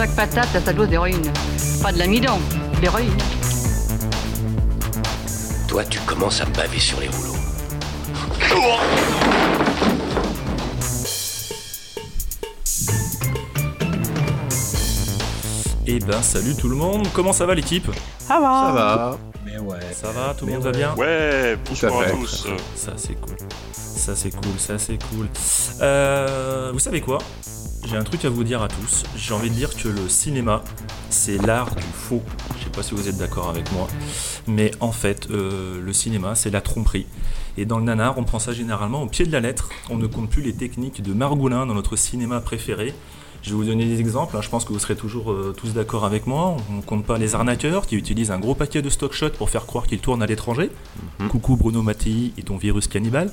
Chaque patate a sa dose d'héroïne. Pas de l'amidon, de l'héroïne. Toi, tu commences à me baver sur les rouleaux. Eh ben salut tout le monde, comment ça va l'équipe? Ça va. Mais ouais. Ça va, tout le monde va bien? Ouais, bonsoir à, fait. tous. Ça c'est cool. Ça c'est cool, ça c'est cool. Euh, vous savez quoi? J'ai un truc à vous dire à tous. J'ai envie de dire que le cinéma, c'est l'art du faux. Je sais pas si vous êtes d'accord avec moi. Mais en fait, euh, le cinéma, c'est la tromperie. Et dans le nanar, on prend ça généralement au pied de la lettre. On ne compte plus les techniques de Margoulin dans notre cinéma préféré. Je vais vous donner des exemples, hein. je pense que vous serez toujours euh, tous d'accord avec moi. On ne compte pas les arnaqueurs qui utilisent un gros paquet de stock shots pour faire croire qu'ils tournent à l'étranger. Coucou Bruno Mattei et ton virus cannibale.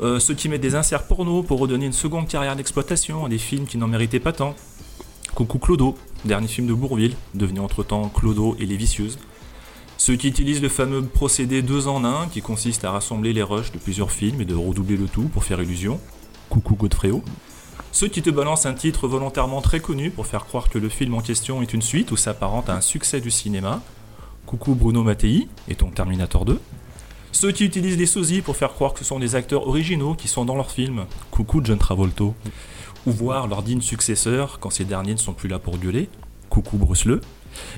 Euh, ceux qui mettent des inserts porno pour redonner une seconde carrière d'exploitation à des films qui n'en méritaient pas tant. Coucou Clodo, dernier film de Bourville, devenu entre-temps Clodo et les Vicieuses. Ceux qui utilisent le fameux procédé 2 en 1 qui consiste à rassembler les rushs de plusieurs films et de redoubler le tout pour faire illusion. Coucou Godfréo. Ceux qui te balancent un titre volontairement très connu pour faire croire que le film en question est une suite ou s'apparente à un succès du cinéma. Coucou Bruno Mattei et ton Terminator 2. Ceux qui utilisent des sosies pour faire croire que ce sont des acteurs originaux qui sont dans leur film. Coucou John Travolta. Ou voir leurs dignes successeurs quand ces derniers ne sont plus là pour gueuler. Coucou Bruce Lee.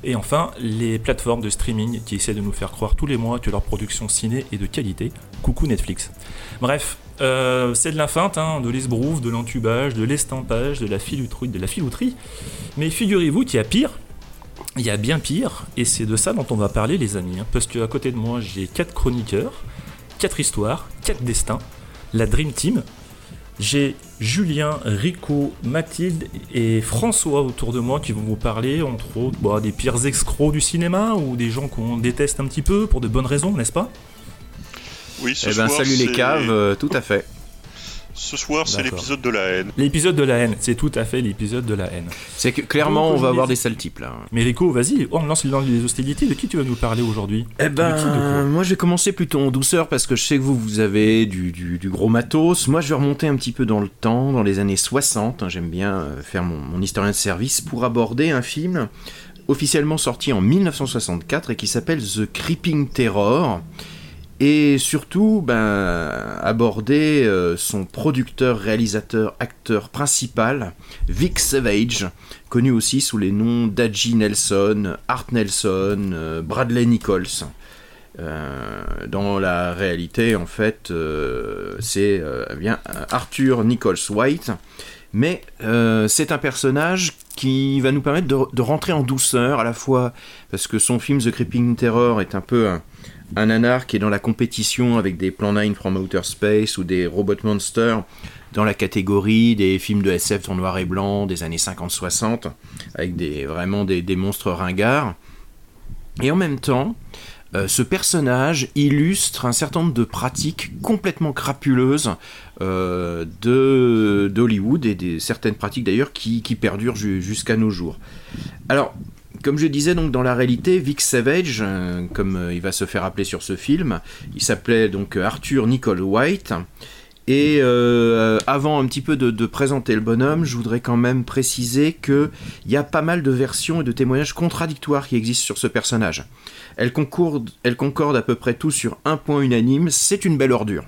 Et enfin, les plateformes de streaming qui essaient de nous faire croire tous les mois que leur production ciné est de qualité. Coucou Netflix. Bref, euh, c'est de la feinte, hein, de l'esbrouf, de l'entubage, de l'estampage, de la filouterie, de la filouterie. Mais figurez-vous qu'il y a pire. Il y a bien pire, et c'est de ça dont on va parler, les amis. hein, parce qu'à côté de moi, j'ai quatre chroniqueurs, quatre histoires, quatre destins, la Dream Team. J'ai Julien, Rico, Mathilde et François autour de moi qui vont vous parler, entre autres, bah, des pires escrocs du cinéma ou des gens qu'on déteste un petit peu pour de bonnes raisons, n'est-ce pas? Oui, ce Eh ben, soir, salut les c'est- caves, euh, tout à fait. Ce soir, c'est l'épisode de la haine. L'épisode de la haine, c'est tout à fait l'épisode de la haine. C'est que clairement, on va avoir des sales types là. Mais Rico, vas-y, on lance dans les hostilités. De qui tu vas nous parler aujourd'hui Eh De qui, de quoi ben, moi je vais commencer plutôt en douceur parce que je sais que vous, vous avez du, du- du gros matos. Moi je vais remonter un petit peu dans le temps, dans les années 60. hein, J'aime bien euh, faire mon, mon historien de service pour aborder un film officiellement sorti en 1964 et qui s'appelle The Creeping Terror. Et surtout, ben, aborder euh, son producteur, réalisateur, acteur principal, Vic Savage, connu aussi sous les noms d'Adji Nelson, Art Nelson, euh, Bradley Nichols. Euh, dans la réalité, en fait, c'est bien Arthur Nichols White, mais c'est un personnage qui va nous permettre de, rentrer en douceur, à la fois parce que son film The Creeping Terror est un peu un nanar qui est dans la compétition avec des Plan 9 from Outer Space ou des Robot Monsters dans la catégorie des films de SF en noir et blanc des années 50-60, avec des, vraiment des, monstres ringards. Et en même temps, euh, ce personnage illustre un certain nombre de pratiques complètement crapuleuses euh, de d'Hollywood et des certaines pratiques d'ailleurs qui, perdurent ju- jusqu'à nos jours. Alors, comme je disais donc dans la réalité, Vic Savage, euh, comme euh, il va se faire appeler sur ce film, il s'appelait donc Arthur Nicole White. Et euh, avant un petit peu de, présenter le bonhomme, je voudrais quand même préciser que il y a pas mal de versions et de témoignages contradictoires qui existent sur ce personnage. Elles concordent, elles concordent à peu près tous sur un point unanime, c'est une belle ordure.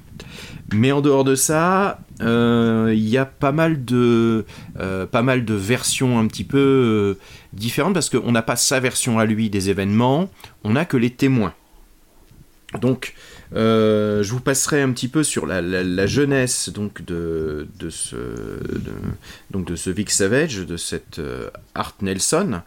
Mais en dehors de ça, euh, il y a pas mal de, euh, pas mal de versions un petit peu euh, différentes parce qu'on n'a pas sa version à lui des événements, on n'a que les témoins. Donc, euh, je vous passerai un petit peu sur la, la- jeunesse donc de, de ce de, ce Vic Savage, de cette euh, Art Nelson.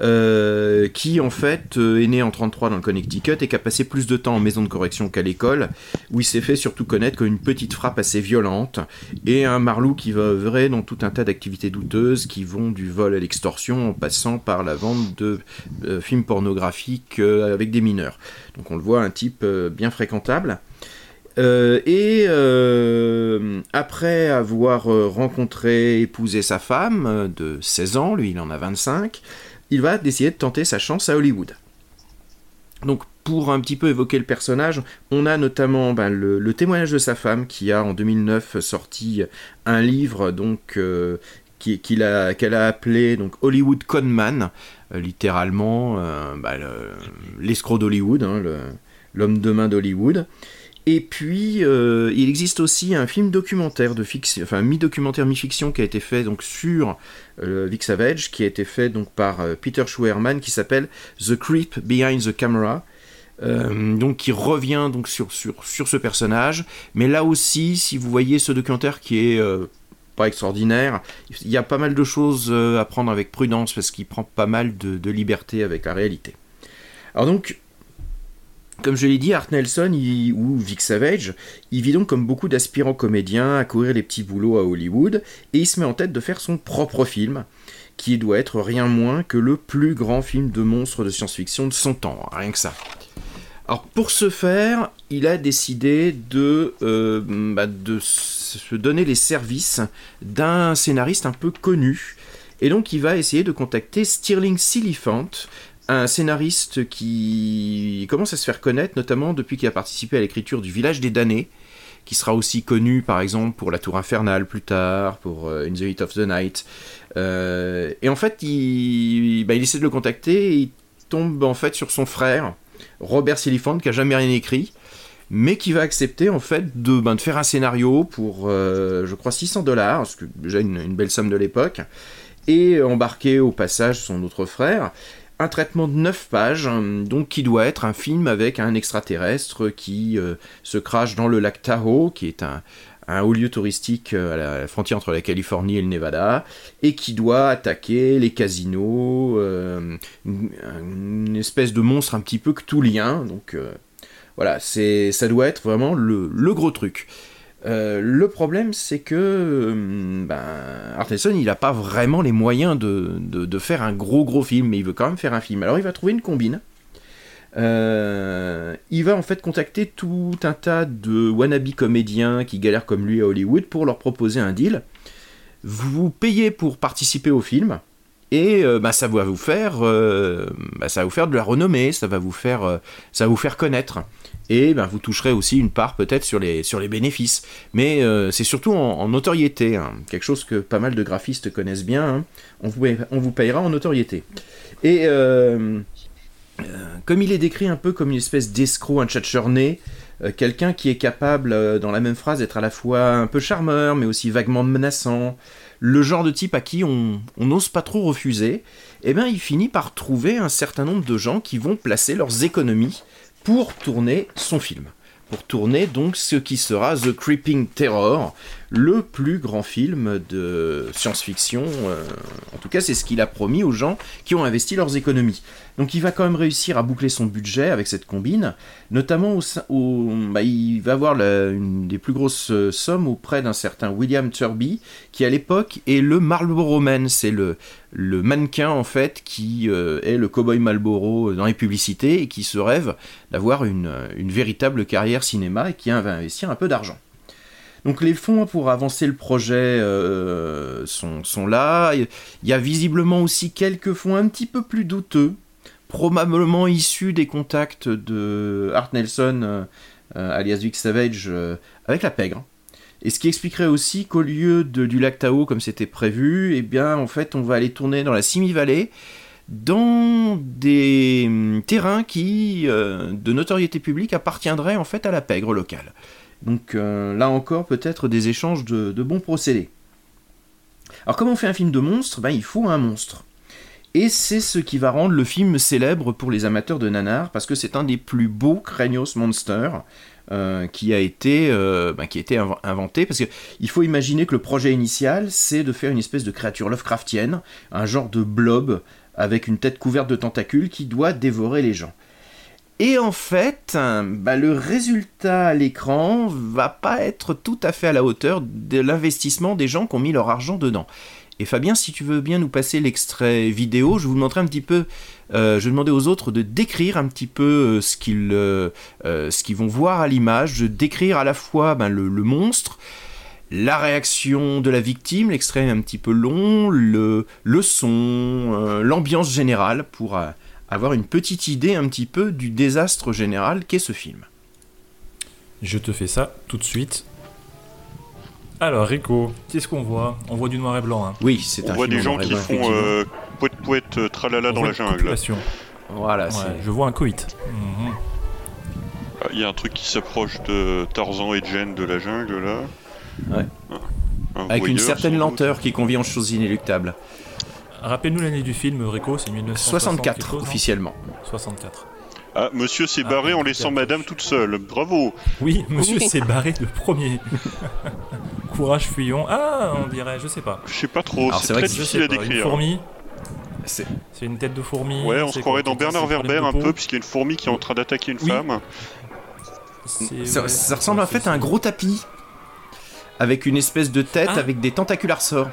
Euh, qui en fait euh, est né en 33 dans le Connecticut et qui a passé plus de temps en maison de correction qu'à l'école, où il s'est fait surtout connaître comme une petite frappe assez violente et un marlou qui va œuvrer dans tout un tas d'activités douteuses qui vont du vol à l'extorsion en passant par la vente de euh, films pornographiques avec des mineurs. Donc on le voit un type bien fréquentable. Et après avoir rencontré, épousé sa femme de 16 ans, lui il en a 25, il va décider de tenter sa chance à Hollywood. Donc pour un petit peu évoquer le personnage, on a notamment ben, le, témoignage de sa femme qui a en 2009 sorti un livre donc euh, qu'elle a appelé donc Hollywood Conman, euh, littéralement euh, le- l'escroc d'Hollywood, hein, l'homme de main d'Hollywood. Et puis, euh, il existe aussi un film documentaire de fiction, enfin mi-documentaire, mi-fiction qui a été fait donc sur euh, Vic Savage, qui a été fait donc par euh, Peter Schwerman, qui s'appelle The Creep Behind the Camera. Euh, donc qui revient donc sur, sur, sur ce personnage, mais là aussi, si vous voyez ce documentaire qui est pas extraordinaire, il y a pas mal de choses à prendre avec prudence parce qu'il prend pas mal de, de liberté avec la réalité. Alors donc, comme je l'ai dit, Art Nelson ou Vic Savage, il vit donc comme beaucoup d'aspirants comédiens à courir les petits boulots à Hollywood, et il se met en tête de faire son propre film, qui doit être rien moins que le plus grand film de monstres de science-fiction de son temps, rien que ça. Alors pour ce faire, il a décidé de, euh, bah, de se donner les services d'un scénariste un peu connu, et donc il va essayer de contacter Stirling Silliphant, un scénariste qui commence à se faire connaître, notamment depuis qu'il a participé à l'écriture du Village des damnés, qui sera aussi connu par exemple pour La Tour Infernale plus tard, pour euh, In the Heat of the Night. Euh, et en fait, il, bah, il essaie de le contacter et il tombe en fait sur son frère, Robert Silliphant, qui a jamais rien écrit, mais qui va accepter en fait de, ben, faire un scénario pour, euh, je crois, 600 dollars, ce que déjà une belle somme de l'époque, et embarquer au passage son autre frère un traitement de 9 pages, hein, donc qui doit être un film avec un extraterrestre qui euh, se crache dans le lac Tahoe, qui est un, un haut lieu touristique euh, à la, frontière entre la Californie et le Nevada, et qui doit attaquer les casinos, euh, une, espèce de monstre un petit peu cthulien, donc euh, voilà, ça doit être vraiment le, le gros truc. Euh, le problème, c'est que euh, ben, il n'a pas vraiment les moyens de, faire un gros gros film, mais il veut quand même faire un film. Alors il va trouver une combine. Euh, il va en fait contacter tout un tas de wannabe comédiens qui galèrent comme lui à Hollywood pour leur proposer un deal. Vous payez pour participer au film et bah, ça va vous faire, bah, ça va vous faire de la renommée, ça va vous faire, ça va vous faire connaître et ben, vous toucherez aussi une part peut-être sur les, sur les bénéfices. Mais euh, c'est surtout en, notoriété, hein. quelque chose que pas mal de graphistes connaissent bien. hein. On, vous, payera en notoriété. Et euh, euh, comme il est décrit un peu comme une espèce d'escroc, un tchatcherné, quelqu'un qui est capable, dans la même phrase, d'être à la fois un peu charmeur, mais aussi vaguement menaçant, le genre de type à qui on on n'ose pas trop refuser, eh bien il finit par trouver un certain nombre de gens qui vont placer leurs économies pour tourner son film. Pour tourner donc ce qui sera The Creeping Terror, le plus grand film de science-fiction. euh, en tout cas, c'est ce qu'il a promis aux gens qui ont investi leurs économies. Donc il va quand même réussir à boucler son budget avec cette combine, notamment au, bah, il va avoir une des plus grosses euh, sommes auprès d'un certain William Turby, qui à l'époque est le Marlboro Man, c'est le, le mannequin en fait qui euh, est le cowboy Marlboro dans les publicités et qui se rêve d'avoir une, une véritable carrière cinéma et qui va investir un peu d'argent. Donc les fonds pour avancer le projet euh, sont, là. Il y a visiblement aussi quelques fonds un petit peu plus douteux, probablement issus des contacts de Art Nelson, euh, alias Vic Savage, euh, avec la pègre. Et ce qui expliquerait aussi qu'au lieu de, du lac Tao comme c'était prévu, eh bien en fait on va aller tourner dans la Simi Valley, dans des hum, terrains qui, de notoriété publique, appartiendraient en fait à la pègre locale. Donc euh, là encore peut-être des échanges de, bons procédés. Alors comment on fait un film de monstre ben, Il faut un monstre. Et c'est ce qui va rendre le film célèbre pour les amateurs de nanar, parce que c'est un des plus beaux Cranios Monsters euh, qui a été, euh, ben, qui a été inv- inventé. Parce qu'il faut imaginer que le projet initial, c'est de faire une espèce de créature Lovecraftienne, un genre de blob avec une tête couverte de tentacules qui doit dévorer les gens. Et en fait, bah, le résultat à l'écran va pas être tout à fait à la hauteur de l'investissement des gens qui ont mis leur argent dedans. Et Fabien, si tu veux bien nous passer l'extrait vidéo, je vous montrer un petit peu. euh, je demandais aux autres de décrire un petit peu euh, ce qu'ils euh, ce qu'ils vont voir à l'image, de décrire à la fois ben, le, monstre, la réaction de la victime, l'extrait un petit peu long, le, son, l'ambiance générale pour avoir une petite idée un petit peu du désastre général qu'est ce film. Je te fais ça tout de suite. Alors, Rico, qu'est-ce qu'on voit? On voit du noir et blanc. Hein. Oui, c'est On un voit film des en gens noir et qui blanc, font euh, poète poète euh, tralala On dans la jungle. population. Voilà, Ouais, je vois un coït. Mhm. Ah, Il y a un truc qui s'approche de Tarzan et Jen de la jungle là. Ouais. Un- un avec une certaine doute. lenteur qui convient aux choses inéluctables. Rappelle-nous l'année du film, Rico, c'est 1964. 64 officiellement. 64. Ah, monsieur s'est Ah, barré en laissant madame toute seule. Bravo. Oui, monsieur s'est barré de premier. Courage fuyons. Ah, on dirait, je sais pas. Je sais pas trop, c'est très que je difficile à Une décrire. fourmi C'est- une tête de fourmi Ouais, on se croirait dans Bernard Werber un peu, puisqu'il y a une fourmi qui est en train d'attaquer une Oui. femme. Ça, ouais, ça ressemble en fait à un gros tapis avec une espèce de tête Ah. avec des tentacules à ressort.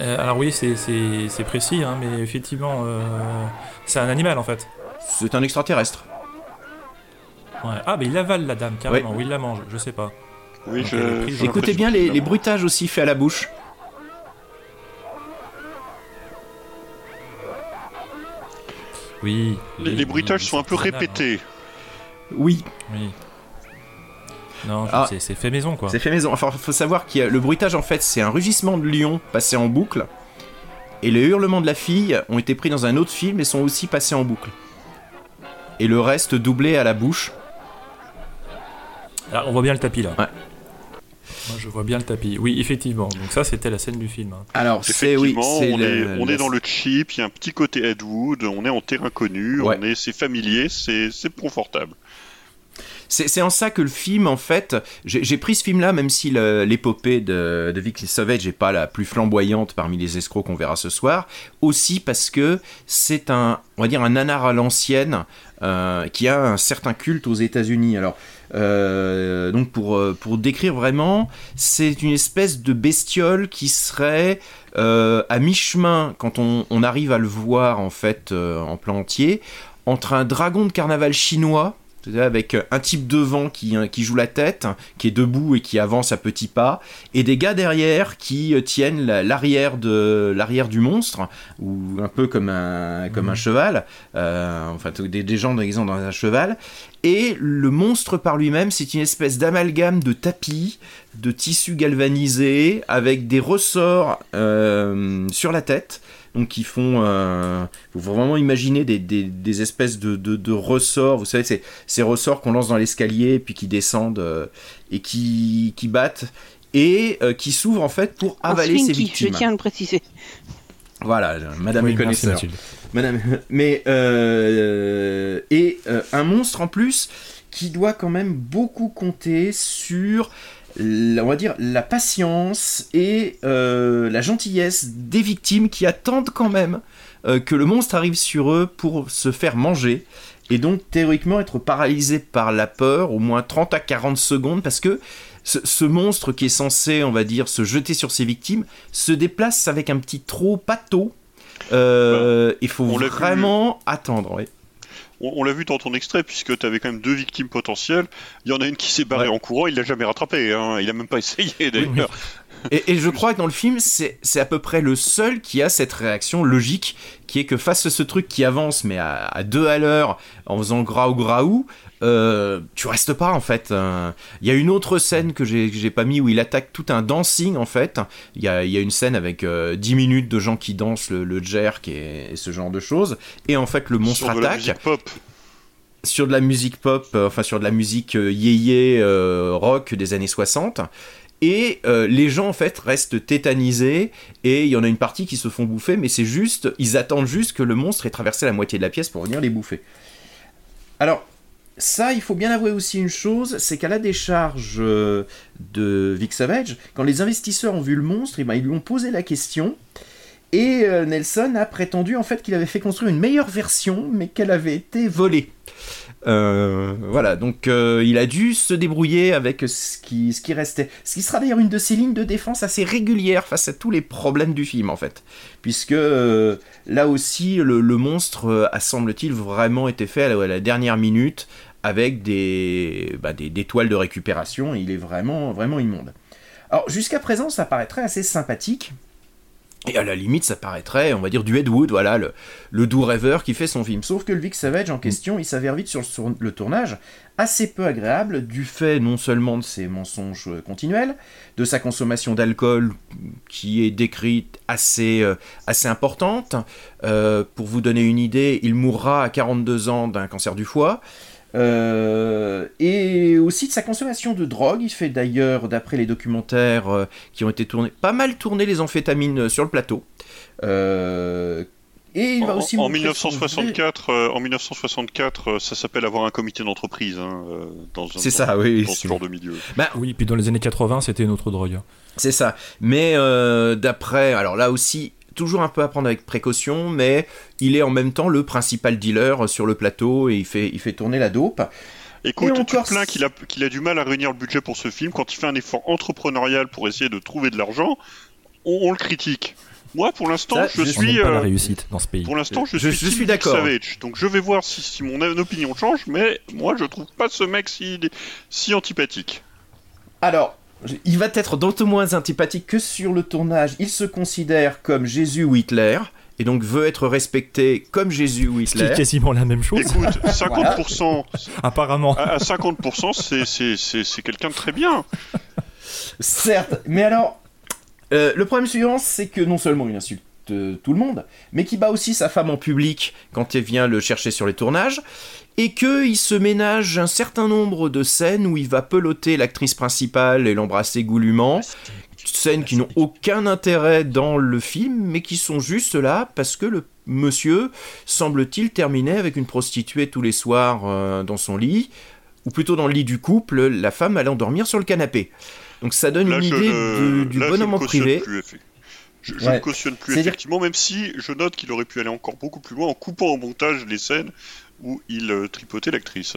Euh, alors oui, c'est- précis, hein, mais effectivement, euh, c'est un animal en fait. C'est un extraterrestre. Ouais. Ah, mais il avale la dame, carrément, ou il la mange, je sais pas. Oui, je. Écoutez bien les, bruitages aussi faits à la bouche. Oui. Les, oui, les bruitages oui, sont un peu répétés. Oui. Oui. Non, Ah. c'est- fait maison quoi. c'est fait maison. Enfin, faut savoir a le bruitage en fait, c'est un rugissement de lion passé en boucle. Et les hurlements de la fille ont été pris dans un autre film et sont aussi passés en boucle. Et le reste doublé à la bouche. Là, on voit bien le tapis là. Ouais. Moi, je vois bien le tapis. Oui, effectivement. Donc ça, c'était la scène du film. hein. Alors, c'est oui, on, le- est, on est dans le cheap, il y a un petit côté Ed Wood, on est en terrain connu, Ouais. on est, c'est familier, c'est, c'est confortable. C'est en ça que le film, en fait, j'ai pris ce film-là, même si l'épopée de, de Vic Savage n'est pas la plus flamboyante parmi les escrocs qu'on verra ce soir, aussi parce que c'est un, on va dire, un nanar à l'ancienne euh, qui a un certain culte aux États-Unis. Alors, euh, donc pour, euh, pour décrire vraiment, c'est une espèce de bestiole qui serait à mi-chemin quand on, on arrive à le voir en fait en plan entier entre un dragon de carnaval chinois avec euh, un type devant qui, euh, qui joue la tête, qui est debout et qui avance à petits pas, et des gars derrière qui euh, tiennent la- l'arrière de l'arrière du monstre, ou un peu comme un comme un cheval, euh, enfin des, des gens déguisés dans un cheval. Et le monstre par lui-même, c'est une espèce d'amalgame de tapis, de tissu galvanisé, avec des ressorts euh, sur la tête. Donc qui font, euh, faut vraiment imaginer des, des, des espèces de, de, de ressorts. Vous savez, c'est ces ressorts qu'on lance dans l'escalier puis qui descendent euh, et qui, qui battent et euh, qui s'ouvrent en fait pour En avaler ses victimes. je tiens à le préciser. Voilà, Madame Oui, merci, connaisseur. Mathilde. Madame, mais euh, et euh, un monstre en plus qui doit quand même beaucoup compter sur, on va dire, la patience et euh, la gentillesse des victimes qui attendent quand même euh, que le monstre arrive sur eux pour se faire manger et donc théoriquement être paralysé par la peur au moins 30 à 40 secondes parce que ce, ce monstre qui est censé, on va dire, se jeter sur ses victimes se déplace avec un petit trot pâteau. Euh, il faut on vraiment attendre. ouais. On, on l'a vu dans ton extrait, puisque tu avais quand même deux victimes potentielles. Il y en a une qui s'est barrée Ouais. en courant, il l'a jamais rattrapé, hein. il a même pas essayé d'ailleurs. Et, et je crois que dans le film, c'est c'est à peu près le seul qui a cette réaction logique, qui est que face à ce truc qui avance, mais à, à deux à l'heure, en faisant graou graou, euh, tu restes pas en fait. Euh, Il y a une autre scène que j'ai pas mis où il attaque tout un dancing en fait. Il y a, il y a une scène avec euh, 10 minutes de gens qui dansent le, le jerk et, et ce genre de choses. Et en fait, le monstre Sur de la attaque pop. sur de la musique pop, euh, enfin sur de la musique euh, yéyé euh, rock des années 60. Et euh, les gens en fait restent tétanisés et il y en a une partie qui se font bouffer, mais c'est juste, ils attendent juste que le monstre ait traversé la moitié de la pièce pour venir les bouffer. Alors, ça, il faut bien avouer aussi une chose, c'est qu'à la décharge euh, de Vic Savage, quand les investisseurs ont vu le monstre, eh ben, ils lui ont posé la question Et euh, Nelson a prétendu en fait qu'il avait fait construire une meilleure version, mais qu'elle avait été volée. Euh, voilà, donc il a dû se débrouiller avec ce qui, restait. Ce qui sera d'ailleurs une de ses lignes de défense assez régulière face à tous les problèmes du film en fait. Puisque là aussi, le, monstre a semble-t-il vraiment été fait à la dernière minute avec des, bah, des, des toiles de récupération. Il est vraiment, vraiment immonde. Alors jusqu'à présent, ça paraîtrait assez sympathique. Et à la limite, ça paraîtrait, on va dire, du Ed Wood, voilà, le, le doux rêveur qui fait son film. Sauf que le Vic Savage en question, il s'avère vite sur, sur le tournage assez peu agréable, du fait non seulement de ses mensonges euh, continuels, de sa consommation d'alcool qui est décrite assez, euh, assez importante. Euh, pour vous donner une idée, il mourra à 42 ans d'un cancer du foie. Euh, et aussi de sa consommation de drogue. Il fait d'ailleurs, d'après les documentaires euh, qui ont été tournés, pas mal tourner les amphétamines sur le plateau. Euh, et il va En, aussi en montrer son 1964, euh, en 1964, euh, ça s'appelle avoir un comité d'entreprise hein, euh, dans, un- C'est ça, oui. dans ce genre de milieu. Oui, puis dans les années 80, c'était une autre drogue. C'est ça. Mais euh, d'après, alors là aussi, toujours un peu à prendre avec précaution, mais il est en même temps le principal dealer sur le plateau et il fait, il fait tourner la dope. Écoute, Et tu encore, te plains qu'il a, qu'il a du mal à réunir le budget pour ce film. Quand il fait un effort entrepreneurial pour essayer de trouver de l'argent, on, on le critique. Moi, pour l'instant, Ça, je je- suis, pas la euh, réussite dans ce pays. pour l'instant, je, Je- suis, je suis d'accord. Savage. Donc, je vais voir si, si mon opinion change, mais moi, je trouve pas ce mec si, si antipathique. Alors, il va être d'autant moins antipathique que sur le tournage, il se considère comme Jésus ou Hitler, et donc veut être respecté comme Jésus ou qui Hitler. quasiment la même chose, Écoute, 50%, apparemment. à, à 50%, c'est- c'est c'est- c'est quelqu'un de très bien. Certes, mais alors, euh, le problème suivant, c'est que non seulement il insulte euh, tout le monde, mais qu'il bat aussi sa femme en public quand elle vient le chercher sur les tournages, et qu'il se ménage un certain nombre de scènes où il va peloter l'actrice principale et l'embrasser goulûment, scènes qui n'ont aucun intérêt dans le film, mais qui sont juste là parce que le monsieur, semble-t-il, terminait avec une prostituée tous les soirs euh, dans son lit, ou plutôt dans le lit du couple, la femme allait endormir sur le canapé. Donc ça donne Là, une idée ne- du, du là, je bonhomme en privé. plus, Je, je Ouais. ne cautionne plus effectivement, même si je note qu'il aurait pu aller encore beaucoup plus loin en coupant au montage les scènes où il euh, tripotait l'actrice.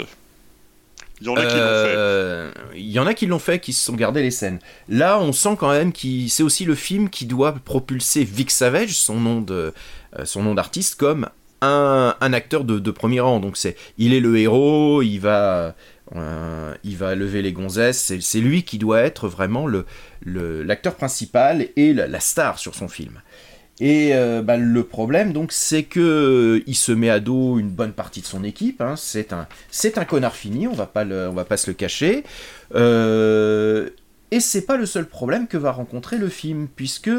Il y en a qui l'ont fait. Euh, Il y en a qui l'ont fait, qui se sont gardés les scènes. Là, on sent quand même que c'est aussi le film qui doit propulser Vic Savage, son nom de, euh, son nom d'artiste, comme un, un acteur de, premier rang. Donc c'est, il est le héros, il va, il va lever les gonzesses. C'est, lui qui doit être vraiment le, l'acteur principal et la star sur son film. Et euh, bah, le problème, donc, c'est que euh, il se met à dos une bonne partie de son équipe. hein. C'est un, c'est un connard fini. On va pas va pas se le cacher. Euh, et c'est pas le seul problème que va rencontrer le film, puisque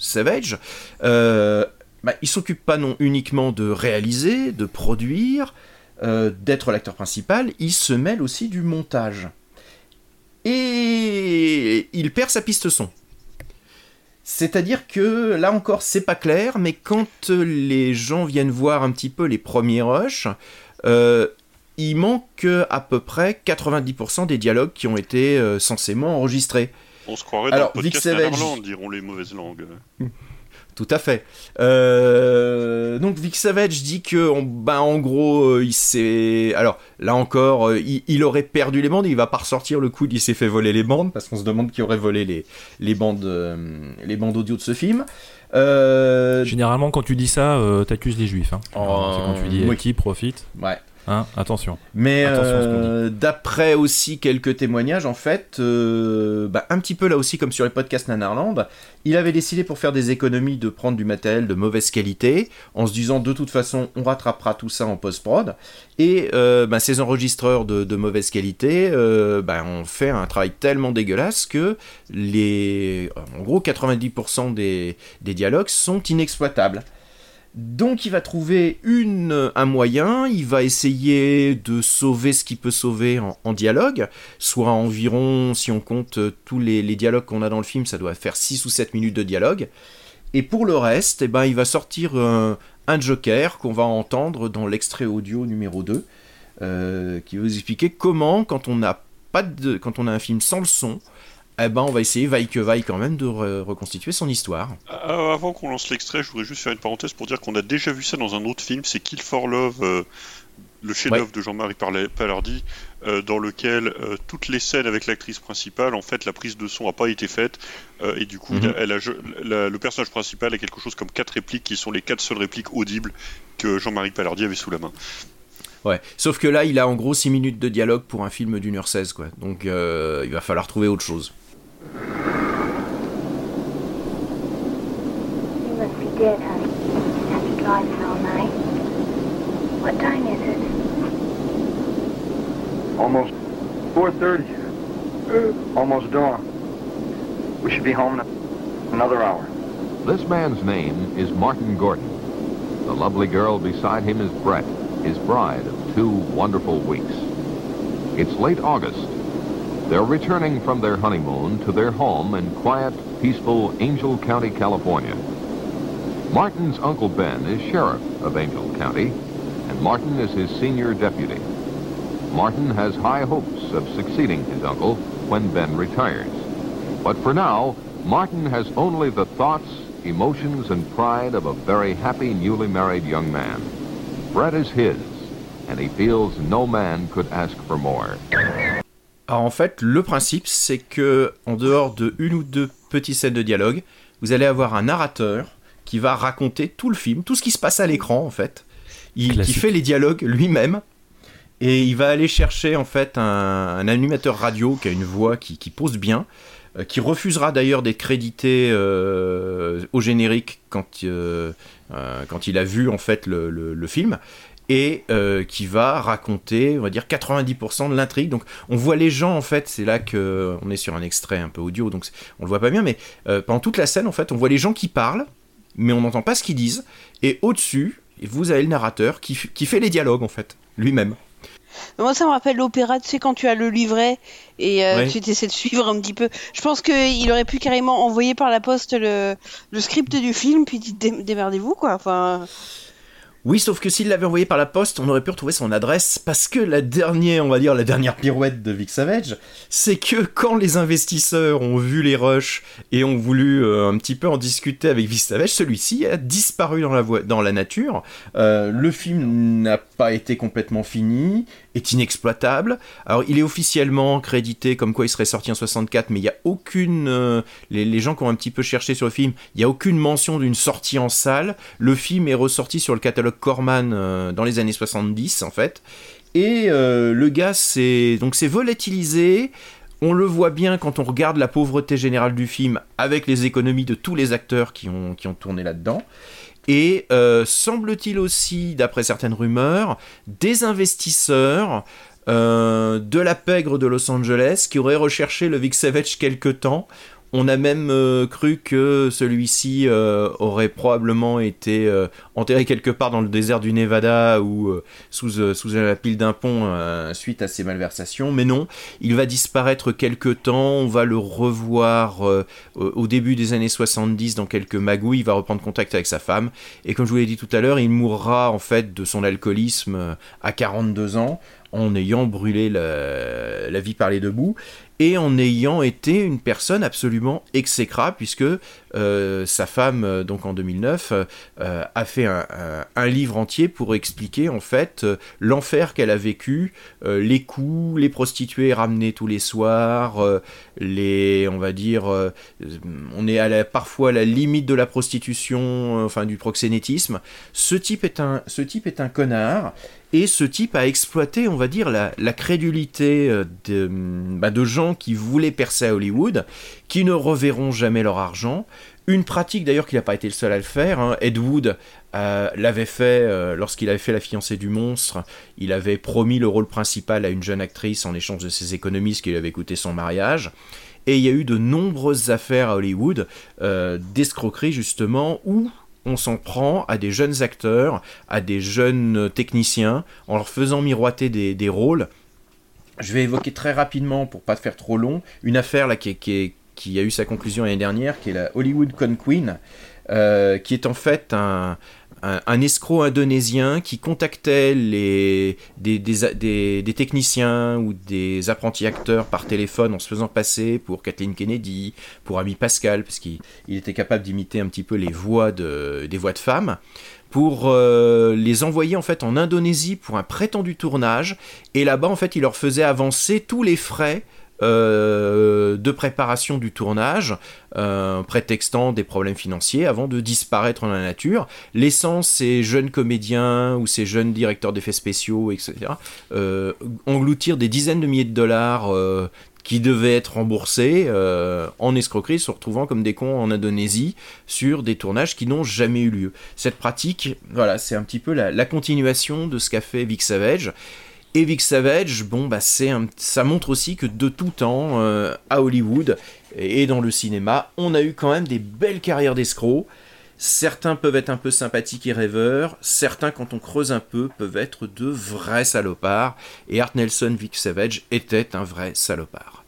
Savage, euh, bah, s'occupe pas non uniquement de réaliser, de produire, euh, d'être l'acteur principal. Il se mêle aussi du montage. Et il perd sa piste son. C'est-à-dire que là encore, c'est pas clair, mais quand euh, les gens viennent voir un petit peu les premiers rushs, euh, il manque à peu près 90% des dialogues qui ont été euh, censément enregistrés. On se croirait alors, dans le podcast Savage- diront les mauvaises langues. Tout à fait. Euh, donc Vic Savage dit que, en, ben, en gros, euh, il s'est. Alors là encore, euh, il, il aurait perdu les bandes. Il va pas ressortir le coup. Il s'est fait voler les bandes parce qu'on se demande qui aurait volé les les bandes les bandes audio de ce film. Généralement, quand tu dis ça, t'accuses les juifs. Hein. Oh, C'est quand tu dis oui. qui profite. ouais. Hein, attention. Mais euh, d'après aussi quelques témoignages, en fait, euh, bah, un petit peu là aussi comme sur les podcasts Nanarland, il avait décidé pour faire des économies de prendre du matériel de mauvaise qualité, en se disant de toute façon on rattrapera tout ça en post-prod. Et euh, bah, ces enregistreurs de, de mauvaise qualité bah, ont fait un travail tellement dégueulasse que les, en gros 90% des, des dialogues sont inexploitables. Donc il va trouver une, un moyen, il va essayer de sauver ce qu'il peut sauver en, dialogue, soit environ, si on compte euh, tous les, dialogues qu'on a dans le film, ça doit faire 6 ou 7 minutes de dialogue. Et pour le reste, eh ben, il va sortir un, un joker qu'on va entendre dans l'extrait audio numéro 2, euh, qui va vous expliquer comment, quand on, a pas de, quand on a un film sans le son, eh ben, on va essayer, vaille que vaille quand même, de re- reconstituer son histoire. Euh, Avant qu'on lance l'extrait, je voudrais juste faire une parenthèse pour dire qu'on a déjà vu ça dans un autre film, c'est Kill for Love, euh, le chef-d'œuvre de Jean-Marie Palardi, euh, dans lequel euh, toutes les scènes avec l'actrice principale, en fait, la prise de son n'a pas été faite, et du coup, a- Mhm. elle a, je- la- le personnage principal a quelque chose comme quatre répliques qui sont les quatre seules répliques audibles que Jean-Marie Palardi avait sous la main. Ouais. Sauf que là, il a en gros 6 minutes de dialogue pour un film d'une heure 16, quoi. Donc, euh, il va falloir trouver autre chose. You must be dead, honey. After driving all night. What time is it? Almost 4.30. Almost dawn. We should be home in another hour. This man's name is Martin Gordon. The lovely girl beside him is Brett, his bride of two wonderful weeks. It's late August. They're returning from their honeymoon to their home in quiet, peaceful Angel County, California. Martin's Uncle Ben is sheriff of Angel County, and Martin is his senior deputy. Martin has high hopes of succeeding his uncle when Ben retires. But for now, Martin has only the thoughts, emotions, and pride of a very happy newly married young man. Brett is his, and he feels no man could ask for more. Alors en fait, le principe, c'est que en dehors de une ou deux petites scènes de dialogue, vous allez avoir un narrateur qui va raconter tout le film, tout ce qui se passe à l'écran en fait. Il, fait les dialogues lui-même. Et il va aller chercher en fait un, un animateur radio qui a une voix qui, qui pose bien, euh, qui refusera d'ailleurs d'être crédité euh, au générique quand, euh, euh, quand il a vu en fait le, le- le film et euh, qui va raconter, on va dire 90% de l'intrigue. Donc on voit les gens en fait, c'est là que on est sur un extrait un peu audio, donc on le voit pas bien, mais euh, pendant toute la scène en fait, on voit les gens qui parlent, mais on n'entend pas ce qu'ils disent. Et au-dessus, vous avez le narrateur qui, qui fait les dialogues en fait, lui-même. Moi, ça me rappelle l'opéra, tu sais, quand tu as le livret et euh, Ouais. tu essaies de suivre un petit peu. Je pense qu'il aurait pu carrément envoyer par la poste le, le script du film, puis dé- démerdez-vous, quoi. Enfin, Oui, sauf que s'il l'avait envoyé par la poste, on aurait pu retrouver son adresse parce que la dernière, on va dire la dernière pirouette de Vic Savage, c'est que quand les investisseurs ont vu les rushs et ont voulu euh, un petit peu en discuter avec Vic Savage, celui-ci a disparu dans la, nature. Euh, le film n'a pas été complètement fini, est inexploitable. Alors, il est officiellement crédité comme quoi il serait sorti en 64, mais il n'y a aucune. euh, les, gens qui ont un petit peu cherché sur le film, il n'y a aucune mention d'une sortie en salle. Le film est ressorti sur le catalogue Corman euh, dans les années 70, en fait. Et euh, le gars, c'est donc c'est volatilisé. On le voit bien quand on regarde la pauvreté générale du film avec les économies de tous les acteurs qui ont, qui ont tourné là-dedans. Et euh, semble-t-il aussi, d'après certaines rumeurs, des investisseurs euh, de la pègre de Los Angeles qui auraient recherché le Vic Savage quelque temps. On a même euh, cru que celui-ci euh, aurait probablement été euh, enterré quelque part dans le désert du Nevada ou sous, la pile d'un pont suite à ses malversations. Mais non, il va disparaître quelque temps. On va le revoir au début des années 70 dans quelques magouilles. Il va reprendre contact avec sa femme. Et comme je vous l'ai dit tout à l'heure, il mourra en fait de son alcoolisme à 42 ans en ayant brûlé la, la vie par les deux bouts et en ayant été une personne absolument exécrable puisque sa femme euh, donc en 2009 euh, euh, a fait un, livre entier pour expliquer en fait euh, l'enfer qu'elle a vécu euh, les coups les prostituées ramenées tous les soirs euh, les on va dire euh, on est à la, parfois à la limite de la prostitution euh, enfin du proxénétisme. Ce type est un ce type est un connard et ce type a exploité, on va dire, la, crédulité euh, de, bah, de gens qui voulaient percer à Hollywood, qui ne reverront jamais leur argent. Une pratique d'ailleurs qu'il n'a pas été le seul à le faire. hein. Ed Wood euh, l'avait fait euh, lorsqu'il avait fait La fiancée du monstre. Il avait promis le rôle principal à une jeune actrice en échange de ses économies, ce qui lui avait coûté son mariage. Et il y a eu de nombreuses affaires à Hollywood euh, d'escroquerie justement où on s'en prend à des jeunes acteurs, à des jeunes techniciens, en leur faisant miroiter des, rôles. Je vais évoquer très rapidement, pour pas faire trop long, une affaire là, qui, est- qui a eu sa conclusion l'année dernière, qui est la Hollywood Con Queen, euh, qui est en fait un, escroc indonésien qui contactait les, des, techniciens ou des apprentis acteurs par téléphone en se faisant passer pour Kathleen Kennedy, pour Ami Pascal, parce qu'il il était capable d'imiter un petit peu les voix de, des voix de femmes pour euh, les envoyer en fait en Indonésie pour un prétendu tournage. Et là-bas en fait il leur faisait avancer tous les frais euh, de préparation du tournage, euh, prétextant des problèmes financiers avant de disparaître dans la nature, laissant ces jeunes comédiens ou ces jeunes directeurs d'effets spéciaux, etc., euh, engloutir des dizaines de milliers de dollars qui devaient être remboursés en escroquerie, se retrouvant comme des cons en Indonésie sur des tournages qui n'ont jamais eu lieu. Cette pratique, voilà, c'est un petit peu la, la continuation de ce qu'a fait Vic Savage. Et Vic Savage, bon, bah, c'est un- ça montre aussi que de tout temps, euh, à Hollywood et dans le cinéma, on a eu quand même des belles carrières d'escrocs. Certains peuvent être un peu sympathiques et rêveurs, certains, quand on creuse un peu, peuvent être de vrais salopards. Et Art Nelson Vic Savage était un vrai salopard.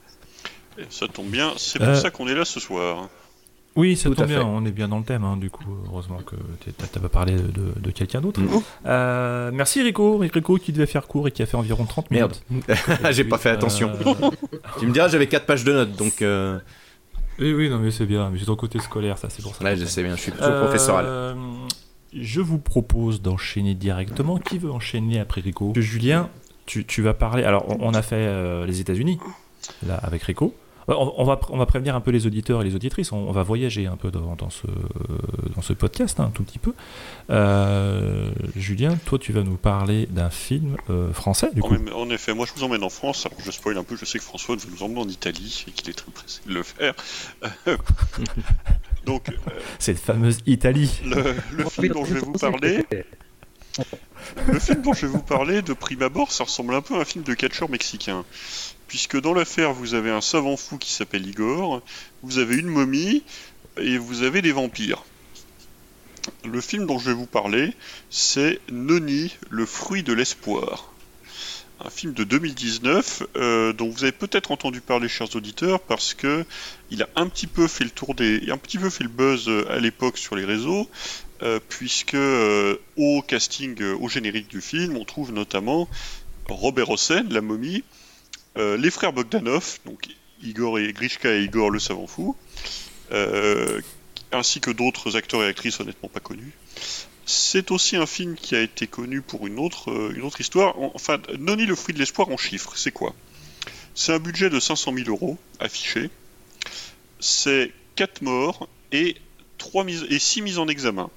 Et ça tombe bien, c'est pour Euh. ça qu'on est là ce soir. Oui, ça Tout tombe bien, fait. on est bien dans le thème, hein, du coup, heureusement que t'as pas parlé de, de quelqu'un d'autre. Mm. Euh, merci Rico, Rico qui devait faire court et qui a fait environ 30 Merde, minutes. j'ai pas fait attention. Euh, Tu me diras, j'avais 4 pages de notes, donc. euh, Oui, oui, non, mais c'est bien, mais j'ai ton côté scolaire, ça, c'est pour ça. Ouais, je sais bien, je suis plutôt Euh, professoral. Je vous propose d'enchaîner directement. Qui veut enchaîner après Rico? Julien, tu, tu vas parler. Alors, on, on a fait euh, les États-Unis, là, avec Rico. Euh, On, on va, on va prévenir un peu les auditeurs et les auditrices. On, on va voyager un peu dans, dans ce, dans ce podcast, hein, un tout petit peu. Euh, Julien, toi, tu vas nous parler d'un film euh, français, du En, coup. en effet, moi je vous emmène en France. Alors je spoil un peu, je sais que François veut nous emmener en Italie et qu'il est très pressé de le faire. Donc, euh, Cette fameuse Italie. le, le film dont je vais vous parler, le film dont je vais vous parler, de prime abord, ça ressemble un peu à un film de catcheur mexicain. Puisque dans l'affaire, vous avez un savant fou qui s'appelle Igor, vous avez une momie et vous avez des vampires. Le film dont je vais vous parler, c'est Noni, le fruit de l'espoir. Un film de 2019 euh, dont vous avez peut-être entendu parler, chers auditeurs, parce que il a un petit peu fait le tour des, un petit buzz euh, à l'époque sur les réseaux, euh, puisque au casting, au générique du film, on trouve notamment Robert Hossein, la momie, euh, les frères Bogdanov, donc Igor et Grishka et Igor le savant fou, euh, ainsi que d'autres acteurs et actrices honnêtement pas connus. C'est aussi un film qui a été connu pour une autre, euh, une autre histoire. En- Enfin, Noni le fruit de l'espoir en chiffres, c'est quoi? C'est un budget de 500 000 euros affiché. C'est 4 morts et, 3 mises, et 6 mises en examen.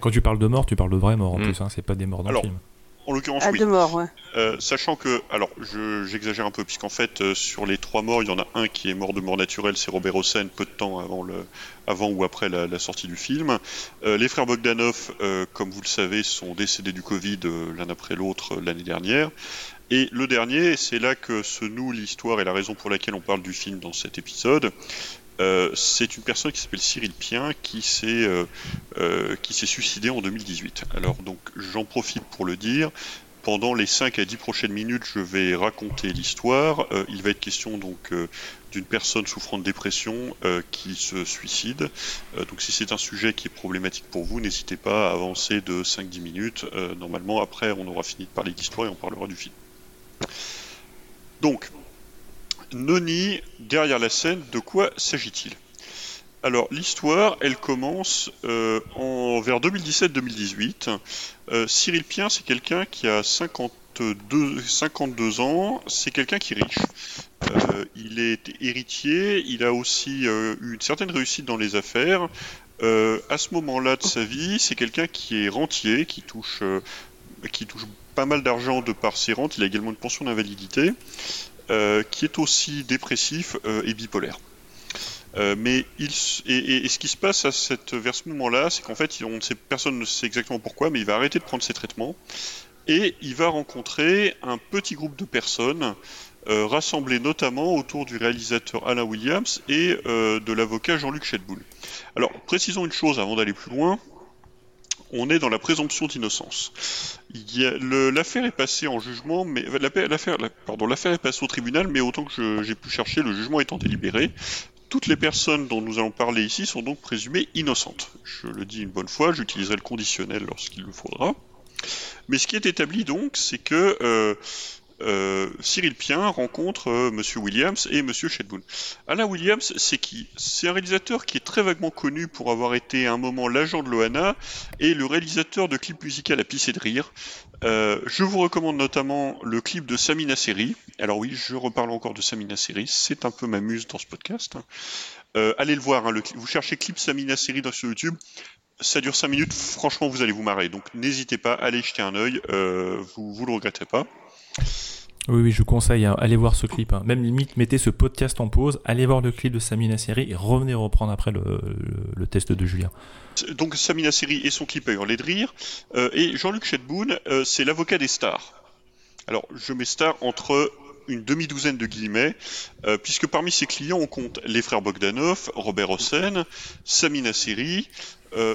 Quand tu parles de mort, tu parles de vraies morts en Mm. plus, hein, c'est pas des morts dans Alors, le film. En l'occurrence, À oui. deux morts, ouais. Euh, sachant que, alors, je- j'exagère un peu, puisqu'en fait, euh, sur les trois morts, il y en a un qui est mort de mort naturelle, c'est Robert Hossein, peu de temps avant, le, avant ou après la, la sortie du film. Euh, les frères Bogdanov, euh, comme vous le savez, sont décédés du Covid euh, l'un après l'autre l'année dernière. Et le dernier, c'est là que se noue l'histoire et la raison pour laquelle on parle du film dans cet épisode. Euh, c'est une personne qui s'appelle Cyril Pien qui s'est euh, euh, suicidé en 2018. Alors donc j'en profite pour le dire. Pendant les 5 à 10 prochaines minutes, je vais raconter l'histoire. Euh, il va être question donc d'une personne souffrant de dépression qui se suicide. Donc si c'est un sujet qui est problématique pour vous, n'hésitez pas à avancer de 5-10 minutes. Normalement, après, on aura fini de parler d'histoire et on parlera du film. Donc, Noni, derrière la scène, de quoi s'agit-il? Alors, l'histoire, elle commence euh, en, vers 2017-2018. Euh, Cyril Pien, c'est quelqu'un qui a 52, 52 ans, c'est quelqu'un qui est riche. Euh, il est héritier, il a aussi eu une certaine réussite dans les affaires. À ce moment-là de sa vie, c'est quelqu'un qui est rentier, qui touche, qui touche pas mal d'argent de par ses rentes. Il a également une pension d'invalidité, qui est aussi dépressif euh, et bipolaire. Euh, mais et, ce qui se passe à vers ce moment-là, c'est qu'en fait, personne ne sait exactement pourquoi, mais il va arrêter de prendre ses traitements et il va rencontrer un petit groupe de personnes euh, rassemblées notamment autour du réalisateur Alain Williams et euh, de l'avocat Jean-Luc Chetboul. Alors, précisons une chose avant d'aller plus loin. On est dans la présomption d'innocence. L'affaire est passée en jugement, mais l'affaire, l'affaire- la- pardon, passée au tribunal, mais autant que j'ai pu chercher, le jugement étant délibéré, toutes les personnes dont nous allons parler ici sont donc présumées innocentes. Je le dis une bonne fois, j'utiliserai le conditionnel lorsqu'il le faudra. Mais ce qui est établi donc, c'est que euh, euh, Cyril Pien rencontre euh, Monsieur Williams et Monsieur Shedboon. Alain Williams, c'est qui? C'est un réalisateur qui est très vaguement connu pour avoir été à un moment l'agent de Loana et le réalisateur de clips musicaux à pisser de rire. Euh, je vous recommande notamment le clip de Samina Seri. Alors oui, je reparle encore de Samina Seri, c'est un peu ma muse dans ce podcast. allez le voir, hein, vous cherchez clip Samina Seri sur YouTube, ça dure 5 minutes, franchement vous allez vous marrer, donc n'hésitez pas, allez jeter un œil, vous, vous le regretterez pas. Oui, oui, je conseille, hein, allez voir ce clip. Hein. Même limite, mettez ce podcast en pause, allez voir le clip de Samina Seri et revenez reprendre après le, test de Julien. Donc Samina Seri et son clip à hurler de rire. Euh, et Jean-Luc Chetboun, euh, c'est l'avocat des stars. Alors, je mets star entre une demi-douzaine de guillemets, euh, puisque parmi ses clients, on compte les frères Bogdanov, Robert Hossein, Samina Seri,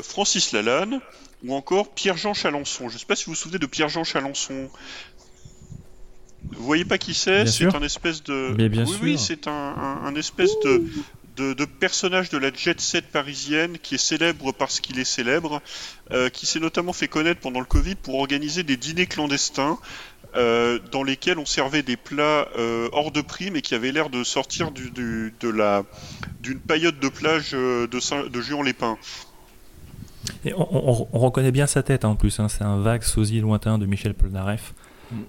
Francis Lalanne, ou encore Pierre-Jean Chalençon. Je ne sais pas si vous vous souvenez de Pierre-Jean Chalençon, vous voyez pas qui c'est? C'est un espèce de. Mais bien oui, sûr. oui, c'est un, espèce de, de, personnage de la jet set parisienne qui est célèbre parce qu'il est célèbre, euh, qui s'est notamment fait connaître pendant le Covid pour organiser des dîners clandestins. Euh, dans lesquels on servait des plats euh, hors de prix mais qui avaient l'air de sortir du, de la d'une paillote de plage de, de Juan-les-Pins. Et on, reconnaît bien sa tête hein, en plus, hein. c'est un vague sosie lointain de Michel Polnareff.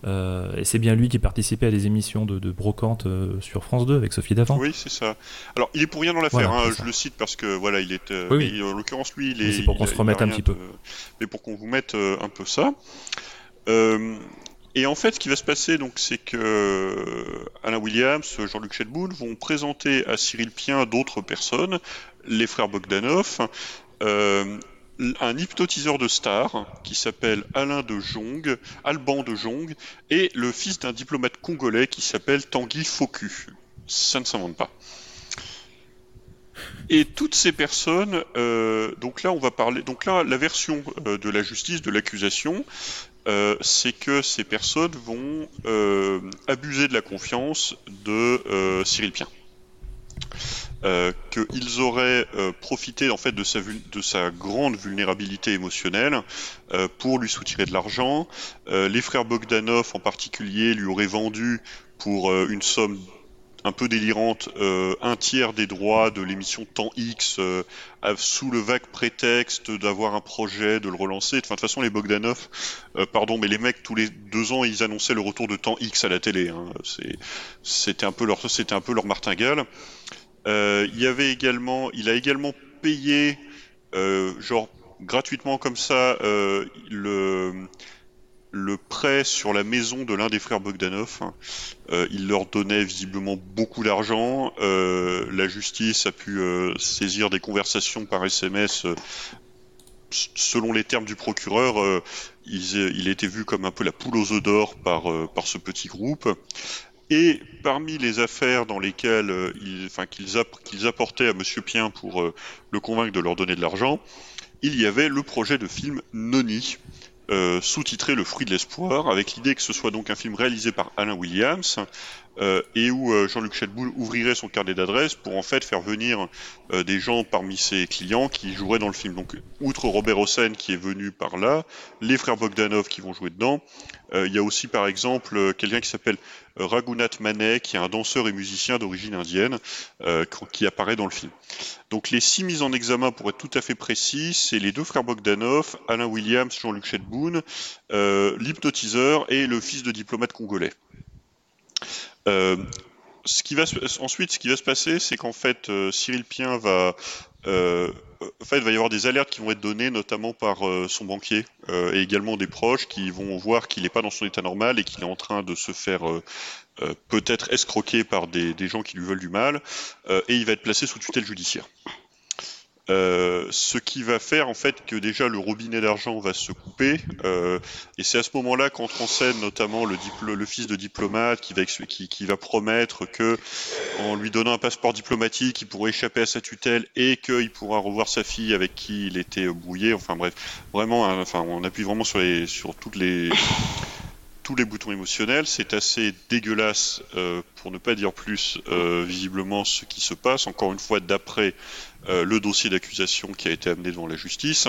Euh, et c'est bien lui qui participait à des émissions de, brocante euh, sur France 2 avec Sophie Davant. Oui, c'est ça. Alors, il est pour rien dans l'affaire. Hein, je le cite parce que voilà, il est. Euh, en l'occurrence, lui, il est. C'est pour qu'on se remette un petit peu. Mais pour qu'on vous mette un peu ça. et en fait, ce qui va se passer, donc, c'est que Alain Williams, Jean-Luc Chetboun vont présenter à Cyril Pien d'autres personnes, les frères Bogdanov, un hypnotiseur de stars qui s'appelle Alain de Jong, Alban de Jong, et le fils d'un diplomate congolais qui s'appelle Tanguy Foku. Ça ne s'invente pas. Et toutes ces personnes, euh, donc là on va parler, donc là la version euh, de la justice, de l'accusation, euh, c'est que ces personnes vont abuser de la confiance de Cyril Pien. Euh, qu'ils auraient euh, profité en fait de sa, de sa grande vulnérabilité émotionnelle euh, pour lui soutirer de l'argent. les frères Bogdanov en particulier lui auraient vendu pour une somme un peu délirante un tiers des droits de l'émission Temps X sous le vague prétexte d'avoir un projet, de le relancer. de toute façon, les Bogdanov, pardon, mais les mecs tous les deux ans ils annonçaient le retour de Temps X à la télé. Hein. C'était un peu leur, c'était un peu leur martingale. Euh, il y avait également, il a également payé, euh, genre gratuitement comme ça, euh, le le prêt sur la maison de l'un des frères Bogdanov. il leur donnait visiblement beaucoup d'argent. la justice a pu saisir des conversations par SMS. selon les termes du procureur, il, il, était vu comme un peu la poule aux œufs d'or par, par ce petit groupe. Et parmi les affaires dans lesquelles euh, enfin, qu'ils, apportaient à Monsieur Pien pour euh, le convaincre de leur donner de l'argent, il y avait le projet de film Noni, euh, sous-titré Le fruit de l'espoir, avec l'idée que ce soit donc un film réalisé par Alain Williams, euh, et où euh, Jean-Luc Chelboul ouvrirait son carnet d'adresses pour en fait faire venir euh, des gens parmi ses clients qui joueraient dans le film. Donc, outre Robert Hossein qui est venu par là, les frères Bogdanov qui vont jouer dedans, il y a aussi par exemple quelqu'un qui s'appelle Raghunath Manet, qui est un danseur et musicien d'origine indienne, qui apparaît dans le film. Donc les six mises en examen, pour être tout à fait précis, c'est les deux frères Bogdanov, Alain Williams, Jean-Luc Chetboun, l'hypnotiseur et le fils de diplomate congolais. Euh, ce qui va ensuite, ce qui va se passer, c'est qu'en fait, euh, Cyril Pien va, euh, en fait, il va y avoir des alertes qui vont être données, notamment par son banquier et également des proches qui vont voir qu'il n'est pas dans son état normal et qu'il est en train de se faire peut-être escroquer par des, des, gens qui lui veulent du mal, et il va être placé sous tutelle judiciaire. Euh, ce qui va faire en fait que déjà le robinet d'argent va se couper euh, et c'est à ce moment-là qu'entre en scène notamment le, fils de diplomate qui va, promettre que en lui donnant un passeport diplomatique il pourrait échapper à sa tutelle et qu'il pourra revoir sa fille avec qui il était brouillé. Enfin bref vraiment enfin on appuie vraiment sur toutes les tous les boutons émotionnels. C'est assez dégueulasse, euh, pour ne pas dire plus, euh, visiblement, ce qui se passe, encore une fois, d'après euh, le dossier d'accusation qui a été amené devant la justice.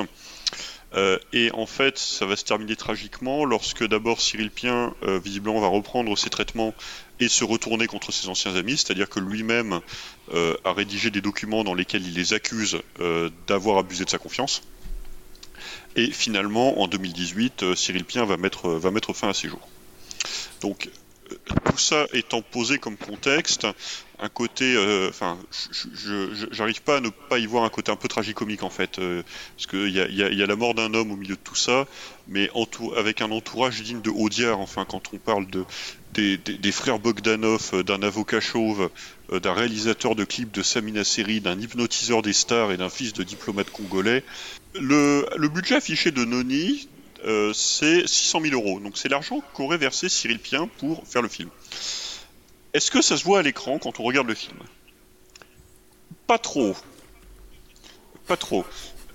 Et en fait, ça va se terminer tragiquement lorsque d'abord Cyril Pien, visiblement, va reprendre ses traitements et se retourner contre ses anciens amis, c'est-à-dire que lui-même a rédigé des documents dans lesquels il les accuse d'avoir abusé de sa confiance. Et finalement, en 2018, euh, Cyril Pien va mettre, va mettre fin à ses jours. Donc, euh, tout ça étant posé comme contexte, un côté, euh, enfin, je- j'arrive pas à ne pas y voir un côté un peu tragicomique en fait, euh, parce qu'il y a, la mort d'un homme au milieu de tout ça, mais avec un entourage digne de Audiard, enfin, quand on parle de des, frères Bogdanov, euh, d'un avocat chauve, euh, d'un réalisateur de clips de Samina Seri, d'un hypnotiseur des stars et d'un fils de diplomate congolais. Le, budget affiché de Noni, euh, c'est 600 000 euros. Donc c'est l'argent qu'aurait versé Cyril Pien pour faire le film. Est-ce que ça se voit à l'écran quand on regarde le film? Pas trop. Pas trop.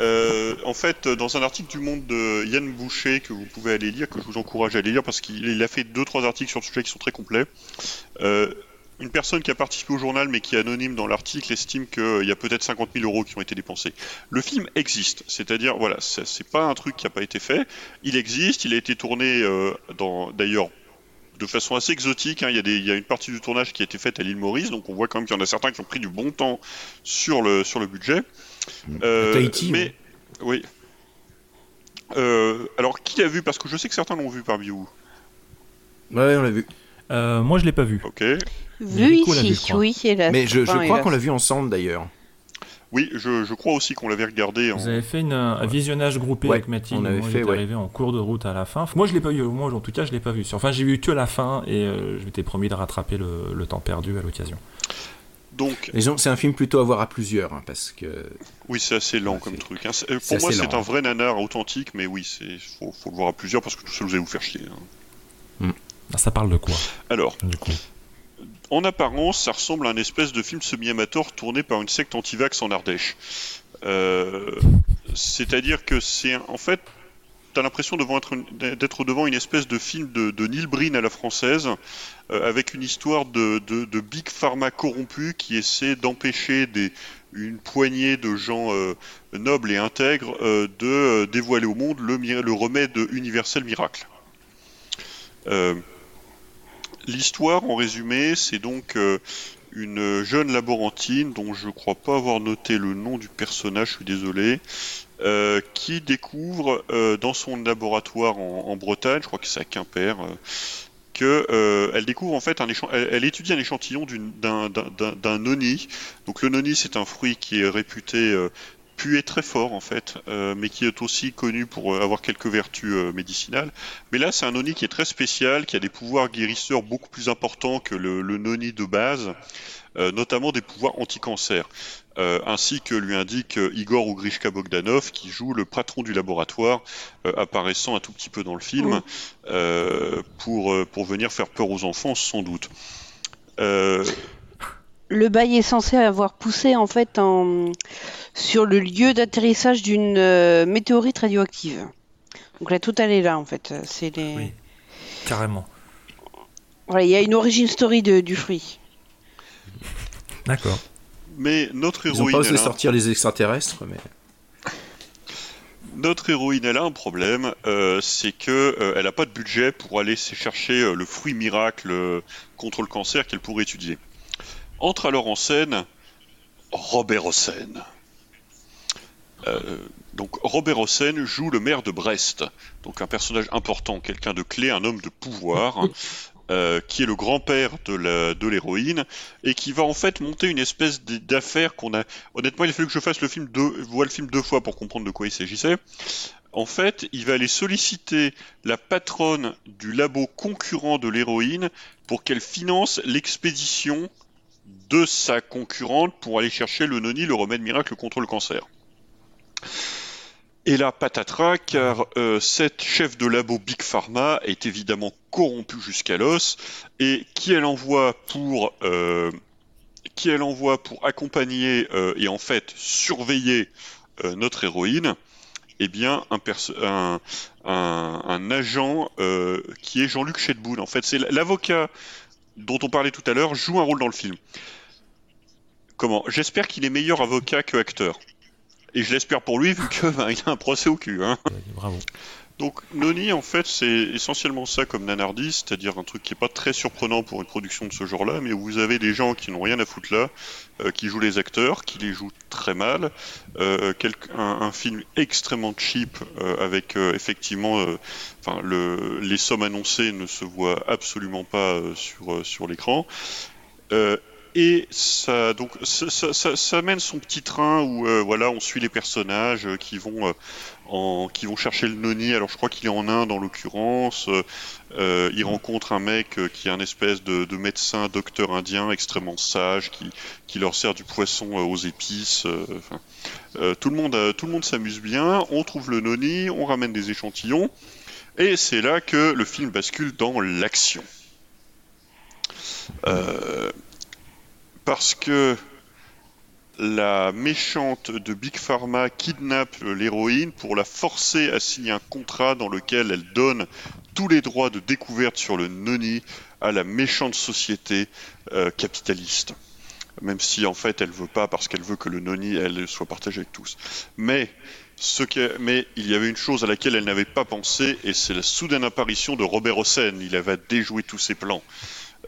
Euh, en fait, dans un article du Monde de Yann Boucher que vous pouvez aller lire, que je vous encourage à aller lire parce qu'il il a fait deux trois articles sur le sujet qui sont très complets. euh, une personne qui a participé au journal mais qui est anonyme dans l'article estime qu'il y a peut-être 50 000 euros qui ont été dépensés. Le film existe, c'est-à-dire voilà, c'est pas un truc qui n'a pas été fait. Il existe, il a été tourné euh, dans d'ailleurs de façon assez exotique. hein. Il, y a des, il y a une partie du tournage qui a été faite à l'île Maurice, donc on voit quand même qu'il y en a certains qui ont pris du bon temps sur le sur le budget. Euh, Tahiti, mais oui. Euh, alors qui l'a vu? Parce que je sais que certains l'ont vu parmi vous. Ouais, on l'a vu. Euh, moi, je l'ai pas vu. Ok. Vu l'a vu, je ici, oui, hélas. Mais je, crois qu'on l'a vu ensemble d'ailleurs. Oui, je, je crois aussi qu'on l'avait regardé. En... Vous avez fait une- un visionnage groupé Ouais, avec Mathilde. on avait moi, fait, ouais. arrivé en cours de route à la fin. Moi, je l'ai pas vu. Moi, en tout cas, je l'ai pas vu. Enfin, j'ai vu que la fin et euh, je m'étais promis de rattraper le, le temps perdu à l'occasion. Donc, c'est un film plutôt à voir à plusieurs, hein, parce que oui, c'est assez lent comme truc. hein. Pour moi, c'est un hein. vrai nanar authentique, mais oui, c'est faut, faut le voir à plusieurs parce que tout seul vous allez vous faire chier. hein. Ah, ça parle de quoi Alors, Du coup? En apparence, ça ressemble à un espèce de film semi-amateur tourné par une secte anti-vax en Ardèche. Euh, C'est-à-dire que c'est en fait, t'as l'impression d'être devant une espèce de film de, de Neil Breen à la française, euh, avec une histoire de, big pharma corrompu qui essaie d'empêcher une poignée de gens euh, nobles et intègres euh, de dévoiler au monde le, le remède universel miracle. L'histoire, en résumé, c'est donc euh, une jeune laborantine dont je crois pas avoir noté le nom du personnage, je suis désolé, euh, qui découvre euh, dans son laboratoire en, Bretagne, je crois que c'est à Quimper, que euh, elle découvre en fait un elle, étudie un échantillon d'un noni. Donc le noni, c'est un fruit qui est réputé puer très fort en fait, euh, mais qui est aussi connu pour euh, avoir quelques vertus euh, médicinales. Mais là, c'est un noni qui est très spécial, qui a des pouvoirs guérisseurs beaucoup plus importants que le, le noni de base, euh, notamment des pouvoirs anti-cancer. Euh, ainsi que lui indique euh, Igor Ugrishka Bogdanov, qui joue le patron du laboratoire, euh, apparaissant un tout petit peu dans le film, euh, pour, pour venir faire peur aux enfants, sans doute. Le bail est censé avoir poussé en fait en... sur le lieu d'atterrissage d'une euh, météorite radioactive. Donc la totale est là en fait. C'est les... Oui. Carrément. Voilà, il y a une origin story de- du fruit. D'accord. mais notre ils ont héroïne, pas osé sortir les extraterrestres, mais Notre héroïne, elle a un problème, euh, c'est que euh, elle a pas de budget pour aller chercher euh, le fruit miracle euh, contre le cancer qu'elle pourrait étudier. Entre alors en scène Robert Hossein. Euh, donc Robert Hossein joue le maire de Brest, donc un personnage important, quelqu'un de clé, un homme de pouvoir, euh, qui est le grand-père de l'héroïne et qui va en fait monter une espèce d'affaire qu'on a. Honnêtement, il a fallu que je fasse le film deux, le film deux fois pour comprendre de quoi il s'agissait. En fait, il va aller solliciter la patronne du labo concurrent de l'héroïne pour qu'elle finance l'expédition de sa concurrente pour aller chercher le noni, le remède miracle contre le cancer. Et là, patatras, car euh, cette chef de labo Big Pharma est évidemment corrompue jusqu'à l'os, et qui elle envoie pour euh, qui elle envoie pour accompagner euh, et en fait surveiller notre héroïne, eh bien, un, agent qui est Jean-Luc Chedboun. En fait, c'est l'avocat dont on parlait tout à l'heure joue un rôle dans le film. Comment? J'espère qu'il est meilleur avocat que acteur. Et je l'espère pour lui, vu qu'il ben, a un procès au cul. Hein. Bravo. Donc Noni, en fait, c'est essentiellement ça comme Nanardi, c'est-à-dire un truc qui est pas très surprenant pour une production de ce genre-là, mais où vous avez des gens qui n'ont rien à foutre là, euh, qui jouent les acteurs, qui les jouent très mal, euh, un, film extrêmement cheap euh, avec effectivement, enfin le, les sommes annoncées ne se voient absolument pas sur sur l'écran et ça donc ça, ça, ça, mène son petit train où euh, voilà on suit les personnages euh, qui vont euh, en qui vont chercher le noni. Alors je crois qu'il est en Inde en l'occurrence. Il rencontre un mec qui est un espèce de, de, médecin docteur indien extrêmement sage qui, qui leur sert du poisson aux épices tout le monde tout le monde s'amuse bien. On trouve le noni on ramène des échantillons. Et c'est là que le film bascule dans l'action. Euh, parce que la méchante de Big Pharma kidnappe l'héroïne pour la forcer à signer un contrat dans lequel elle donne tous les droits de découverte sur le noni à la méchante société euh, capitaliste. Même si en fait elle veut pas parce qu'elle veut que le noni elle soit partagé avec tous. Mais il y avait une chose à laquelle elle n'avait pas pensé et c'est la soudaine apparition de Robert Hossein. Il avait déjoué tous ses plans.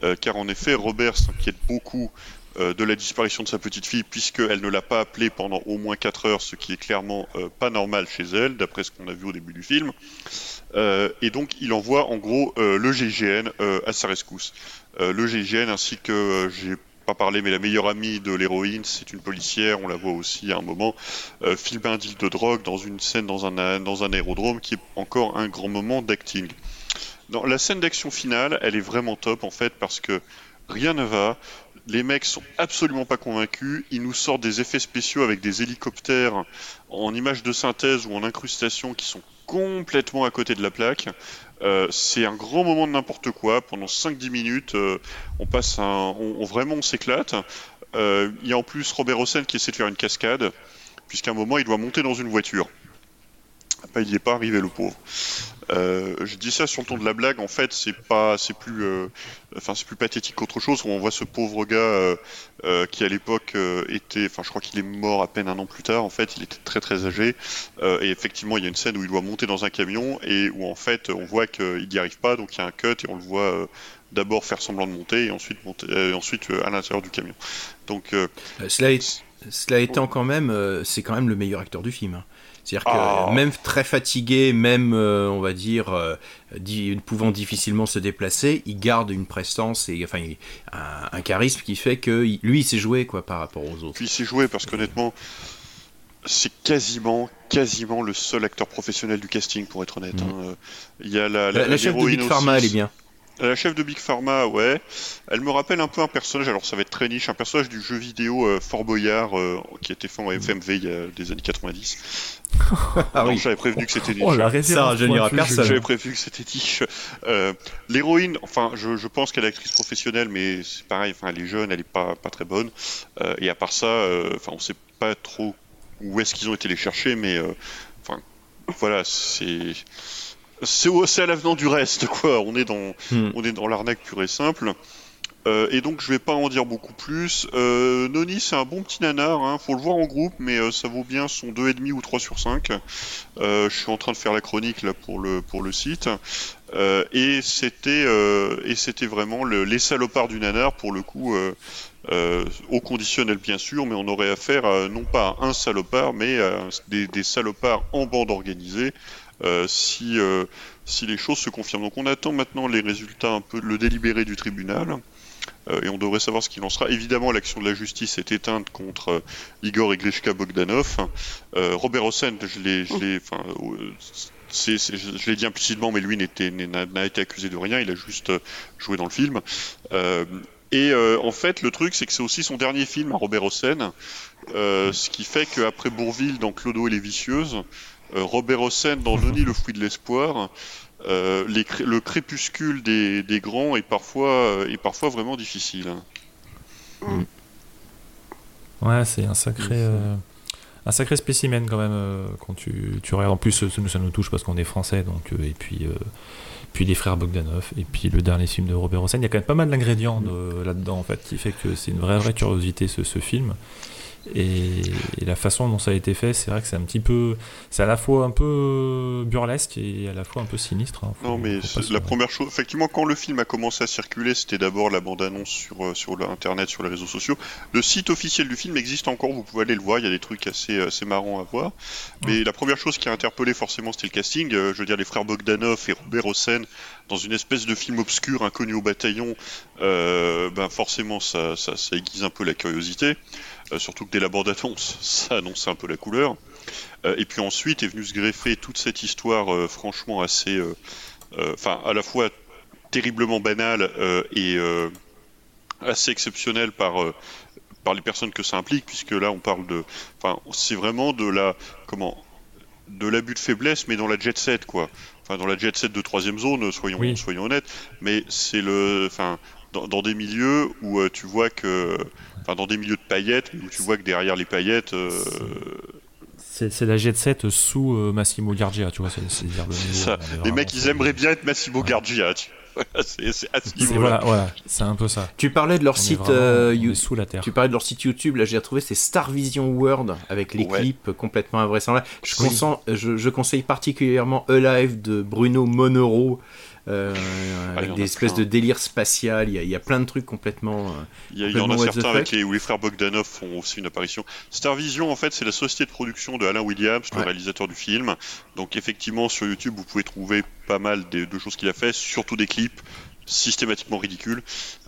Euh, car en effet, Robert s'inquiète beaucoup de la disparition de sa petite fille puisqu'elle ne l'a pas appelée pendant au moins 4 heures, ce qui est clairement euh, pas normal chez elle, d'après ce qu'on a vu au début du film. Euh, et donc il envoie en gros le GIGN à sa rescousse. le GIGN ainsi que j'ai pas parlé, mais la meilleure amie de l'héroïne, c'est une policière, on la voit aussi à un moment, filmer un deal de drogue dans une scène dans un, dans un aérodrome qui est encore un grand moment d'acting. Dans la scène d'action finale, elle est vraiment top en fait parce que rien ne va. Les mecs sont absolument pas convaincus. Ils nous sortent des effets spéciaux avec des hélicoptères en images de synthèse ou en incrustation qui sont complètement à côté de la plaque. Euh, c'est un grand moment de n'importe quoi. Pendant 5-10 minutes, euh, on passe un, on, vraiment on s'éclate. Euh, il y a en plus Robert Hossein qui essaie de faire une cascade, puisqu'à un moment il doit monter dans une voiture. Il n'y est pas arrivé le pauvre. Euh, je dis ça sur le ton de la blague. En fait, c'est pas, c'est plus, euh, enfin, c'est plus pathétique qu'autre chose. on voit ce pauvre gars euh, qui à l'époque était, enfin, je crois qu'il est mort à peine un an plus tard. En fait, il était très très âgé. et effectivement, il y a une scène où il doit monter dans un camion et où en fait, on voit qu'il n'y arrive pas. Donc il y a un cut et on le voit d'abord faire semblant de monter et ensuite monter, ensuite à l'intérieur du camion. Donc cela, est, cela étant quand même, c'est quand même le meilleur acteur du film. Hein. C'est-à-dire que Ah. même très fatigué, même euh, on va dire euh, di- pouvant difficilement se déplacer, il garde une prestance et enfin un, un charisme qui fait que il- lui il s'est joué quoi par rapport aux autres. Puis il s'est joué parce qu'honnêtement, c'est quasiment, quasiment le seul acteur professionnel du casting, pour être honnête. hein. Euh, Il y a la, La, la chef de Big Pharma, elle est bien. La chef de Big Pharma, ouais. Elle me rappelle un peu un personnage, alors ça va être très niche, un personnage du jeu vidéo euh, Fort Boyard euh, qui a été fait en FMV il y a des années 90. Ah Non, oui. j'avais prévenu que c'était niche. Oh, la Ça pointue, personne. J'avais prévu que c'était niche. Euh, L'héroïne, enfin, je, je pense qu'elle est actrice professionnelle, mais c'est pareil, enfin, elle est jeune, elle est pas, pas très bonne. Euh, et à part ça, euh, enfin, on sait pas trop où est-ce qu'ils ont été les chercher, mais euh, enfin, voilà, c'est. C'est à l'avenant du reste, quoi. On est dans, Hmm. on est dans l'arnaque pure et simple. Euh, et donc je vais pas en dire beaucoup plus. Euh, Noni c'est un bon petit nanar, hein. faut le voir en groupe, mais euh, ça vaut bien son 2,5 ou 3 sur 5. Euh, je suis en train de faire la chronique là pour le, pour le site. Et c'était et c'était vraiment le- les salopards du nanar pour le coup au conditionnel bien sûr, mais on aurait affaire à, non pas à un salopard, mais à des, des salopards en bande organisée. Euh, si, euh, si les choses se confirment. Donc on attend maintenant les résultats un peu le délibéré du tribunal. Euh, et on devrait savoir ce qu'il en sera. Évidemment, l'action de la justice est éteinte contre Igor Igleshka Bogdanov. Euh, Robert Hossein, je l'ai, dit implicitement, mais lui n'a, été accusé de rien. Il a juste joué dans le film. Et en fait, le truc, c'est que c'est aussi son dernier film à Robert Hossein. Ce qui fait qu'après Bourville dans Clodo et les Vicieuses, Robert Hossein dans Denis le fruit de l'espoir, euh, les le crépuscule des, des grands est parfois, euh, est parfois vraiment difficile. hein. Ouais, c'est un sacré. euh, un sacré spécimen quand même euh, quand tu, tu regardes. En plus, ça, nous- ça nous touche parce qu'on est français, donc euh, et puis euh, puis les frères Bogdanov et puis le dernier film de Robert Hossein. Il y a quand même pas mal d'ingrédients de- là-dedans en fait, qui fait que c'est une vraie vraie curiosité ce, ce film. Et, et la façon dont ça a été fait, c'est vrai que c'est un petit peu, c'est à la fois un peu burlesque et à la fois un peu sinistre. hein. Non, mais la première chose. Effectivement, quand le film a commencé à circuler, c'était d'abord la bande-annonce sur, euh, sur l'internet, sur les réseaux sociaux. Le site officiel du film existe encore, vous pouvez aller le voir, il y a des trucs assez, assez marrants à voir. Mais la première chose qui a interpellé forcément, c'était le casting. Euh, je veux dire, les frères Bogdanov et Robert Hossein, dans une espèce de film obscur, inconnu au bataillon, euh, ben forcément, ça, ça, ça aiguise un peu la curiosité. Euh, surtout que dès la bande-annonce, ça annonçait un peu la couleur. Euh, et puis ensuite est venu se greffer toute cette histoire euh, franchement assez, enfin à la fois terriblement banale et assez exceptionnelle par par les personnes que ça implique, puisque là on parle de, enfin c'est vraiment de la comment de l'abus de faiblesse, mais dans la jet set quoi. Enfin dans la jet set de troisième zone, soyons Oui. soyons honnêtes. Mais c'est le, enfin dans, dans des milieux où euh, tu vois que, enfin dans des milieux de paillettes, où tu vois que derrière les paillettes, euh, C'est la jet set sous euh, Massimo Gargia, tu vois. C'est le ça, les vraiment- mecs ils aimeraient bien être Massimo Gargia. Tu vois. c'est c'est à ce C'est- niveau-là. Voilà, voilà, c'est un peu ça. Tu parlais de leur On site vraiment- euh, on est You- sous la terre. Tu parlais de leur site YouTube, là j'ai retrouvé c'est Star Vision World avec les Ouais. clips complètement invraisemblables. Je, Oui. consens- je, je conseille particulièrement Alive de Bruno Monoro. Euh, Ah, avec en des espèces plein. de délire spatial, il y, a, il y a plein de trucs complètement. euh, Il y, a- il y en a certains avec les, où les frères Bogdanov font aussi une apparition. Star Vision, en fait, c'est la société de production de Alain Williams, le Ouais. réalisateur du film. Donc, effectivement, sur YouTube, vous pouvez trouver pas mal de, de choses qu'il a fait, surtout des clips systématiquement ridicules.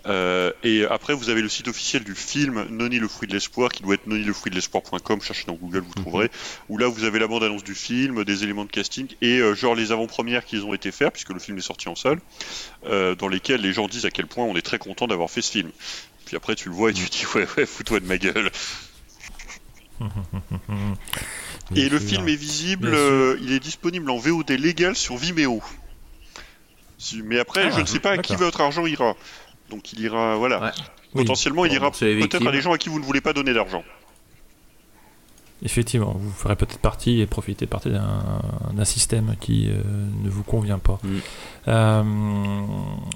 Euh, et après, vous avez le site officiel du film Noni le fruit de l'espoir, qui doit être nonilefruitdelespoir.com, cherchez dans Google, vous trouverez. Où là, vous avez la bande-annonce du film, des éléments de casting, et euh, genre les avant-premières qu'ils ont été faire, puisque le film est sorti en salle, euh, dans lesquelles les gens disent à quel point on est très content d'avoir fait ce film. Puis après, tu le vois et tu te dis, ouais, ouais, fous-toi de ma gueule. Et le film est visible, il est disponible en VOD légal sur Vimeo. Si- Mais après, Ah, je ne sais pas à qui votre argent ira. Donc il ira, voilà. Ouais. Oui. Potentiellement, il ira peut-être à des gens à qui vous ne voulez pas donner d'argent. Effectivement, vous ferez peut-être partie et profiter partie d'un système qui euh, ne vous convient pas. Mm. Euh,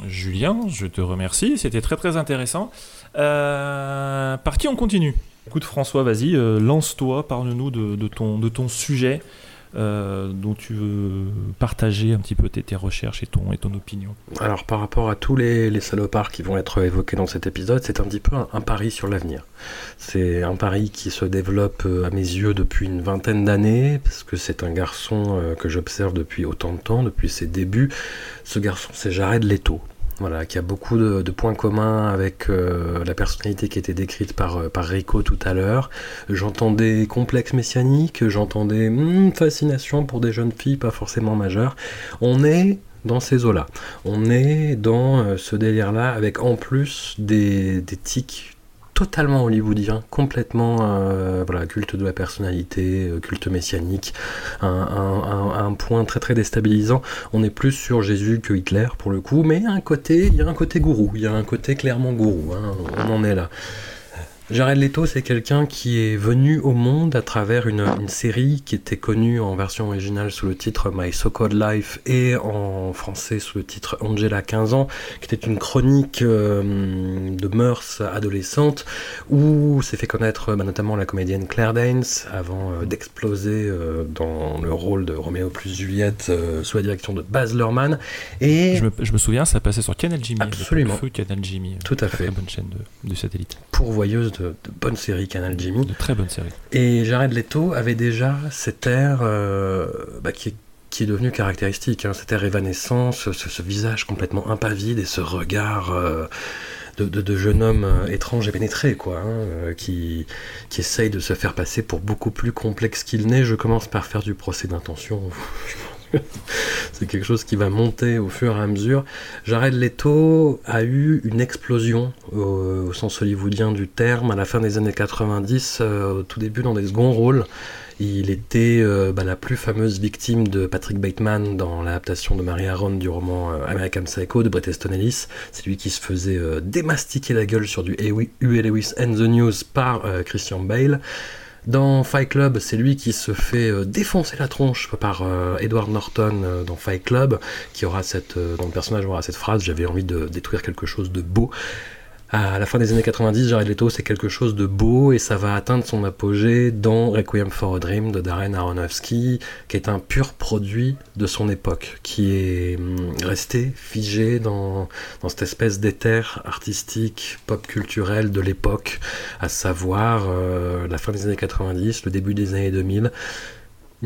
Julien, je te remercie, c'était très très intéressant. Euh, par qui on continue? Écoute François, vas-y, euh, lance-toi, parle-nous de, de ton, de ton sujet euh, dont tu veux partager un petit peu tes, recherches et ton, et ton opinion. Alors par rapport à tous les, les salopards qui vont être évoqués dans cet épisode, c'est un petit peu un, un pari sur l'avenir. C'est un pari qui se développe euh, à mes yeux depuis une vingtaine d'années, parce que c'est un garçon euh, que j'observe depuis autant de temps, depuis ses débuts. Ce garçon, c'est Jared Leto. Voilà, qui a beaucoup de, points communs avec euh, la personnalité qui était décrite par, euh, par Rico tout à l'heure. J'entendais complexe messianique, j'entendais hmm, fascination pour des jeunes filles pas forcément majeures. On est dans ces eaux-là. On est dans euh, ce délire-là avec en plus des, des tics totalement hollywoodiens, complètement euh, voilà, culte de la personnalité, euh, culte messianique, un, point très très déstabilisant. On est plus sur Jésus que Hitler pour le coup, mais il y a un côté, il y a un côté gourou, il y a un côté clairement gourou, hein, on en est là. Jared Leto, c'est quelqu'un qui est venu au monde à travers une, une série qui était connue en version originale sous le titre My So-Called Life et en français sous le titre Angela 15 ans, qui était une chronique euh, de mœurs adolescentes où s'est fait connaître bah, notamment la comédienne Claire Danes avant euh, d'exploser euh, dans le rôle de Roméo plus Juliette sous la direction de Baz Luhrmann. Et Je me, je me souviens, ça passait sur Canal Jimmy. Absolument. Le feu Canal Jimmy. Tout à fait. Très bonne chaîne de, de satellite. pourvoyeuse de, de bonnes séries Canal Jimmy. De très bonne série. Et Jared Leto avait déjà cet air euh, bah, qui, est, qui est devenu caractéristique, hein, cet air évanescent, ce, ce- ce visage complètement impavide et ce regard euh, de, de- de jeune homme euh, étrange et pénétré, quoi, hein, qui, qui essaye de se faire passer pour beaucoup plus complexe qu'il n'est. Je commence par faire du procès d'intention. C'est quelque chose qui va monter au fur et à mesure. Jared Leto a eu une explosion au, au sens hollywoodien du terme à la fin des années 90, euh, au tout début dans des seconds rôles. Il était euh, bah, la plus fameuse victime de Patrick Bateman dans l'adaptation de Mary Aaron du roman euh, American Psycho de Bret Easton Ellis. C'est lui qui se faisait démastiquer la gueule sur du Huey Lewis and the News par Christian Bale. Dans Fight Club, c'est lui qui se fait euh, défoncer la tronche par euh, Edward Norton euh, dans Fight Club, qui aura cette, dont le personnage aura cette phrase J'avais envie de détruire quelque chose de beau à la fin des années 90, Jared Leto, c'est quelque chose de beau et ça va atteindre son apogée dans Requiem for a Dream de Darren Aronofsky, qui est un pur produit de son époque, qui est hum, resté figé dans, cette espèce d'éther artistique, pop culturel de l'époque, à savoir euh, la fin des années 90, le début des années 2000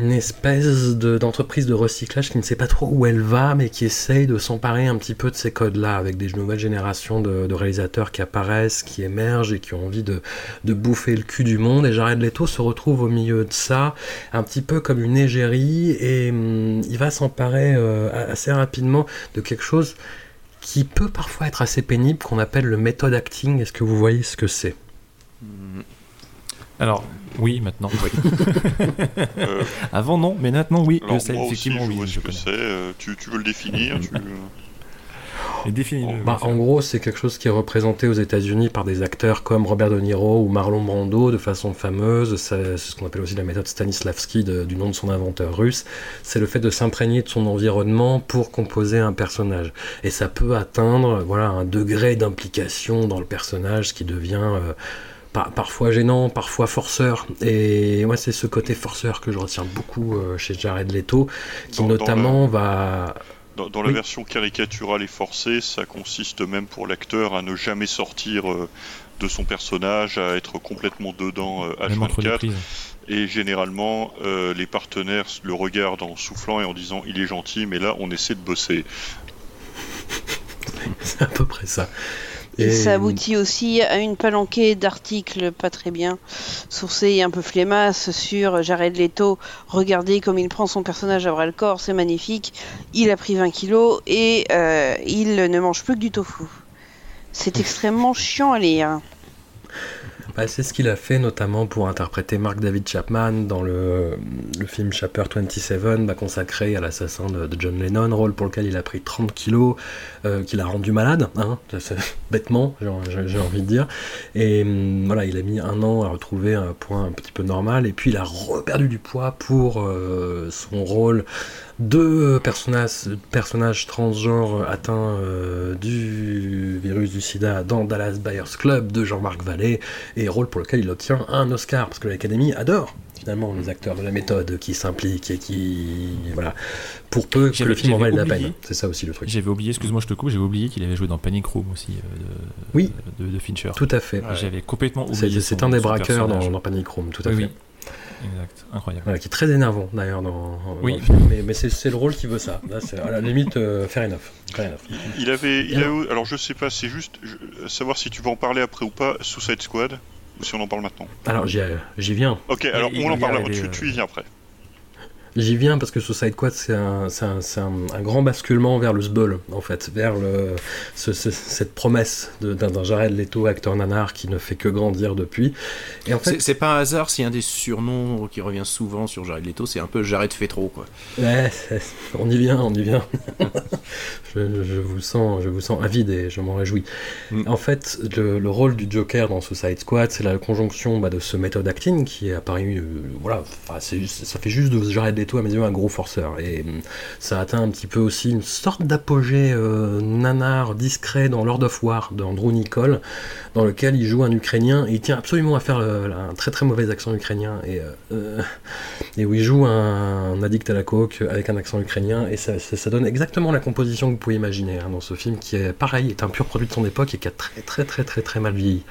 une espèce d'entreprise de, recyclage qui ne sait pas trop où elle va, mais qui essaye de s'emparer un petit peu de ces codes-là, avec des nouvelles générations de, réalisateurs qui apparaissent, qui émergent et qui ont envie de, bouffer le cul du monde. Et Jared Leto se retrouve au milieu de ça, un petit peu comme une égérie, et hum, il va s'emparer euh, assez rapidement de quelque chose qui peut parfois être assez pénible, qu'on appelle le méthode acting. Est-ce que vous voyez ce que c'est? Alors, oui, maintenant. Euh, Avant non, mais maintenant oui. je sais, effectivement oui. Je. Euh, tu, veux le définir tu... Et définir. Bah, en gros, c'est quelque chose qui est représenté aux États-Unis par des acteurs comme Robert De Niro ou Marlon Brando de façon fameuse. C'est ce qu'on appelle aussi la méthode Stanislavski du nom de son inventeur russe. C'est le fait de s'imprégner de son environnement pour composer un personnage. Et ça peut atteindre voilà, un degré d'implication dans le personnage qui devient. Euh, parfois gênant, parfois forceur. Et moi, c'est ce côté forceur que je retiens beaucoup euh, chez Jared Leto, qui notamment va. Dans, la version caricaturale et forcée, ça consiste même pour l'acteur à ne jamais sortir euh, de son personnage, à être complètement dedans à euh, H24. Et généralement, les partenaires le regardent en soufflant et en disant il est gentil, mais là, on essaie de bosser. c'est à peu près ça. Et, ça aboutit aussi à une palanquée d'articles pas très bien sourcés et un peu flemmasse sur Jared Leto. Regardez comme il prend son personnage à bras le corps, c'est magnifique. Il a pris 20 kilos et euh, il ne mange plus que du tofu. C'est extrêmement chiant à lire. Bah, c'est ce qu'il a fait notamment pour interpréter Mark David Chapman dans le, film Chapter 27, bah, consacré à l'assassin de, John Lennon, rôle pour lequel il a pris 30 kilos, euh, qu'il a rendu malade, hein, bêtement, j'ai envie de dire. Et hum, voilà, il a mis un an à retrouver un point un petit peu normal, et puis il a reperdu du poids pour euh, son rôle deux personnages, personnages transgenres atteints euh, du virus du sida dans Dallas Buyers Club de Jean-Marc Vallée, et rôle pour lequel il obtient un Oscar, parce que l'Académie adore finalement les acteurs de la méthode qui s'impliquent et qui voilà pour peu que le film en vaille la peine. c'est ça aussi le truc. J'avais oublié excuse-moi je te coupe j'avais oublié qu'il avait joué dans Panic Room aussi euh, de, oui. de, Fincher. Tout à fait. J'avais complètement oublié c'est un des braqueurs dans, Panic Room tout à fait Exact, incroyable. qui est très énervant d'ailleurs dans, oui. mais, mais c'est le rôle qui veut ça. Là, c'est à la limite euh, faire enough. Il, avait, il a, alors je sais pas, c'est juste savoir si tu vas en parler après ou pas. Suicide Squad ou si on en parle maintenant. Alors j'y viens. Ok, alors on en parle. Tu, tu y viens après. J'y viens parce que Suicide Squad, c'est un, un, grand basculement vers le sbul, en fait, vers le, cette promesse d'un Jared Leto, acteur nanar, qui ne fait que grandir depuis. Et en fait, c'est pas un hasard si un des surnoms qui revient souvent sur Jared Leto, c'est un peu Jared fait trop, quoi. Ouais, on y vient, on y vient. je, vous sens, je vous sens avide et je m'en réjouis. Mm. En fait, le, rôle du Joker dans Suicide Squad, c'est la conjonction bah, de ce méthode acting qui est apparu, euh, voilà, ça fait juste de Jared tout à mes yeux un gros forceur. Et hum, ça atteint un petit peu aussi une sorte d'apogée euh, nanar discret dans Lord of War d'Andrew Nicole, dans lequel il joue un Ukrainien et il tient absolument à faire un très très mauvais accent ukrainien et, euh, euh, et où il joue un, addict à la coke avec un accent ukrainien et ça, ça, donne exactement la composition que vous pouvez imaginer hein, dans ce film qui est pareil, est un pur produit de son époque et qui a très très très très très mal vieilli.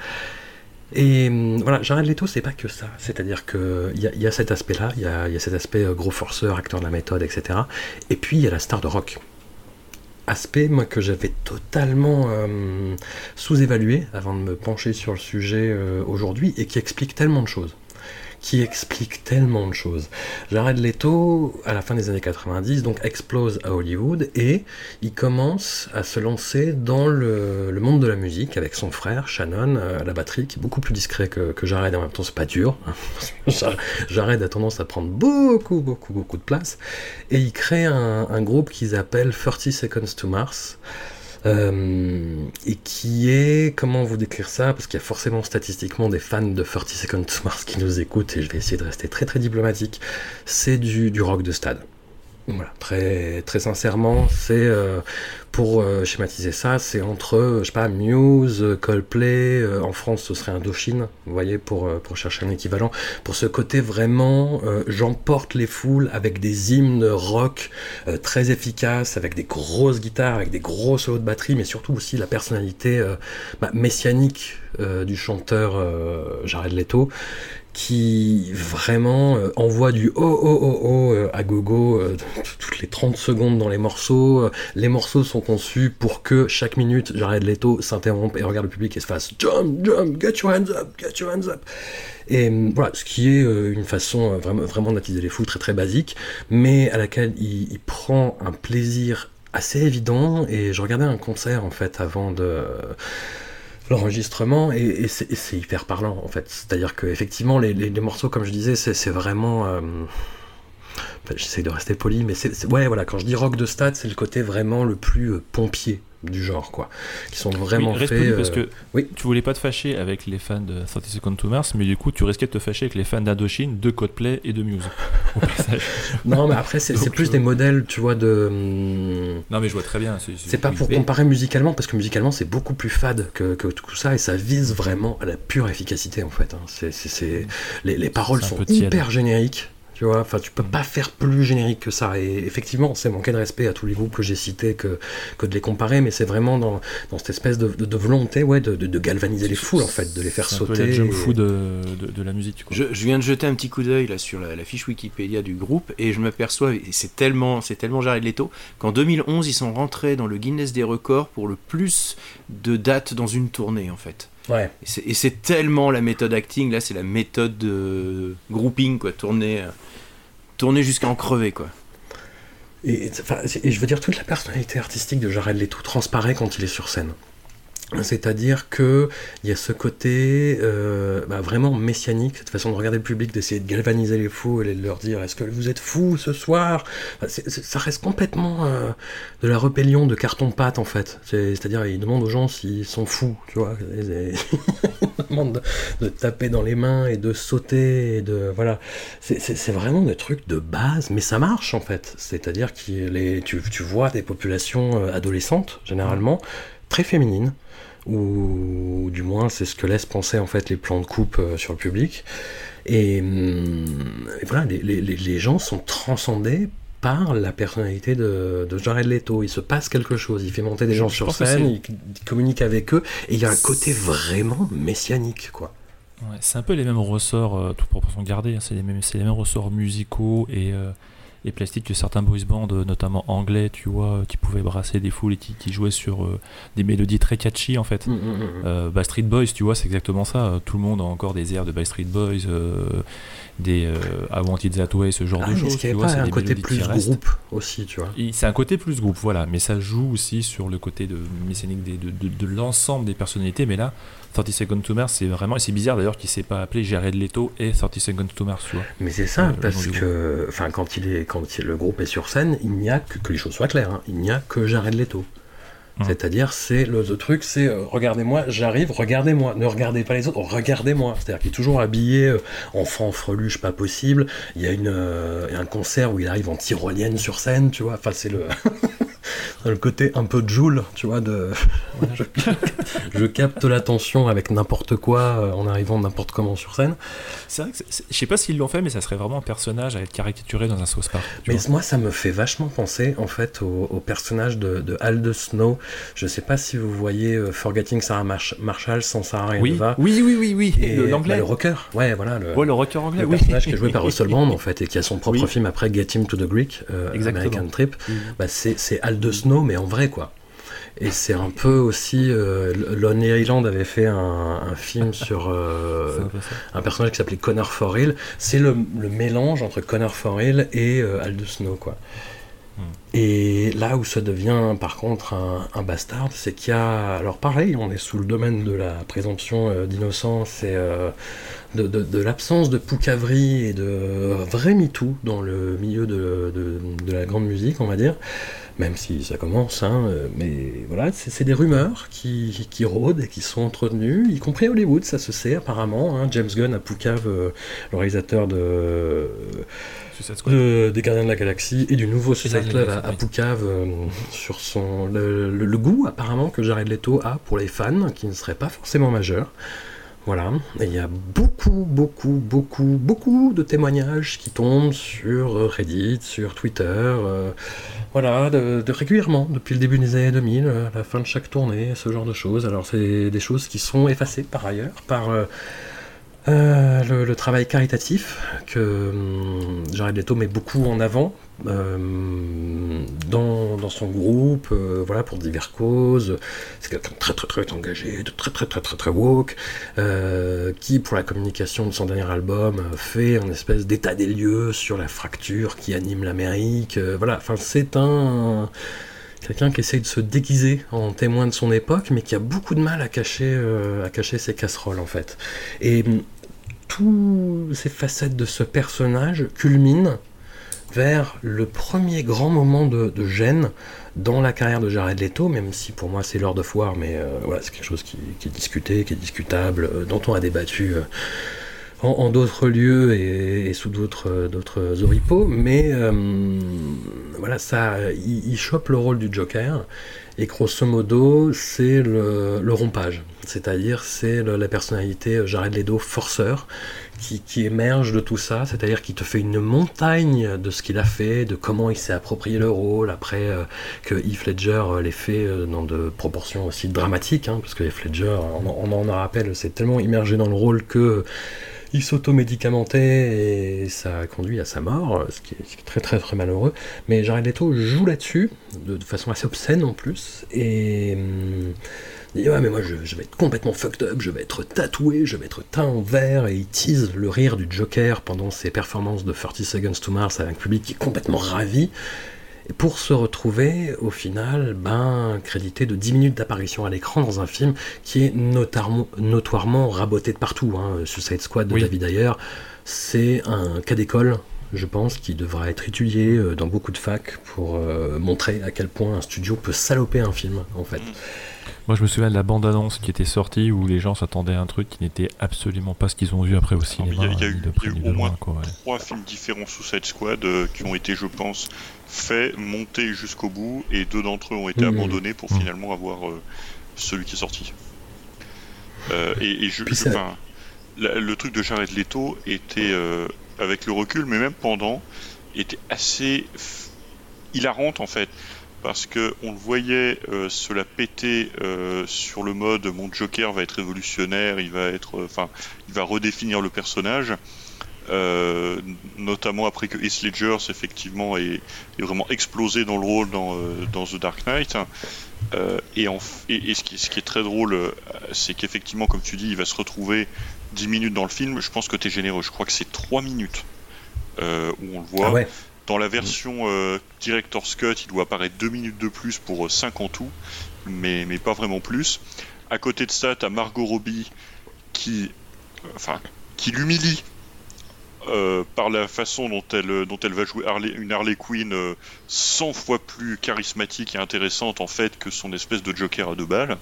Et hum, voilà, Jared Leto, c'est pas que ça. C'est-à-dire qu'il y, y, a cet aspect-là, il y a, cet aspect euh, gros forceur, acteur de la méthode, etc. Et puis il y a la star de rock. Aspect moi, que j'avais totalement euh, sous-évalué avant de me pencher sur le sujet euh, aujourd'hui et qui explique tellement de choses qui explique tellement de choses. Jared Leto, à la fin des années 90, donc explose à Hollywood et il commence à se lancer dans le, monde de la musique avec son frère Shannon euh, à la batterie, qui est beaucoup plus discret que, Jared, en même temps c'est pas dur. Jared a tendance à prendre beaucoup, beaucoup, beaucoup de place et il crée un, groupe qu'ils appellent 30 Seconds to Mars. Euh, et qui est, comment vous décrire ça? Parce qu'il y a forcément statistiquement des fans de 30 Seconds to Mars qui nous écoutent, et je vais essayer de rester très très diplomatique. C'est du, du rock de stade. Très, sincèrement, c'est euh, pour euh, schématiser ça, c'est entre, euh, je sais pas, Muse, Coldplay, en France ce serait Indochine, vous voyez, pour, pour chercher un équivalent, pour ce côté vraiment, j'emporte les foules avec des hymnes rock très efficaces, avec des grosses guitares, avec des gros solos de batterie, mais surtout aussi la personnalité bah, messianique du chanteur Jared Leto qui vraiment euh, envoie du oh oh oh euh, à gogo euh, toutes les 30 secondes dans les morceaux. Les morceaux sont conçus pour que chaque minute Jared Leto s'interrompe et regarde le public et se fasse jump, jump, get your hands up, get your hands up. Et voilà, ce qui est une façon vraiment, vraiment d'attiser les fous très très basique, mais à laquelle il prend un plaisir assez évident. Et je regardais un concert en fait avant de l'enregistrement et, c'est hyper parlant en fait. C'est-à-dire que effectivement les, morceaux, comme je disais, c'est vraiment. Euh, j'essaie de rester poli, mais c'est ouais voilà. Quand je dis rock de stade, c'est le côté vraiment le plus euh, pompier du genre, quoi. Qui sont vraiment faits. Euh, parce que oui. tu voulais pas te fâcher avec les fans de 30 Seconds to Mars, mais du coup, tu risquais de te fâcher avec les fans d'Indochine, de Coldplay et de Muse. non, mais après, c'est plus des modèles, tu vois, de. Non, mais je vois très bien. C'est pas pour comparer musicalement, parce que musicalement, c'est beaucoup plus fade que, que, tout ça, et ça vise vraiment à la pure efficacité, en fait. Hein. C'est les, les paroles sont hyper génériques. Tu vois, enfin, tu peux pas faire plus générique que ça. Et effectivement, c'est manquer de respect à tous les groupes que j'ai cités que, que de les comparer, mais c'est vraiment dans, dans, cette espèce de, de, volonté ouais, de, de, galvaniser les foules, en fait, de les faire sauter. C'est jump fou de, de, la musique. Je, je, viens de jeter un petit coup d'œil là sur la, fiche Wikipédia du groupe et je m'aperçois, et c'est tellement, c'est tellement Jared Leto, qu'en 2011, ils sont rentrés dans le Guinness des records pour le plus de dates dans une tournée, en fait. Ouais. Et c'est tellement la méthode acting, là c'est la méthode de grouping, quoi, tourner, tourner jusqu'à en crever, quoi. Et, je veux dire, toute la personnalité artistique de Jared Leto transparaît quand il est sur scène. C'est-à-dire que il y a ce côté euh, bah, vraiment messianique, cette façon de regarder le public, d'essayer de galvaniser les fous et de leur dire est-ce que vous êtes fous ce soir? Ça reste complètement euh, de la rébellion de carton-pâte en fait. C'est-à-dire il demande aux gens s'ils sont fous, tu vois. Il demande de, taper dans les mains et de sauter et de voilà. C'est vraiment des trucs de base, mais ça marche en fait. C'est-à-dire que tu, tu vois des populations euh, adolescentes généralement très féminines ou du moins c'est ce que laissent penser en fait les plans de coupe euh, sur le public. Et, hum, voilà, les, gens sont transcendés par la personnalité de, Jared Leto. Il se passe quelque chose, il fait monter des gens sur scène, il, communique avec eux, et il y a un côté vraiment messianique, quoi. c'est un peu les mêmes ressorts, euh, toute proportion gardée, hein. c'est les, mêmes, les mêmes ressorts musicaux et, euh, et plastique que certains boys bands, euh, notamment anglais, tu vois, qui pouvaient brasser des foules et qui, jouaient sur euh, des mélodies très catchy en fait. Mm, mm, mm, euh, Backstreet Boys, tu vois, c'est exactement ça. Tout le monde a encore des airs de Backstreet Boys, des euh, I Want It That Way, ce genre ah, de choses. Tu vois, c'est un côté plus groupe aussi, tu vois? C'est un côté plus groupe, voilà. Mais ça joue aussi sur le côté de mécanique de, de, de l'ensemble des personnalités. Mais là, 30 Seconds to Mars, c'est vraiment, et c'est bizarre d'ailleurs qu'il s'est pas appelé Jared Leto et 30 Seconds to Mars, tu vois. Mais c'est ça, parce que, enfin, quand il est, quand le groupe est sur scène, il n'y a que, que les choses soient claires, hein, il n'y a que Jared Leto. Mmh. C'est-à-dire, c'est le, truc, c'est euh, regardez-moi, j'arrive, regardez-moi, ne regardez pas les autres, regardez-moi. C'est-à-dire qu'il est toujours habillé euh, en fanfreluche pas possible. Il y a une, euh, un concert où il arrive en tyrolienne sur scène, tu vois. Enfin, c'est le. le côté un peu Joule, tu vois, de je, capte l'attention avec n'importe quoi euh, en arrivant n'importe comment sur scène. C'est vrai que je sais pas s'ils l'ont fait, mais ça serait vraiment un personnage à être caricaturé dans un sauce park. Mais moi, ça me fait vachement penser en fait au, personnage de, de Snow. Je sais pas si vous voyez euh, Forgetting Sarah Marshall sans Sarah oui. Eva. Oui, oui, oui, oui. L'anglais. Bah, le rocker. Ouais, voilà. Le, ouais, le rocker anglais. Le personnage qui est joué par Russell Brand en fait et qui a son propre film après Get Him to the Greek, euh, American Trip. Bah, c'est Al Snow, mais en vrai quoi. Et c'est un peu aussi. Euh, Lonely Island avait fait un, film sur euh, un personnage qui s'appelait Connor Forhill. C'est le, mélange entre Connor Forhill et euh, Aldous Snow, quoi. Hmm. Et là où ça devient par contre un, bastard, c'est qu'il y a. Alors pareil, on est sous le domaine de la présomption euh, d'innocence et de, de, l'absence de poucavri et de vrai MeToo dans le milieu de, de, la grande musique, on va dire. Même si ça commence, hein, euh, mais voilà, c'est des rumeurs qui, qui, rôdent et qui sont entretenues, y compris à Hollywood, ça se sait apparemment. Hein. James Gunn à Poucave, euh, le réalisateur de, des Gardiens de la Galaxie et du nouveau Suicide Club à, à, Poucave, euh, sur son, le, le, goût apparemment que Jared Leto a pour les fans, qui ne seraient pas forcément majeurs. Voilà, et il y a beaucoup, beaucoup, beaucoup, beaucoup de témoignages qui tombent sur Reddit, sur Twitter, voilà, de, régulièrement, depuis le début des années 2000, à la fin de chaque tournée, ce genre de choses. Alors c'est des choses qui sont effacées par ailleurs, par euh, euh, le, travail caritatif que hum, Jared Leto met beaucoup en avant euh, dans, dans, son groupe, euh, voilà, pour diverses causes. C'est quelqu'un de très très très engagé, de très très très très très woke, qui pour la communication de son dernier album fait un espèce d'état des lieux sur la fracture qui anime l'Amérique. voilà, enfin c'est un quelqu'un qui essaye de se déguiser en témoin de son époque, mais qui a beaucoup de mal à cacher, à cacher ses casseroles en fait. Et hum, toutes ces facettes de ce personnage culminent vers le premier grand moment de, gêne dans la carrière de Jared Leto, même si pour moi c'est l'heure de foire, mais euh, voilà, c'est quelque chose qui, est discuté, qui est discutable, euh, dont on a débattu euh, en, d'autres lieux et, sous d'autres d'autres oripeaux, mais voilà, ça, il, chope le rôle du Joker, et grosso modo, c'est le, rompage, c'est-à-dire c'est la personnalité Jared Leto forceur, qui, émerge de tout ça, c'est-à-dire qu'il te fait une montagne de ce qu'il a fait, de comment il s'est approprié le rôle, après euh, que Heath Ledger euh, l'ait fait euh, dans de proportions aussi dramatiques, hein, parce que Heath Ledger, on, en rappelle, c'est tellement immergé dans le rôle que il s'automédicamentait et ça a conduit à sa mort, ce qui est, très très très malheureux. Mais Jared Leto joue là-dessus, de, façon assez obscène en plus, et... Hum, il dit ouais mais moi je, vais être complètement fucked up, je vais être tatoué, je vais être teint en vert et il tease le rire du Joker pendant ses performances de 30 Seconds to Mars avec un public qui est complètement ravi. Et pour se retrouver au final, ben crédité de 10 minutes d'apparition à l'écran dans un film qui est notoirement, raboté de partout. Hein. Suicide Squad de David Ayer, c'est un cas d'école je pense, qui devra être étudié euh, dans beaucoup de facs pour euh, montrer à quel point un studio peut saloper un film, en fait. Mm. Moi, je me souviens de la bande-annonce qui était sortie où les gens s'attendaient à un truc qui n'était absolument pas ce qu'ils ont vu après au cinéma. Il y a, eu, au moins trois films différents sous cette squad euh, qui ont été, je pense, faits, montés jusqu'au bout, et deux d'entre eux ont été mmh. abandonnés pour mmh. finalement avoir euh, celui qui est sorti. Euh, et, je, le truc de Jared Leto était, avec le recul, mais même pendant, était assez hilarante en fait parce que on le voyait euh, se la péter euh, sur le mode mon Joker va être révolutionnaire, il va être, euh, enfin, il va redéfinir le personnage, notamment après que Heath Ledger effectivement est, vraiment explosé dans le rôle dans, dans The Dark Knight. et, en, et, ce, qui, ce, qui, est très drôle, c'est qu'effectivement, comme tu dis, il va se retrouver 10 minutes dans le film. Je pense que tu es généreux. Je crois que c'est 3 minutes où on le voit. Ah ouais. Dans la version euh, Director's Cut, il doit apparaître 2 minutes de plus pour 5 euh, en tout, mais, mais pas vraiment plus. À côté de ça, tu as Margot Robbie qui, euh, enfin, qui l'humilie par la façon dont elle, dont elle va jouer une Harley Quinn 100 fois plus charismatique et intéressante en fait que son espèce de Joker à deux balles.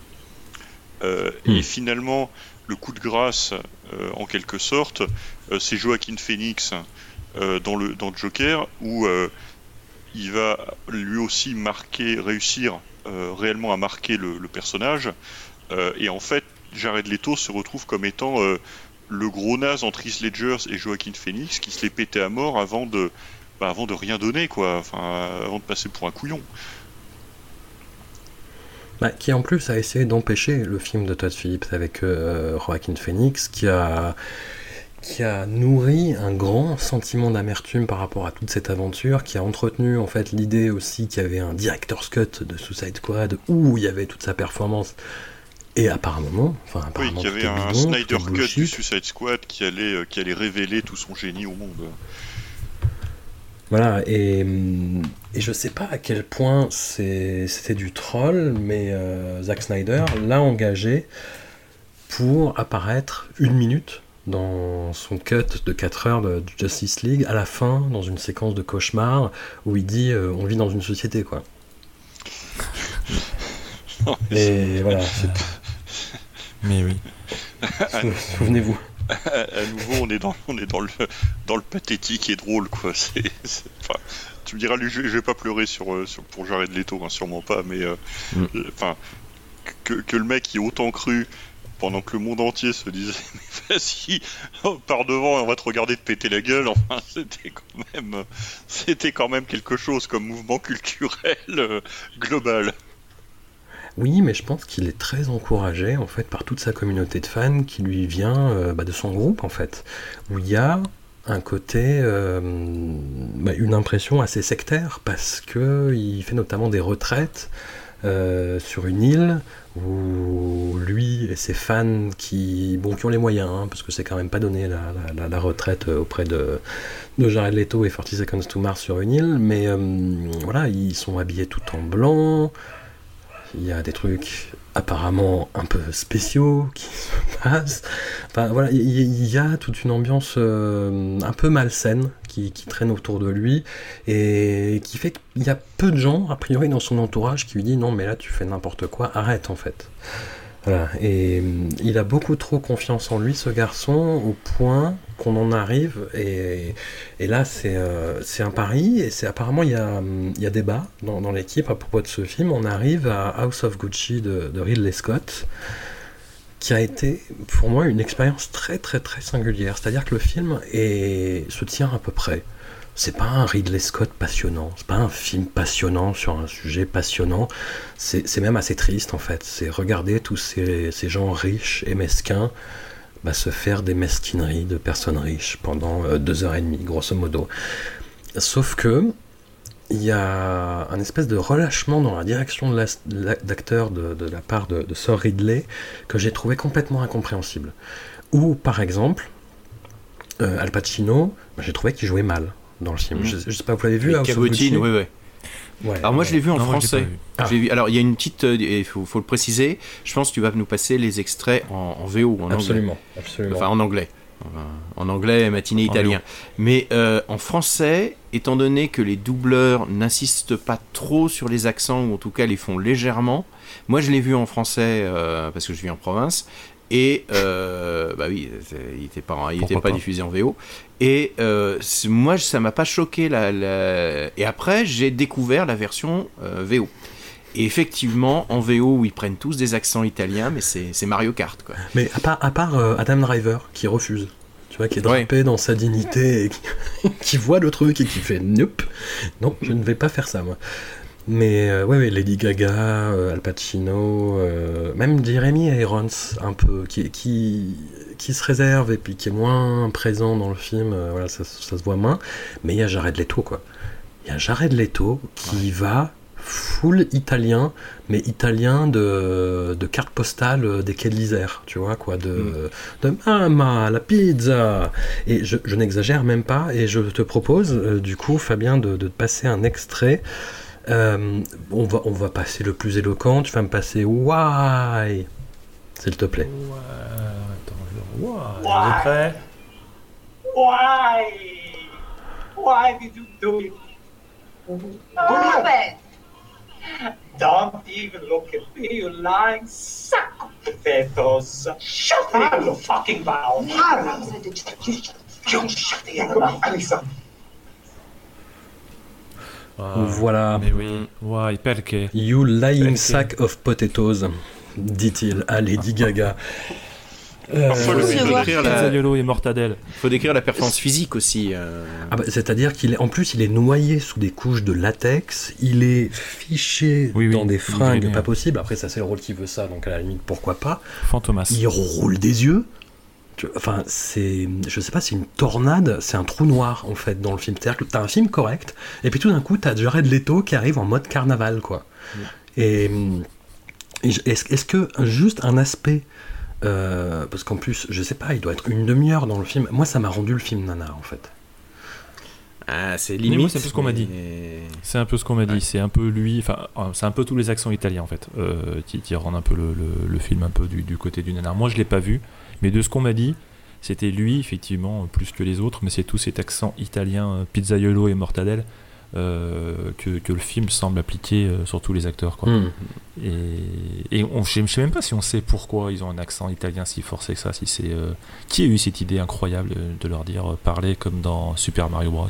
Et hmm. finalement, le coup de grâce, en quelque sorte, c'est Joaquin Phoenix euh, dans, le, dans Joker où euh, il va lui aussi marquer, réussir euh, réellement à marquer le, personnage. et en fait, Jared Leto se retrouve comme étant le gros naze entre Heath Ledger et Joaquin Phoenix qui se les pétait à mort avant de, bah, avant de rien donner, quoi. Avant de passer pour un couillon. Bah, qui en plus a essayé d'empêcher le film de Todd Phillips avec Joaquin Phoenix, qui a qui a nourri un grand sentiment d'amertume par rapport à toute cette aventure, qui a entretenu en fait l'idée aussi qu'il y avait un director's cut de Suicide Squad où il y avait toute sa performance. Et apparemment, enfin apparemment, oui, qu'il y avait un Snyder Cut du Suicide Squad qui allait, euh, qui allait révéler tout son génie au monde. Voilà, et, et je sais pas à quel point c'était du troll, mais euh, Zack Snyder l'a engagé pour apparaître une minute dans son cut de 4 heures de Justice League, à la fin, dans une séquence de cauchemar, où il dit euh, on vit dans une société, quoi. Et voilà. Mais oui. Souvenez-vous. à, nouveau, on est dans, on est dans le, dans le pathétique et drôle, quoi. C'est, enfin, tu me diras, lui, je, je vais pas pleurer sur, euh, sur pour Jared Leto, hein, sûrement pas, mais euh, Mm. enfin, que, que le mec y ait autant cru pendant que le monde entier se disait, mais vas-y, par devant, et on va te regarder te péter la gueule. Enfin, c'était quand même, c'était quand même quelque chose comme mouvement culturel euh, global. Oui, mais je pense qu'il est très encouragé en fait par toute sa communauté de fans qui lui vient euh, bah, de son groupe en fait, où il y a un côté, euh, bah, une impression assez sectaire parce que il fait notamment des retraites euh, sur une île où lui et ses fans qui, bon, qui ont les moyens, hein, parce que c'est quand même pas donné la, retraite auprès de, de Jared Leto et 40 Seconds to Mars sur une île, mais voilà, ils sont habillés tout en blanc. Il y a des trucs apparemment un peu spéciaux qui se passent. Enfin voilà, il y, a toute une ambiance euh, un peu malsaine qui, traîne autour de lui et qui fait qu'il y a peu de gens, a priori, dans son entourage qui lui disent non mais là tu fais n'importe quoi, arrête en fait. Et hum, il a beaucoup trop confiance en lui, ce garçon, au point qu'on en arrive, et, et là c'est euh, c'est un pari, et c'est apparemment il y a, y a débat dans, dans l'équipe à propos de ce film, on arrive à House of Gucci de, Ridley Scott, qui a été pour moi une expérience très très très singulière, c'est-à-dire que le film est, se tient à peu près. C'est pas un Ridley Scott passionnant, c'est pas un film passionnant sur un sujet passionnant, c'est c'est même assez triste en fait. C'est regarder tous ces, ces gens riches et mesquins bah, se faire des mesquineries de personnes riches pendant euh, deux heures et demie, grosso modo. Sauf que il y a un espèce de relâchement dans la direction de d'acteur de, de la part de, de Sir Ridley que j'ai trouvé complètement incompréhensible. Ou par exemple, euh, Al Pacino, bah, j'ai trouvé qu'il jouait mal dans le film. Mhm. Je, je sais pas, vous l'avez vu Cabotine, Gucci oui, oui. Ouais, Alors moi je l'ai vu en Non, français. vu. Ah. Vu- Alors il y a une petite, euh, il faut, faut le préciser. Je pense que tu vas nous passer les extraits en, en VO, en anglais. Absolument, absolument. Enfin en anglais. En anglais, matiné En italien. Mais euh, en français, étant donné que les doubleurs n'insistent pas trop sur les accents, ou en tout cas les font légèrement, moi je l'ai vu en français euh, parce que je vis en province. Et euh, bah oui, il n'était pas, il était pas, pas diffusé en VO. Et euh, moi, ça m'a pas choqué. La, la- Et après, j'ai découvert la version euh, VO. Et effectivement, en VO, où ils prennent tous des accents italiens, mais c'est Mario Kart, quoi. Mais à part, à part Adam Driver qui refuse, tu vois, qui est drapé dans sa dignité et qui, qui voit le truc et qui fait nope, non, je ne vais pas faire ça moi. Mais euh, ouais, ouais, Lady Gaga, euh, Al Pacino, euh, même Jeremy Irons, un peu, qui, qui, qui se réserve et puis qui est moins présent dans le film, euh, voilà, ça, ça se voit moins. Mais il y a Jared Leto, quoi. Il y a Jared Leto qui va full italien, mais italien de, de carte postale des quais de l'Isère, tu vois, quoi, de, de Mama, la pizza Et je, je n'exagère même pas, et je te propose, du coup, Fabien, de, de passer un extrait. Euh, on, va, on va passer le plus éloquent, tu vas me passer Why S'il te plaît. Why? Why did you do it? Stop it! Don't even look at me, you lying sack of potatoes. Shut up, you fucking bow. You shut the hell up, Voilà. Mais oui. Why, perché You lying Perché sack of potatoes, dit-il à Lady Gaga. Euh, se faut voir décrire la, Pizzaiolo et Mortadelle. faut décrire la performance physique aussi. euh. Ah bah, C'est-à-dire qu'il est, en plus, il est noyé sous des couches de latex, il est fiché Oui, oui, dans des fringues pas possibles. Après, ça, c'est le rôle qui veut ça, donc à la limite, pourquoi pas. Fantomas. Il roule des yeux. Tu- Enfin, c'est, je sais pas, c'est une tornade, c'est un trou noir en fait dans le film. C'est-à-dire que t'as un film correct, et puis tout d'un coup, t'as Jared Leto qui arrive en mode carnaval, quoi. Et, hum, et est-ce, est-ce que juste un aspect, euh, parce qu'en plus, je sais pas, il doit être une demi-heure dans le film. Moi, ça m'a rendu le film nana en fait. Ah, c'est limite. c'est un peu ce qu'on m'a dit. mais- C'est un peu ce qu'on m'a dit. C'est un peu lui. Enfin, euh, c'est un peu tous les accents italiens en fait, euh, qui, qui rendent un peu le, le- le film un peu du, du côté du nanar. Moi, je l'ai pas vu, mais de ce qu'on m'a dit, c'était lui effectivement plus que les autres, mais c'est tous cet accent italien, euh, pizzaiolo et mortadelle. euh, que, que le film semble appliquer euh, sur tous les acteurs. Quoi. Hmm. Et, et on, je ne sais même pas si on sait pourquoi ils ont un accent italien si forcé que ça. Si c'est euh, qui a eu cette idée incroyable de leur dire euh, parler comme dans Super Mario Bros.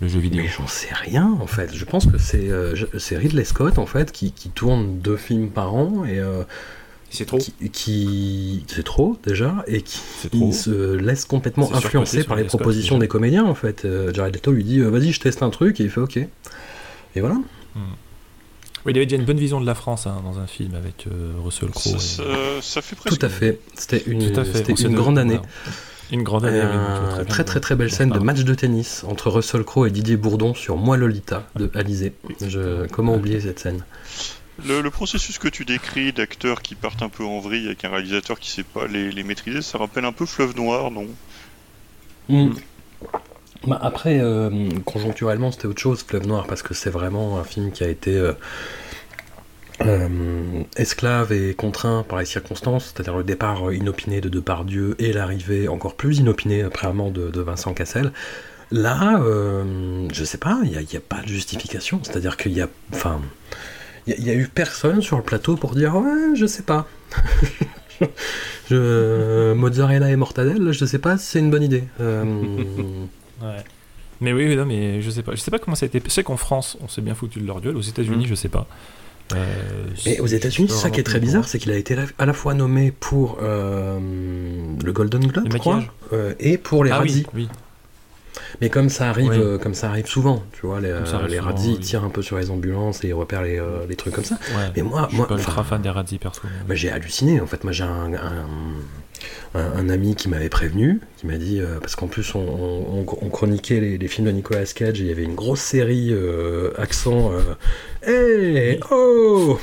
Le jeu vidéo. Mais j'en sais rien en fait. Je pense que c'est Ridley Scott en fait qui, qui tourne deux films par an et c'est trop. Qui, qui- c'est trop déjà et qui, trop. se laisse complètement influencer par les Scott, propositions des comédiens en fait. Euh, Jared Leto lui dit euh, vas-y je teste un truc et il fait ok. Et voilà. Oui, il avait déjà une bonne vision de la France hein, dans un film avec euh, Russell Crowe. Ça, et- ça- ça fait presque. Tout à fait. C'était une, grande année. voilà. Une grande année. Donc, très très très très belle scène de match de tennis entre Russell Crowe et Didier Bourdon sur Moi Lolita de Alizé. Je... Comment oublier cette scène? Le, processus que tu décris d'acteurs qui partent un peu en vrille avec un réalisateur qui sait pas les, maîtriser, ça rappelle un peu Fleuve Noir, non? Mm. Bah, après, euh, conjoncturellement, c'était autre chose, Fleuve Noir, parce que c'est vraiment un film qui a été euh, euh, esclave et contraint par les circonstances, c'est-à-dire le départ inopiné de Depardieu et l'arrivée encore plus inopinée apparemment de, de Vincent Cassel. Là, je sais pas, il n'y a, a pas de justification, c'est-à-dire qu'il y a, enfin, il y, a- eu personne sur le plateau pour dire ouais, je sais pas. je, mozzarella et mortadelle, je sais pas si c'est une bonne idée. Euh, Ouais. Mais oui, non, mais je sais pas. Je sais pas comment ça a été. Je sais qu'en France, on s'est bien foutu de leur gueule. Aux États-Unis, Mm. je sais pas. Euh, Et aux États-Unis, ça qui est très bizarre, c'est qu'il a été à la fois nommé pour euh, le Golden Globe, je crois, euh, et pour les Ah oui, oui. Mais comme ça arrive, Oui. euh, comme ça arrive souvent, tu vois, les, les oui. tirent un peu sur les ambulances et ils repèrent les, euh, les trucs comme ça. Ouais. Mais moi, je suis moi, pas ultra fan des Razzies perso. mais- bah, j'ai halluciné. En fait, moi, j'ai un, un, un- un ami qui m'avait prévenu, qui m'a dit, euh, parce qu'en plus, on, on- on chroniquait les, les films de Nicolas Cage et il y avait une grosse série euh, accent. Euh, hey, oh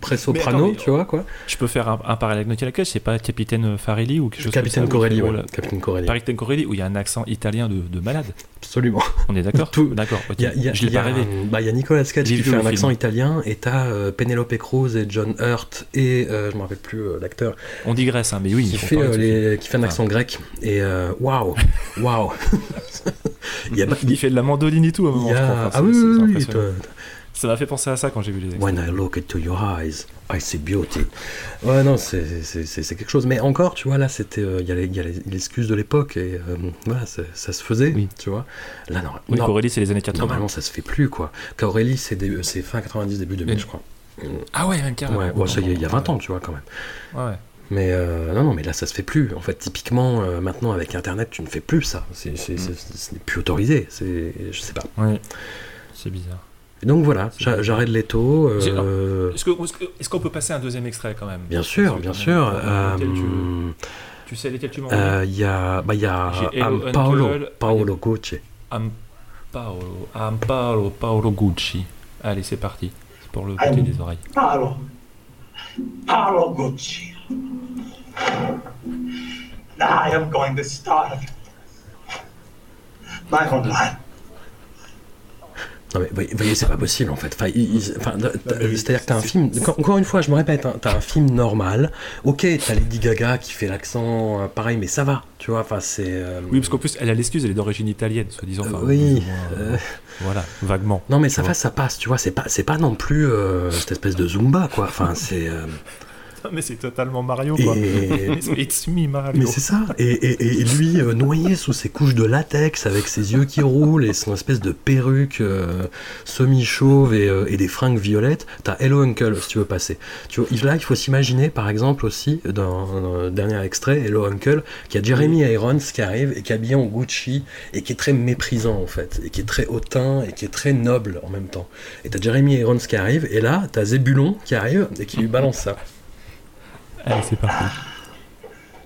Pré-soprano, tu vois, quoi. Je peux faire un, un parallèle avec Nicolas Cage, c'est pas Capitaine Farelli ou quelque chose Capitaine comme ça, Corelli, ouais. voilà. Capitaine Corelli. Capitaine Corelli, où il y a un accent italien de, de malade. Absolument. On est d'accord Tout- D'accord. ok. Il y a, il y a- je l'ai pas rêvé. bah, il y a Nicolas Cage qui fait un accent italien et t'as euh, Penelope Cruz et John Hurt et euh, je me rappelle plus l'acteur On digresse, hein, mais oui. qui fait, les, qui fait un accent grec et euh, waouh waouh il y a, Il fait de la mandoline et tout à un moment, crois. Enfin, ah oui oui, oui, Ça m'a fait penser à ça quand j'ai vu les extraits. When I look into your eyes, I see beauty. Ouais, non, c'est quelque chose. Mais encore, tu vois, là, c'était, euh, il y a y l'excuse de l'époque et euh, voilà, ça, se faisait, tu vois. Là, non. Oui, non, Corelli, c'est les années 80. Normalement, ça se fait plus, quoi. Corelli, c'est fin 90, début 2000, Mais- je crois. Ah ouais, même carrément. Ouais, bon, ça y est, il y a 20 ans, tu vois, quand même. Ouais. Mais euh, non, non, mais là, ça se fait plus. En fait, typiquement, euh, maintenant, avec Internet, tu ne fais plus ça. C'est, c'est- c'est- ce n'est plus autorisé. C'est, je sais pas. Oui, c'est bizarre. Et donc voilà, j'a- Jared Leto. euh, Est-ce que- est-ce que- est-ce qu'on peut passer un deuxième extrait quand même? Bien sûr, bien sûr. euh, tu, tu sais lesquels tu m'en euh, Il y a, bah, il y a Am- Paolo, Paolo Gucci. Amparo, Amparo, Paolo Gucci. Allez, c'est parti. C'est pour le côté des oreilles. Paolo. Paolo Gucci. I am going to start my own life. Non mais voyez, voyez, c'est pas possible en fait. Enfin, il- il- enfin, t'as- C'est-à-dire que t'as un film. encore- une fois, je me répète, hein, t'as un film normal. Ok, t'as Lady Gaga qui fait l'accent euh, pareil, mais ça va, tu vois. Enfin, c'est. euh, Oui, parce qu'en plus, elle a l'excuse, elle est d'origine italienne, soi-disant. Enfin, oui, plus ou moins, euh, euh, Voilà, vaguement. Non mais ça va, ça passe, tu vois. C'est pas, c'est pas non plus euh, cette espèce de zumba quoi. Enfin, c'est. Mais c'est totalement Mario, quoi. It's, it's me, Mario. Mais c'est ça. Et, et- et lui, euh, noyé sous ses couches de latex, avec ses yeux qui roulent et son espèce de perruque euh, semi-chauve et, euh, et des fringues violettes, t'as Hello Uncle si tu veux passer. Tu vois, là, il faut s'imaginer, par exemple, aussi, dans, le dernier extrait, Hello Uncle, qu'il y a Jeremy Irons qui arrive et qui est habillé en Gucci et qui est très méprisant, en fait, et qui est très hautain et qui est très noble en même temps. Et t'as Jeremy Irons qui arrive, et là, t'as Zébulon qui arrive et qui lui balance ça. Allez, c'est parti.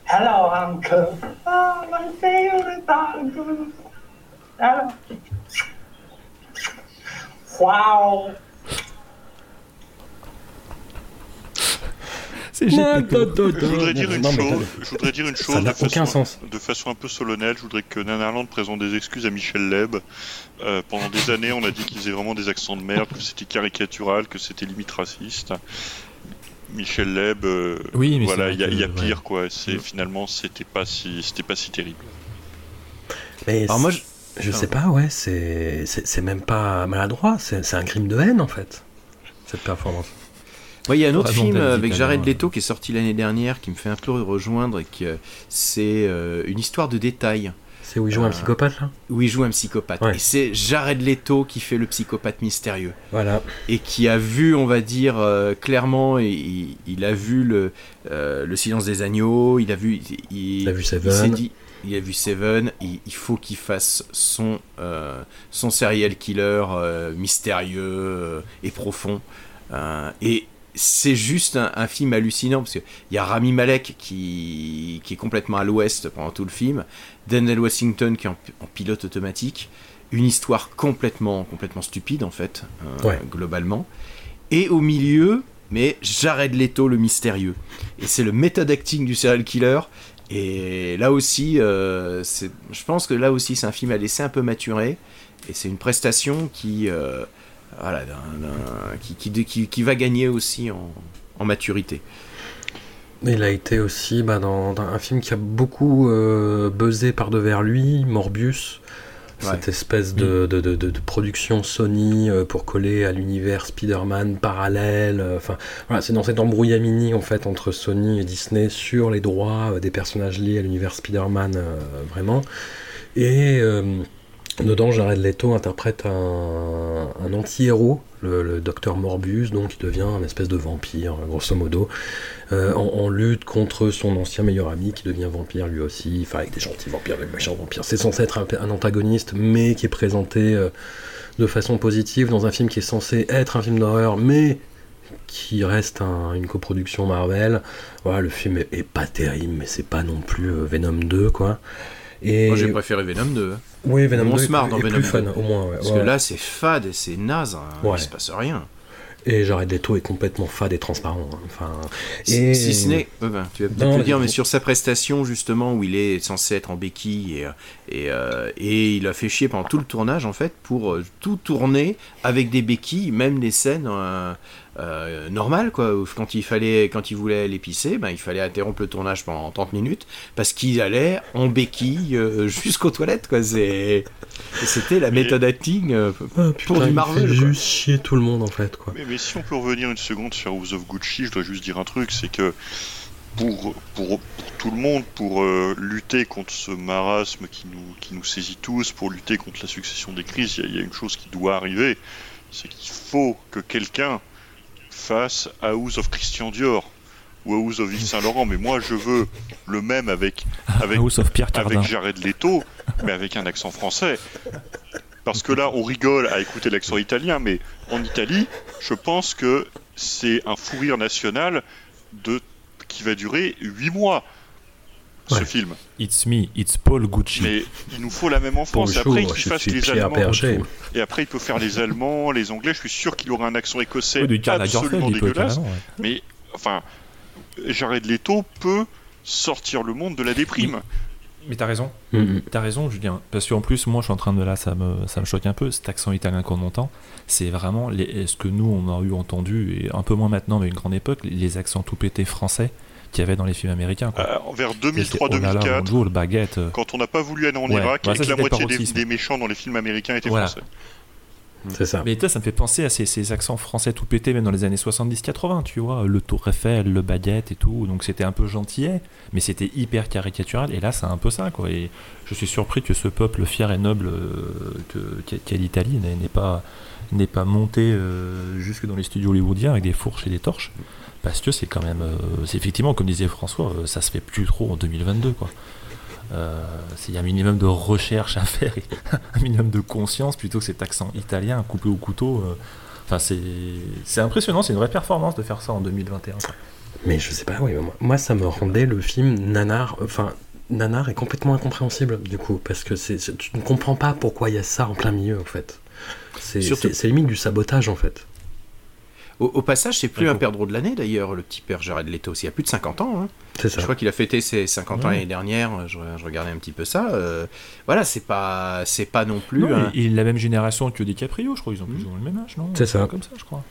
Hello, Uncle. Oh, my favorite uncle. Hello. Wow. C'est génial. Je voudrais dire une chose, t'as- je voudrais dire une ça chose n'a de façon, aucun sens. de façon un peu solennelle. Je voudrais que Nanarland présente des excuses à Michel Leb. Euh, pendant des années, on a dit qu'il faisait vraiment des accents de merde, que c'était caricatural, que c'était limite raciste. Michel Leb, euh, Oui, mais voilà, il y a, y pire ouais. quoi. C'est finalement, c'était pas si, c'était pas si terrible. Mais Alors moi, je, Je sais pas, ouais, c'est c'est même pas maladroit, c'est c'est un crime de haine en fait, cette performance. Ouais, il y a un autre film d'être avec Jared. Leto qui est sorti l'année dernière qui me fait un peu rejoindre et que euh, c'est euh, une histoire de détails. C'est où il joue un psychopathe là Où il joue un psychopathe. Ouais. Et c'est Jared Leto qui fait le psychopathe mystérieux. Voilà. Et qui a vu, on va dire, euh, clairement, il, il a vu le, euh, le silence des agneaux, il a vu. Il, Il a vu s'est Seven. dit, il a vu Seven, il, il faut qu'il fasse son, euh, son serial killer euh, mystérieux euh, et profond. Euh, et c'est juste un, un film hallucinant parce qu'il y a Rami Malek qui, qui est complètement à l'ouest pendant tout le film, Denzel Washington qui est en, en pilote automatique, une histoire complètement, complètement stupide en fait, euh, Ouais. globalement. Et au milieu, mais Jared Leto le mystérieux. Et c'est le méthode acting du serial killer. Et là aussi, euh, je pense que là aussi c'est un film à laisser un peu maturer. Et c'est une prestation qui, euh, voilà, d'un- qui, qui, qui- qui va gagner aussi en, en maturité. Il a été aussi bah, dans, dans un film qui a beaucoup euh, buzzé par devers lui, Morbius. Cette espèce de, de, de- production Sony euh, pour coller à l'univers Spider-Man parallèle. euh, Enfin, voilà, c'est dans cette embrouillamini en fait entre Sony et Disney sur les droits des personnages liés à l'univers Spider-Man, euh, vraiment. Et euh, dedans, Jared Leto interprète un, anti-héros, le, docteur Morbius, donc qui devient un espèce de vampire, grosso modo, euh, en, lutte contre son ancien meilleur ami qui devient vampire lui aussi, enfin avec des gentils vampires, des méchants vampires. C'est censé être un, antagoniste, mais qui est présenté euh, de façon positive dans un film qui est censé être un film d'horreur, mais qui reste un- une coproduction Marvel. Voilà, le film est, est pas terrible, mais c'est pas non plus euh, Venom 2, quoi. Et... Moi j'ai préféré Venom 2. Oui, Venom On 2 se est marre plus- dans est Venom plus 2. fun, au moins, ouais. Parce Ouais. que là c'est fade et c'est naze, hein. Ouais. il se passe rien. Et Jared Leto est complètement fade et transparent. hein. Enfin, Si, et... si ce n'est, euh, ben, tu vas peut-être le dire, mais sur sa prestation justement où il est censé être en béquille et, euh, et, euh, et il a fait chier pendant tout le tournage en fait pour euh, tout tourner avec des béquilles, même les scènes euh, euh, normales quoi. Quand il fallait, quand il voulait l'épicer, ben il fallait interrompre le tournage pendant 30 minutes parce qu'il allait en béquille euh, jusqu'aux toilettes quoi. C'est, c'était la méthode acting euh, Ah, pour putain, du il Marvel. fait quoi. juste chier tout le monde en fait, quoi. Mais, mais si on peut revenir une seconde sur House of Gucci, je dois juste dire un truc, c'est que pour, pour, pour tout le monde, pour euh, lutter contre ce marasme qui nous, qui nous saisit tous, pour lutter contre la succession des crises, il y il y, a une chose qui doit arriver, c'est qu'il faut que quelqu'un fasse House of Christian Dior ou House of Yves Saint Laurent, mais moi je veux le même avec, avec, House of Pierre avec Jared Leto, mais avec un accent français. Parce que là, on rigole à écouter l'accent italien, mais en Italie, je pense que c'est un fou rire national de... qui va durer 8 mois, ce film. It's me, it's Paul Gucci. Mais il nous faut la même en France. Bonjour, après, qu'il je fasse les Pierre Allemands. Berger. Et après, il peut faire les Allemands, les Anglais. Je suis sûr qu'il aura un accent écossais Oui, absolument il dégueulasse. ouais. Mais, enfin, Jared Leto peut sortir le monde de la déprime. Mais t'as raison. Mhm. T'as raison, Julien. Parce qu'en plus, moi, je suis en train de là, ça me, ça me choque un peu. Cet accent italien qu'on entend, c'est vraiment les, ce que nous, on a eu entendu, et un peu moins maintenant, mais une grande époque, les accents tout pétés français qu'il y avait dans les films américains. Quoi. Euh, vers C'était, oh là là, 2003-2004, bonjour, le baguette. euh, quand on n'a pas voulu aller en Ouais, Irak bah, et ça, que la moitié des, méchants dans les films américains étaient Voilà. français. C'est ça. Mais toi, ça me fait penser à ces, ces accents français tout pétés, même dans les années 70-80, tu vois, le Tour Eiffel, le baguette et tout. Donc c'était un peu gentillet, mais c'était hyper caricatural. Et là, c'est un peu ça, quoi. Et je suis surpris que ce peuple fier et noble euh, que- qu'est l'Italie n'est n'est pas, n'est pas monté euh, jusque dans les studios hollywoodiens avec des fourches et des torches. Parce que c'est quand même. euh, c'est effectivement, comme disait François, euh, ça se fait plus trop en 2022, quoi. Euh, c'est- Il y a un minimum de recherche à faire, et un minimum de conscience plutôt que cet accent italien coupé au couteau. euh. Enfin, c'est c'est impressionnant, c'est une vraie performance de faire ça en 2021. quoi. Mais je sais pas, oui, moi, moi, ça me rendait le film nanar, enfin nanar est complètement incompréhensible du coup parce que c'est tu ne comprends pas pourquoi il y a ça en plein milieu en fait. C'est Surtout- c'est- c'est limite du sabotage en fait. Au, au passage, c'est plus un perdreau de l'année d'ailleurs, le petit père Jared Leto. Il y a plus de 50 ans. hein. C'est ça. Je crois qu'il a fêté ses 50 ans Ouais. l'année dernière. Je, je regardais un petit peu ça. euh, voilà, c'est pas, c'est pas non plus. Non, un- il il est la même génération que DiCaprio, je crois, ils ont plus ou moins le même âge, non? C'est ça. Comme ça, je crois.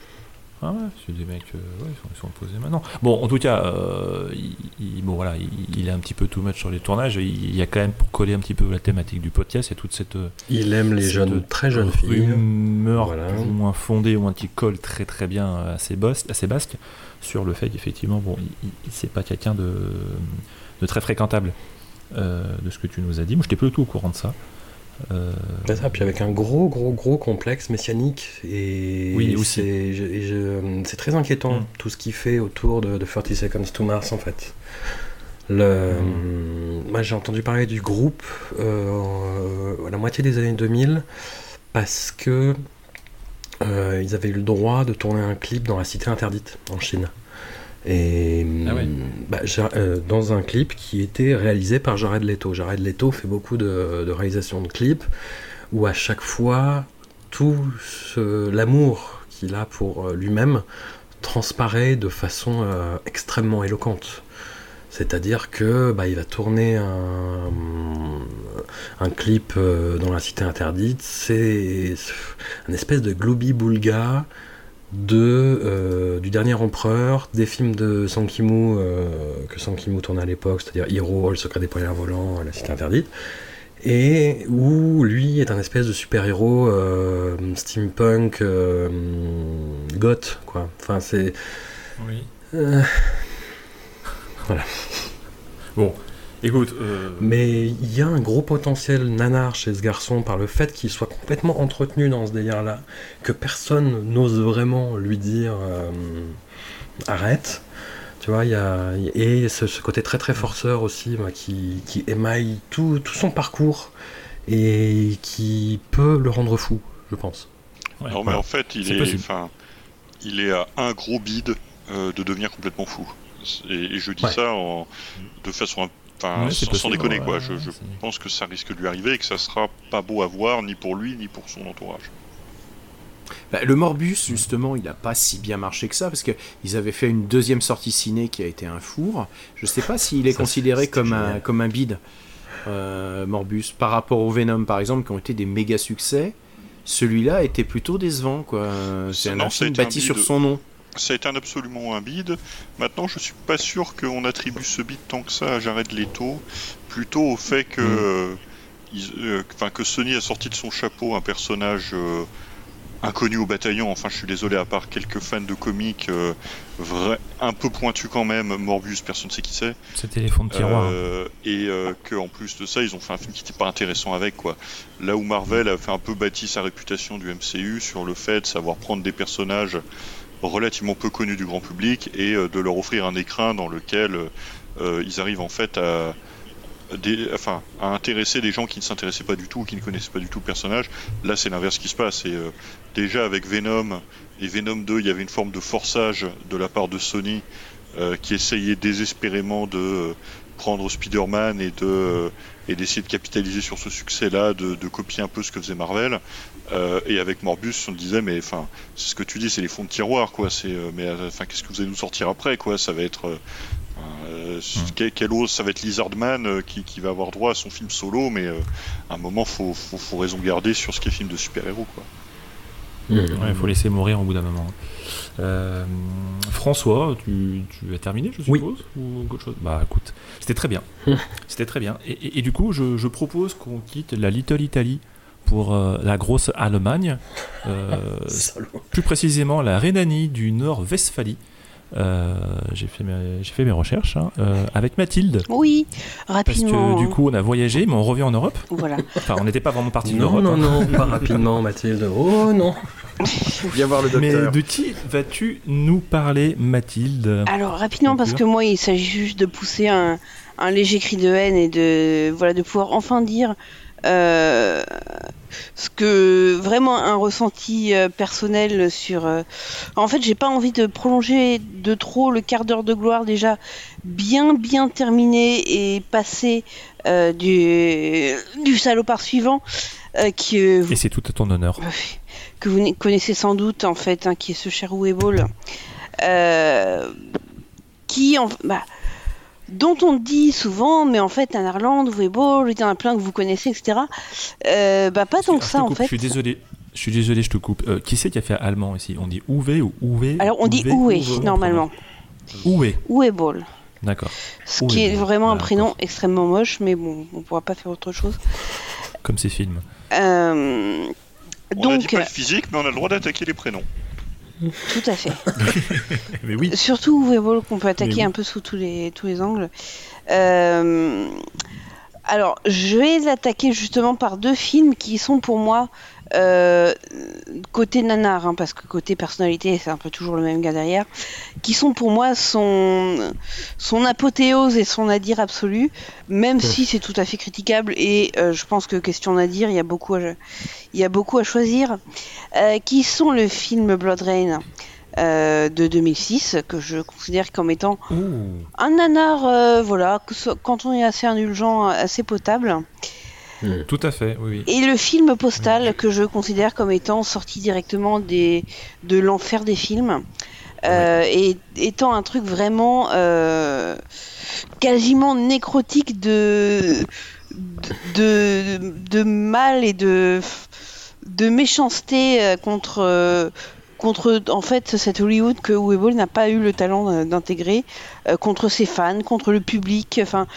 Ah ouais, c'est des mecs, euh, ouais, ils, sont, ils sont posés maintenant. Bon, en tout cas, euh, il, il- bon voilà, il, un petit peu too much sur les tournages. Il, y a quand même pour coller un petit peu la thématique du podcast, a toute cette. euh, Il aime les jeunes, très jeunes filles. Rumeur Voilà. plus ou moins fondée, ou moins qui colle très très bien à ses, à ses basques, sur le fait qu'effectivement, bon, c'est pas quelqu'un de, de très fréquentable euh, de ce que tu nous as dit. Moi, je n'étais pas du tout au courant de ça. Euh, ça, puis avec un gros, gros, gros complexe messianique. Et Oui, aussi. c'est je- je- c'est très inquiétant, Mm. tout ce qu'il fait autour de, de 30 Seconds to Mars, en fait. Le, Moi, j'ai entendu parler du groupe euh, à la moitié des années 2000 parce que euh, ils avaient eu le droit de tourner un clip dans la cité interdite en Chine. Et Ah ouais. bah, euh, dans un clip qui était réalisé par Jared Leto. Jared Leto fait beaucoup de, de réalisations de clips où à chaque fois tout l'amour qu'il a pour euh, lui-même transparaît de façon euh, extrêmement éloquente. C'est-à-dire que bah, il va tourner un, un clip dans la cité interdite, c'est un espèce de globi-boulga de, euh, du dernier empereur, des films de Sang Ki-moo euh, que Sang Ki-moo tournait à l'époque, c'est-à-dire Hero, Le secret des poignards volants, La cité interdite, et où lui est un espèce de super-héros euh, steampunk euh, goth, quoi. Enfin, c'est... Oui. Voilà. Bon, écoute. euh, Mais il y a un gros potentiel nanar chez ce garçon par le fait qu'il soit complètement entretenu dans ce délire-là, que personne n'ose vraiment lui dire euh, arrête. Tu vois, il y a et ce, ce côté très très forceur aussi moi, qui, qui émaille tout, tout son parcours et qui peut le rendre fou, je pense. Ouais, non, mais en fait, il est, il est à un gros bide euh, de devenir complètement fou. Et, et je dis Ouais. ça en, de façon, enfin, Ouais, c'est sans, possible, déconner quoi. ouais, je pense que ça risque de lui arriver et que ça sera pas beau à voir ni pour lui ni pour son entourage. Bah, le Morbus, justement, il n'a pas si bien marché que ça, parce qu'ils avaient fait une deuxième sortie ciné qui a été un four. Je sais pas s'il est Ça, considéré comme un, comme un bide, euh, Morbus, par rapport au Venom, par exemple, qui ont été des méga succès. Celui-là était plutôt décevant, quoi. C'est un Non, film un bâti bide. sur son nom. Ça a été un absolument un bide. Maintenant, je suis pas sûr qu'on attribue ce bide tant que ça à Jared Leto, plutôt au fait que, Mm. euh, ils- euh, enfin, que Sony a sorti de son chapeau un personnage euh, inconnu au bataillon. Enfin, je suis désolé, à part quelques fans de comics, euh, vrai, un peu pointu quand même. Morbius, personne ne sait qui c'est. C'était les fonds de tiroir. hein. Et euh, que en plus de ça, ils ont fait un film qui n'était pas intéressant avec quoi. Là où Marvel a fait un peu bâti sa réputation du MCU sur le fait de savoir prendre des personnages relativement peu connus du grand public et euh, de leur offrir un écrin dans lequel euh, ils arrivent en fait à intéresser des gens qui ne s'intéressaient pas du tout, qui ne connaissaient pas du tout le personnage. Là, c'est l'inverse qui se passe. Et euh, déjà avec Venom et Venom 2, il y avait une forme de forçage de la part de Sony qui essayait désespérément de prendre Spider-Man et de et d'essayer de capitaliser sur ce succès-là, de copier un peu ce que faisait Marvel. Euh, et avec Morbus, on disait mais enfin, c'est ce que tu dis, c'est les fonds de tiroir quoi. C'est euh, mais euh, enfin, qu'est-ce que vous allez nous sortir après quoi? Ça va être euh, euh, quel, quel autre Ça va être Lizardman euh, qui, qui va avoir droit à son film solo, mais euh, à un moment faut, faut faut raison garder sur ce qui est film de super-héros quoi. Ouais, il faut laisser mourir au bout d'un moment. Euh, François, tu, tu as terminé, je Oui. suppose Ou autre chose? Bah écoute, c'était très bien. c'était très bien. Et, et- et du coup, je, je propose qu'on quitte la Little Italy pour euh, la grosse Allemagne, euh, plus précisément la Rhénanie du Nord-Westphalie. Euh, j'ai fait, mes- j'ai fait mes recherches hein, euh, avec Mathilde. Oui, Parce rapidement. que du coup, on a voyagé, mais on revient en Europe. Voilà. Enfin, on n'était pas vraiment parti de Non, l'Europe. non, hein. non, pas rapidement, Mathilde. Oh non Viens voir le Mais docteur. de qui vas-tu nous parler, Mathilde? Alors rapidement parce que moi il s'agit juste de pousser un, un léger cri de haine et de voilà de pouvoir enfin dire euh, ce que vraiment un ressenti euh, personnel sur. euh, En fait j'ai pas envie de prolonger de trop le quart d'heure de gloire déjà bien bien terminé et passé euh, du du salopard suivant euh, qui euh, Et c'est tout à ton honneur. que vous connaissez sans doute en fait, hein, qui est ce cher euh, qui en, bah, dont on dit souvent, mais en fait, un Irlande, Weeball, il y en a plein que vous connaissez, etc. Euh, bah, pas tant que ça en fait. Je suis désolé. Je suis désolé, je te coupe. Euh, qui c'est qui a fait allemand ici? On dit Uwe ou Uwe? Alors on dit Uwe, Uwe normalement. Uwe. Uwe Ball. D'accord. Ce Uwe qui est vraiment un prénom extrêmement moche, mais bon, on pourra pas faire autre chose. Comme ces films. Euh, On a dit donc, pas le physique, mais on a le droit d'attaquer les prénoms. Tout à fait. Mais oui. Surtout Ball qu'on peut attaquer oui. un peu sous tous les, tous les angles. Euh, alors, je vais l'attaquer justement par deux films qui sont pour moi euh, côté nanar, hein, parce que côté personnalité, c'est un peu toujours le même gars derrière, qui sont pour moi son, son apothéose et son nadir absolu, même si c'est tout à fait critiquable et euh, je pense que question nadir, il y a beaucoup à, il y a beaucoup à choisir, euh, qui sont le film Blood Rain. euh, de 2006 que je considère comme étant un nanar euh, voilà quand on est assez indulgent assez potable Tout à fait, oui. oui. et le film postal que je considère comme étant sorti directement des, de l'enfer des films, euh, et étant un truc vraiment euh, quasiment nécrotique de, de, de, de mal et de, de méchanceté euh, contre, euh, contre en fait cet Hollywood que Webull n'a pas eu le talent euh, d'intégrer euh, contre ses fans, contre le public, enfin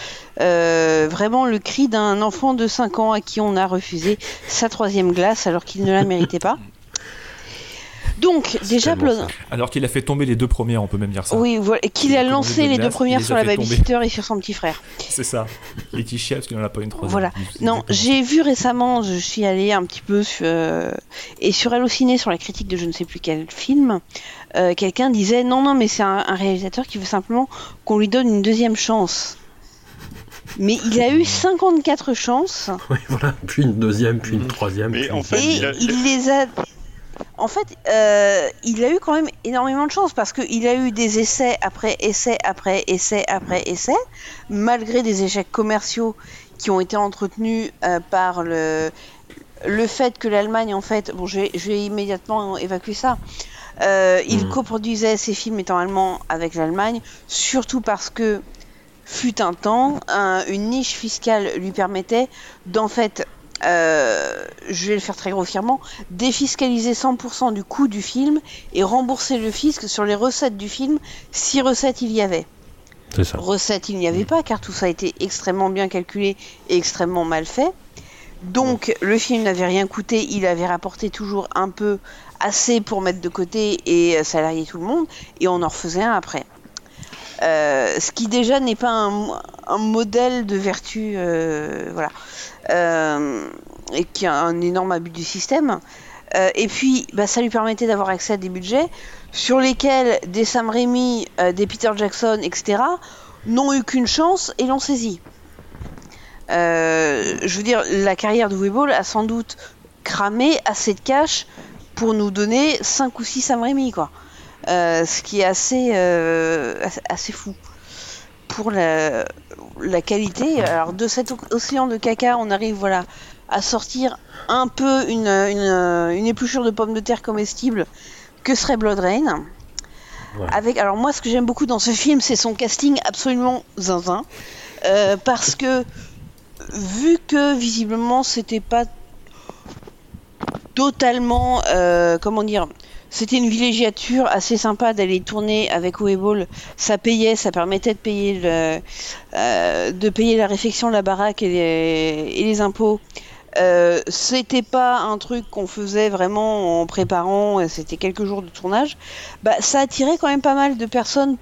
euh, vraiment le cri d'un enfant de 5 ans à qui on a refusé sa troisième glace alors qu'il ne la méritait pas. Donc déjà Blood-. Alors qu'il a fait tomber les deux premières, on peut même dire ça. oui, voilà, et qu'il Il a lancé les deux premières il sur la fait babysitter et sur son petit frère. C'est ça. Et qui chiale parce qu'il n'en a pas une troisième. Voilà. Non, j'ai vu récemment, je suis allée un petit peu sur, euh, et sur Allociné sur la critique de je ne sais plus quel film, euh, quelqu'un disait non non mais c'est un, un réalisateur qui veut simplement qu'on lui donne une deuxième chance. Mais il a eu 54 chances Oui, voilà. Puis une deuxième, puis une troisième. puis une et il les a. En fait, euh, il a eu quand même énormément de chance parce qu'il a eu des essais après essais après essais après essais, malgré des échecs commerciaux qui ont été entretenus euh, par le, le fait que l'Allemagne, en fait, bon, je vais, je vais immédiatement évacuer ça. Euh, il coproduisait ses films étant allemand avec l'Allemagne, surtout parce que fut un temps, un- une niche fiscale lui permettait d'en fait, euh, je vais le faire très grossièrement, défiscaliser 100% du coût du film et rembourser le fisc sur les recettes du film si recettes il y avait. C'est ça. Recettes il n'y avait pas car tout ça a été extrêmement bien calculé et extrêmement mal fait. Donc le film n'avait rien coûté, il avait rapporté toujours un peu assez pour mettre de côté et salarier tout le monde et on en refaisait un après. Euh, ce qui déjà n'est pas un, un modèle de vertu, euh, voilà, et qui est un énorme abus du système. Euh, et puis, bah, ça lui permettait d'avoir accès à des budgets sur lesquels des Sam Raimi, euh, des Peter Jackson, etc., n'ont eu qu'une chance et l'ont saisi. Euh, je veux dire, la carrière de Weeble a sans doute cramé assez de cash pour nous donner 5 ou 6 Sam Raimi, quoi. Euh, ce qui est assez, euh, assez- assez fou pour la, la qualité. Alors de cet océan de caca, on arrive voilà à sortir un peu une, une, une épluchure de pommes de terre comestible que serait Blood Rain. Avec, alors moi, ce que j'aime beaucoup dans ce film, c'est son casting absolument zinzin, Euh, parce que vu que visiblement c'était pas totalement, euh, comment dire, c'était une villégiature assez sympa d'aller tourner avec Ball. Ça payait, ça permettait de payer le, euh, de payer la réfection, la baraque et les, et les impôts. Euh, c'était pas un truc qu'on faisait vraiment en préparant, euh, c'était quelques jours de tournage. Bah, ça attirait quand même pas mal de personnes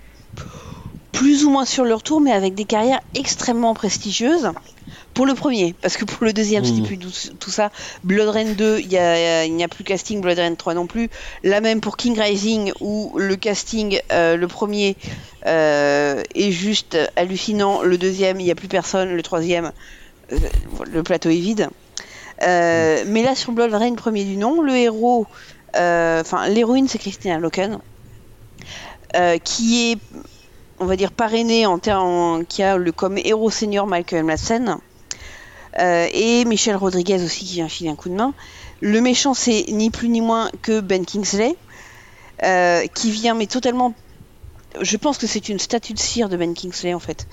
plus ou moins sur leur tour, mais avec des carrières extrêmement prestigieuses. Pour le premier, parce que pour le deuxième, c'était plus tout, tout ça. Blood Rain 2, il y a- n'y a, plus casting, Blood Rain 3 non plus. La même pour King Rising, où le casting, euh, le premier, euh, est juste hallucinant. Le deuxième, il n'y a plus personne. Le troisième, euh, le plateau est vide. Euh, Mais là, sur Blood Rain, premier du nom, le héros, enfin, l'héroïne, c'est Christina Loken, qui est on va dire parrainé en termes qui a le comme héros senior Michael Madsen et Michel Rodriguez aussi qui vient filer un coup de main. Le méchant c'est ni plus ni moins que Ben Kingsley euh, qui vient mais totalement je pense que c'est une statue de cire de Ben Kingsley en fait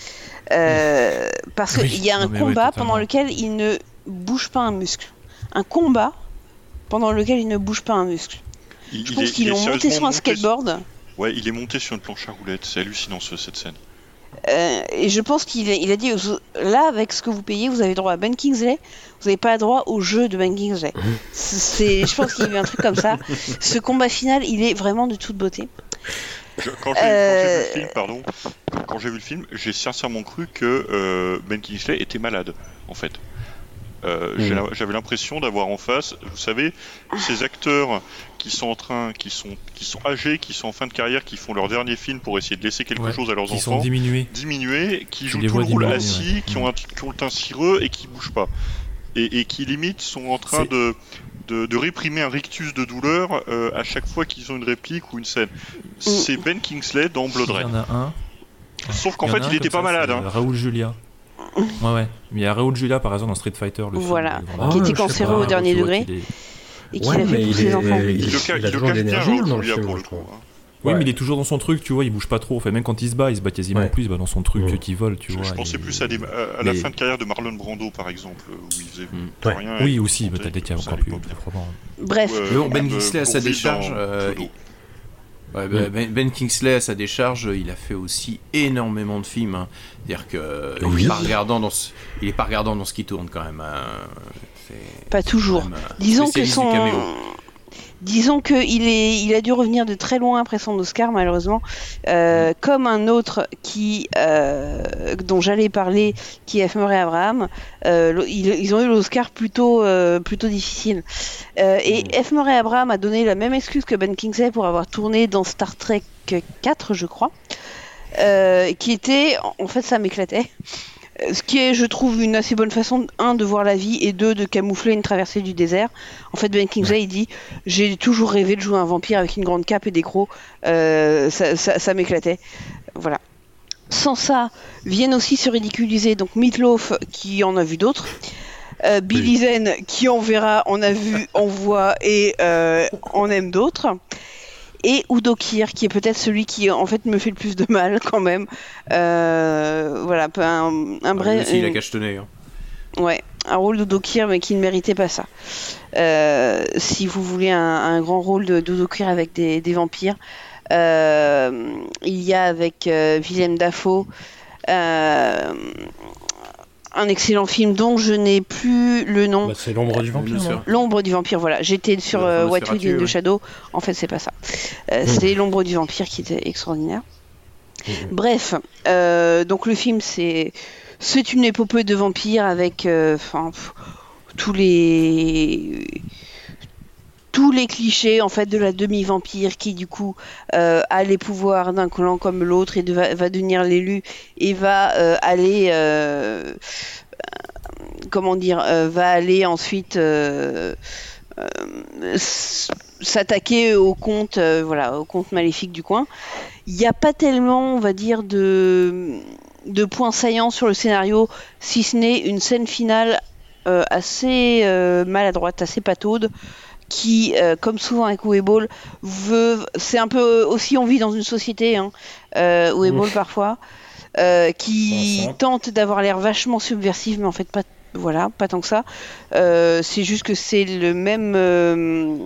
Euh, parce Oui, qu'il y a un non, mais oui, combat pendant lequel il ne bouge pas un muscle un combat pendant lequel il ne bouge pas un muscle. Il- Je il pense est- qu'ils l'ont monté sur un monté skateboard. Ouais, il est monté sur une planche à roulettes. C'est hallucinant ce- cette scène. Euh, et je pense qu'il a, il a dit là, avec ce que vous payez, vous avez droit à Ben Kingsley, vous n'avez pas droit au jeu de Ben Kingsley. C'est, je pense qu'il y a eu un truc comme ça. Ce combat final, il est vraiment de toute beauté. Je- quand j'ai quand j'ai vu Euh, le film, pardon, quand j'ai vu le film, j'ai sincèrement cru que euh, Ben Kingsley était malade, en fait. Euh, la- J'avais l'impression d'avoir en face, vous savez, ces acteurs qui sont en train, qui sont, qui sont âgés, qui sont en fin de carrière, qui font leur dernier film pour essayer de laisser quelque Ouais, chose à leurs qui enfants. sont diminués. Diminués, qui Tu jouent les tout le rôle diminuer, assis, ouais. qui, ont un, qui ont le teint cireux et qui bougent pas. Et, et qui limite sont en train de, de, de réprimer un rictus de douleur euh, à chaque fois qu'ils ont une réplique ou une scène. C'est Ben Kingsley dans Blood Il y en a un. Sauf qu'en fait, il était pas ça, malade. hein. Raoul Julia. Ouais, ouais. Mais il y a Raoul Julia, par exemple, dans Street Fighter. Le film, Voilà, il est qui était cancéreux au dernier degré. Et qu'il Ouais, a fait mais pour il ses est- enfants. il- a toujours dans le film, je trouve. hein. Oui, Ouais. mais il est toujours dans son truc, tu vois, il bouge pas trop. Enfin, même quand il se bat, il se bat quasiment Ouais. plus, il se bat dans son truc qui vole, tu Je, vois. je pensais et- plus à, des- à- à la mais- fin de carrière de Marlon Brando, par exemple, où il faisait Mm. rien. Oui, aussi, t'as des cas encore plus. Bref, euh, Ben Kingsley, à sa décharge, euh. Ouais, bah, ben, Ben Kingsley, à sa décharge, il a fait aussi énormément de films. hein. C'est-à-dire que euh, il Oui. est pas regardant dans ce, il est pas regardant dans ce qui tourne quand même. hein. Pas toujours. même, euh, Disons que son. Disons que il est, il a dû revenir de très loin après son Oscar malheureusement, Euh, comme un autre qui, euh, dont j'allais parler, qui est F. Murray Abraham. Euh, ils ont eu l'Oscar plutôt, euh, plutôt difficile. Euh, et F. Murray Abraham a donné la même excuse que Ben Kingsley pour avoir tourné dans Star Trek 4, je crois, euh, qui était, en fait, ça m'éclatait. Ce qui est, je trouve, une assez bonne façon, un, de voir la vie, et deux, de camoufler une traversée du désert. En fait, Ben Kingsley, il dit J'ai toujours rêvé de jouer un vampire avec une grande cape et des crocs. Euh, ça ça- ça m'éclatait. Voilà. Sans ça, viennent aussi se ridiculiser donc Meatloaf, qui en a vu d'autres. Euh, Billy Zen, qui en verra, en a vu, en voit et euh, en aime d'autres. Et Udo Kier, qui est peut-être celui qui en fait me fait le plus de mal quand même. Euh, voilà, un, un vrai. aussi, il a cachetonné. hein. Ouais, un rôle d'Udo Kier, mais qui ne méritait pas ça. Euh, si vous voulez un, un grand rôle de d'Udo Kier avec des, des vampires, euh, il y a avec euh, Willem Dafoe euh, un excellent film dont je n'ai plus le nom. Bah, c'est l'ombre du vampire. Bien non sûr. L'ombre du vampire, voilà. J'étais sur euh, What We Did in the. Shadow. En fait, c'est pas ça. Euh, Mm. C'est l'ombre du vampire qui était extraordinaire. Bref, euh, donc le film, c'est c'est une épopée de vampires avec euh, enfin, tous les tous les clichés en fait de la demi-vampire qui du coup euh, a les pouvoirs d'un clan comme l'autre et va, devenir l'élu et va euh, aller euh, comment dire, va aller ensuite s'attaquer au compte, voilà, au compte maléfique du coin. Il n'y a pas tellement, on va dire, de, points saillants sur le scénario, si ce n'est une scène finale assez maladroite, assez pataude, qui, euh, comme souvent avec Ball, veut, c'est un peu aussi on vit dans une société, hein, euh, Ball parfois, euh, qui tente d'avoir l'air vachement subversif, mais en fait pas, voilà, pas tant que ça. C'est juste que c'est le même,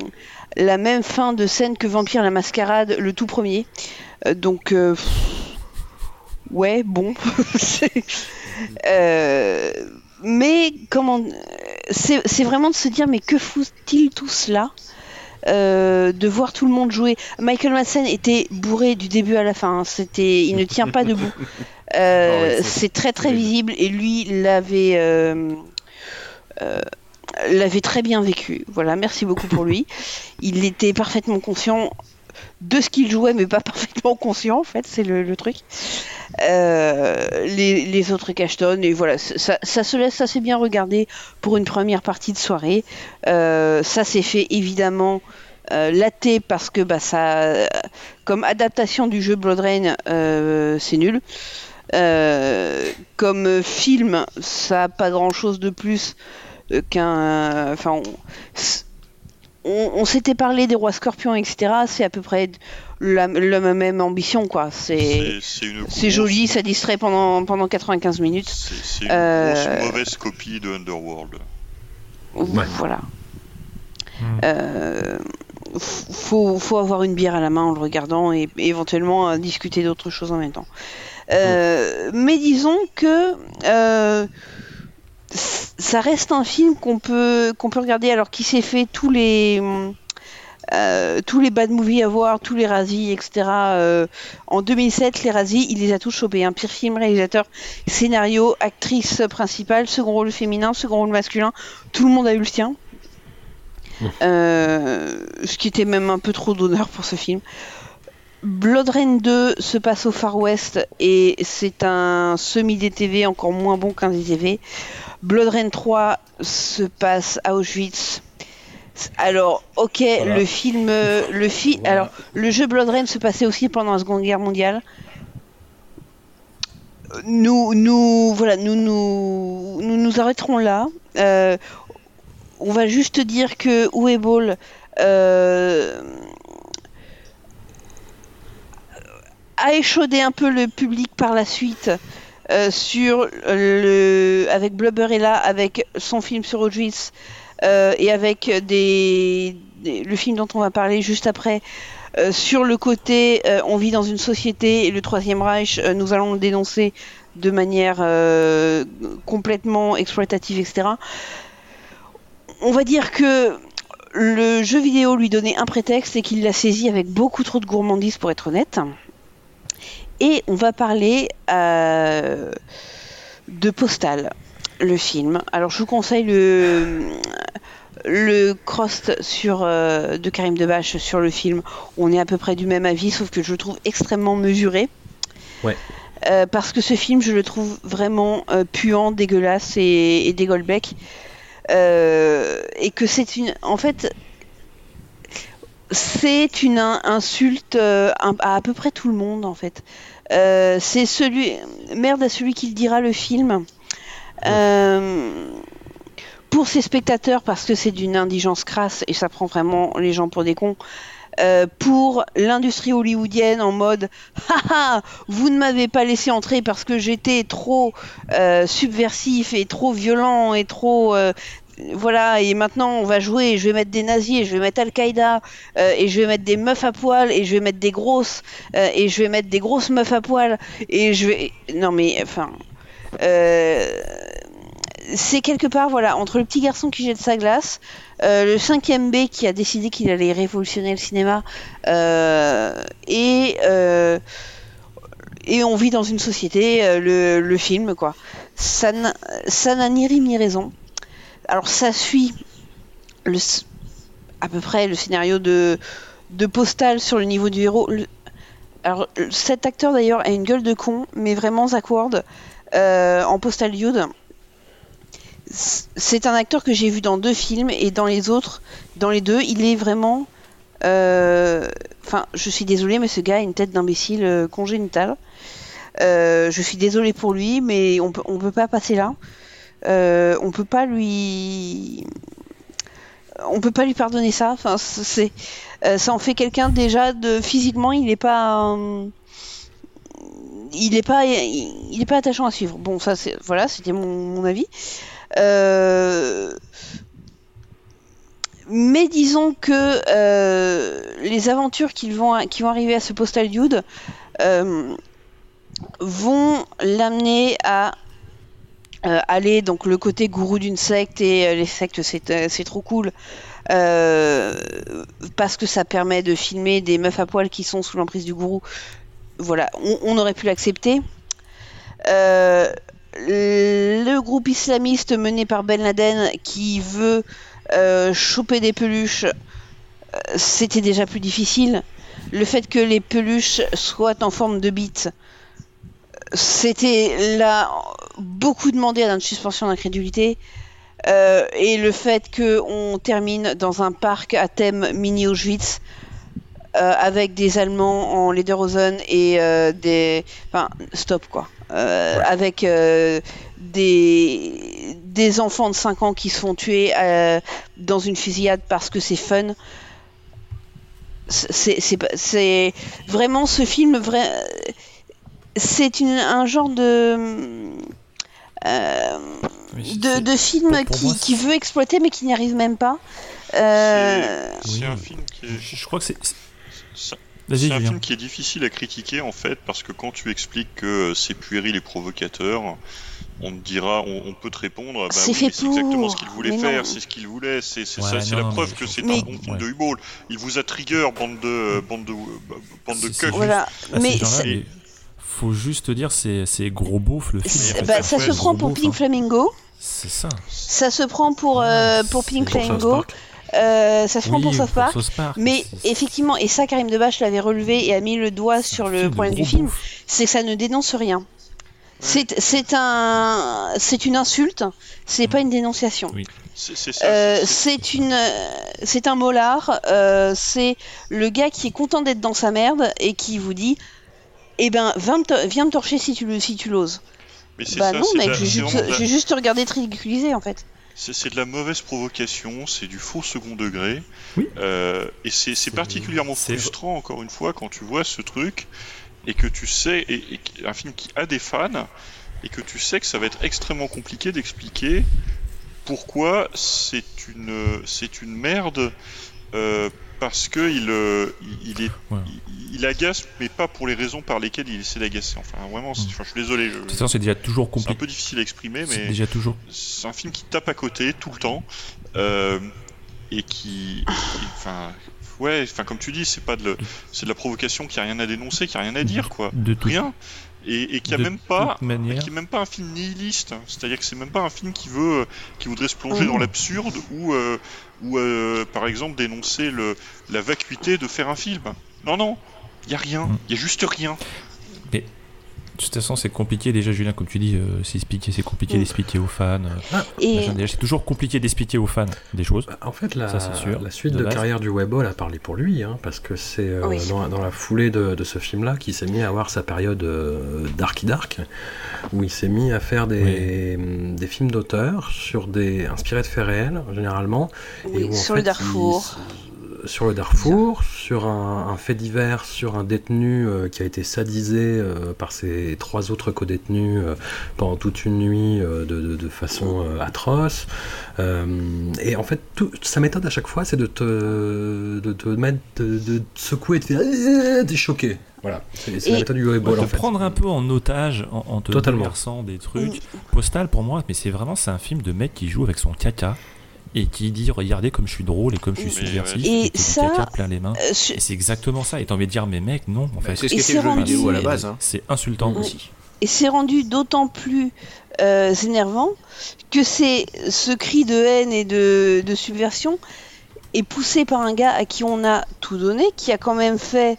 la même fin de scène que Vampire la Mascarade, le tout premier. Donc, pff, ouais, bon. Mais comment, c'est vraiment de se dire, mais que foutent-ils tous là Euh, de voir tout le monde jouer? Michael Madsen était bourré du début à la fin. hein. C'était, il ne tient pas debout. Euh, c'est très très visible et lui l'avait euh, euh, l'avait très bien vécu. Voilà, merci beaucoup pour lui. Il était parfaitement conscient de ce qu'il jouait, mais pas parfaitement conscient en fait, c'est le, truc. Euh, les, les autres cachetonnent et voilà, ça, se laisse assez bien regarder pour une première partie de soirée. Euh, ça s'est fait évidemment euh, laté parce que bah, ça, comme adaptation du jeu Blood Rain, euh, c'est nul. Comme film, ça a pas grand chose de plus qu'un. On- on s'était parlé des rois scorpions, etc. C'est à peu près la, la même ambition, quoi. C'est joli, ça distrait pendant, pendant 95 minutes. C'est une Euh, grosse mauvaise copie de Underworld. Voilà. Euh, f- faut, faut avoir une bière à la main en le regardant et, et éventuellement euh, discuter d'autres choses en même temps. Euh, Mais disons que euh, ça reste un film qu'on peut, qu'on peut regarder alors qu'il s'est fait tous les... euh, tous les bad movies à voir, tous les Razzies, etc. euh, en 2007, les Razzies, il les a tous chopés. Un pire film, réalisateur, scénario, actrice principale, second rôle féminin, second rôle masculin. Tout le monde a eu le sien. Euh, ce qui était même un peu trop d'honneur pour ce film. Blood Rain 2 se passe au Far West et c'est un semi-DTV encore moins bon qu'un DTV. Blood Rain 3 se passe à Auschwitz. Alors, ok, Voilà. le film, euh, le fi alors le jeu Blood Rain se passait aussi pendant la Seconde Guerre mondiale. Nous, nous, voilà, nous, nous, nous nous arrêterons là. Euh, on va juste dire que Uwe euh, a échaudé un peu le public par la suite euh, sur le avec Blubberella, avec son film sur Auschwitz euh, et avec des, le film dont on va parler juste après. euh, sur le côté, euh, on vit dans une société et le Troisième Reich, euh, nous allons le dénoncer de manière euh, complètement exploitative, etc. On va dire que le jeu vidéo lui donnait un prétexte et qu'il l'a saisi avec beaucoup trop de gourmandise pour être honnête. Et on va parler euh, de Postal, le film. Alors je vous conseille le, le cross sur, euh, de Karim Debache sur le film. On est à peu près du même avis, sauf que je le trouve extrêmement mesuré. Ouais. Euh, parce que ce film, je le trouve vraiment puant, dégueulasse et, et dégueulebec. Euh, et que c'est une. En fait, c'est une in- insulte à, à à peu près tout le monde, en fait. Euh, c'est celui. Merde à celui qui le dira le film. Euh, pour ses spectateurs, parce que c'est d'une indigence crasse et ça prend vraiment les gens pour des cons. Euh, pour l'industrie hollywoodienne en mode haha vous ne m'avez pas laissé entrer parce que j'étais trop euh, subversif et trop violent et trop euh, voilà et maintenant on va jouer je vais mettre des nazis je vais mettre Al-Qaïda euh, et je vais mettre des meufs à poil et je vais mettre des grosses euh, et je vais mettre des grosses meufs à poil et je vais non mais enfin euh, c'est quelque part, voilà, entre le petit garçon qui jette sa glace, le 5ème B qui a décidé qu'il allait révolutionner le cinéma, et, et on vit dans une société, le, le film, quoi. Ça n'a ni rime ni raison. Alors ça suit le, à peu près le scénario de, de Postal sur le niveau du héros. Alors cet acteur d'ailleurs a une gueule de con, mais vraiment Zach Ward euh, en Postal Dude. C'est un acteur que j'ai vu dans deux films et dans les autres, dans les deux, il est vraiment. euh, Enfin, je suis désolée, mais ce gars a une tête d'imbécile euh, congénitale. Euh, je suis désolée pour lui, mais on peut, on peut pas passer là. Euh, on peut pas lui. On peut pas lui pardonner ça. Enfin, c'est, euh, ça en fait quelqu'un déjà de physiquement, il est pas. euh, il est pas, il, pas attachant à suivre. Bon, ça, c'est voilà, c'était mon, avis. Mais disons que les aventures qui vont, qui vont arriver à ce postal dude vont l'amener à euh, aller donc le côté gourou d'une secte et euh, les sectes c'est euh, trop cool. Parce que ça permet de filmer des meufs à poil qui sont sous l'emprise du gourou. Voilà on, aurait pu l'accepter. Le groupe islamiste mené par Ben Laden qui veut choper des peluches, c'était déjà plus difficile. Le fait que les peluches soient en forme de bites, c'était là beaucoup demandé à une suspension d'incrédulité. Euh, et le fait qu'on termine dans un parc à thème mini Auschwitz euh, avec des Allemands en Lederhosen et euh, des. Enfin, stop quoi. Avec des, des enfants de 5 ans qui se font tuer dans une fusillade parce que c'est fun. C'est c'est pas- c'est vraiment ce film, vrai, c'est une- un genre de. euh, de, de film pour- pour qui, moi, qui veut exploiter mais qui n'y arrive même pas. Euh, C'est un film qui est. Je crois que c'est. C'est Vas-y, c'est un Julien. film qui est difficile à critiquer en fait parce que quand tu expliques que c'est puéril et provocateur, on te dira, on, on peut te répondre, bah C'est oui, fait mais c'est exactement ce qu'il voulait mais faire, c'est ce qu'il voulait, c'est c'est Ouais, ça, c'est non, la preuve que c'est Mais- un bon film Ouais. de Hubble. Il vous a trigger bande de bande de bande de. Voilà, Ah, mais faut juste dire, c'est gros beauf le film. bah, ça se prend pour beauf, Pink hein. Flamingo, C'est ça. ça se prend pour, euh, pour Pink Flamingo, euh, ça se prend Oui, pour South Park. South Park, Mais effectivement, et ça Karim Debache l'avait relevé et a mis le doigt sur le problème du film, c'est que ça ne dénonce rien. C'est c'est un c'est une insulte, c'est pas une dénonciation. Oui. C'est. Euh, c'est- une c'est un molar, euh, c'est le gars qui est content d'être dans sa merde et qui vous dit eh ben viens me, to- viens me torcher si tu le si tu l'oses. mais Bah ça, non mec, la- je vais c'est juste, la- juste te regarder te ridiculiser en fait. C'est de la mauvaise provocation, c'est du faux second degré. Oui. Euh, et c'est particulièrement frustrant, encore une fois, quand tu vois ce truc et que tu sais, et, et un film qui a des fans, et que tu sais que ça va être extrêmement compliqué d'expliquer pourquoi c'est une, c'est une merde. euh, parce que il, euh, il, il est, Ouais. il, il agace, mais pas pour les raisons par lesquelles il essaie d'agacer. Enfin, vraiment, enfin, je suis désolé. je- c'est déjà toujours c'est un compliqué. peu difficile à exprimer, mais déjà toujours. c'est un film qui tape à côté tout le temps euh, et qui, enfin, ouais, enfin comme tu dis, c'est pas de, le- c'est de la provocation qui a rien à dénoncer, qui a rien à dire quoi, De tout- rien, et, et qui a de même pas, qui est même pas un film nihiliste, c'est-à-dire que c'est même pas un film qui veut, qui voudrait se plonger Mhm. dans l'absurde ou, euh, ou euh, par exemple dénoncer le, la vacuité de faire un film. Non non, il y a rien, Mhm. il y a juste rien. De toute façon, c'est compliqué déjà, Julien, comme tu dis, euh, c'est expliqué, c'est compliqué Mm. d'expliquer aux fans. euh, Ah, c'est toujours compliqué d'expliquer aux fans des choses. Bah, En fait, la, Ça, c'est sûr, la suite de carrière du Webball a parlé pour lui, hein, parce que c'est euh, Oui. dans, dans la foulée de, de ce film-là qu'il s'est mis à avoir sa période euh, Darky Dark, où il s'est mis à faire des, des films d'auteur sur des inspirés de faits réels, généralement. Oui, et où, en sur le Darfour. il- sur le Darfour, sur un, un fait divers, sur un détenu euh, qui a été sadisé euh, par ses trois autres co-détenus euh, pendant toute une nuit euh, de, de- de façon euh, atroce. Euh, et en fait, tout- sa méthode à chaque fois, c'est de te, de te mettre, de, de te secouer et de faire t'es choqué. Voilà, c'est la Et- méthode du te en fait. prendre un peu en otage en, en te Totalement. des trucs. Postal pour moi, mais c'est vraiment c'est un film de mec qui joue avec son caca et qui dit regardez comme je suis drôle et comme je suis subversif. Et ça, plein les mains. Euh, c'est exactement ça. Et t'as envie de dire mais mec non en fait. C'est ce qu'était le jeu rendu- vidéo à la base. hein. C'est insultant Oui. aussi. Et c'est rendu d'autant plus euh, énervant que c'est ce cri de haine et de, de subversion est poussé par un gars à qui on a tout donné, qui a quand même fait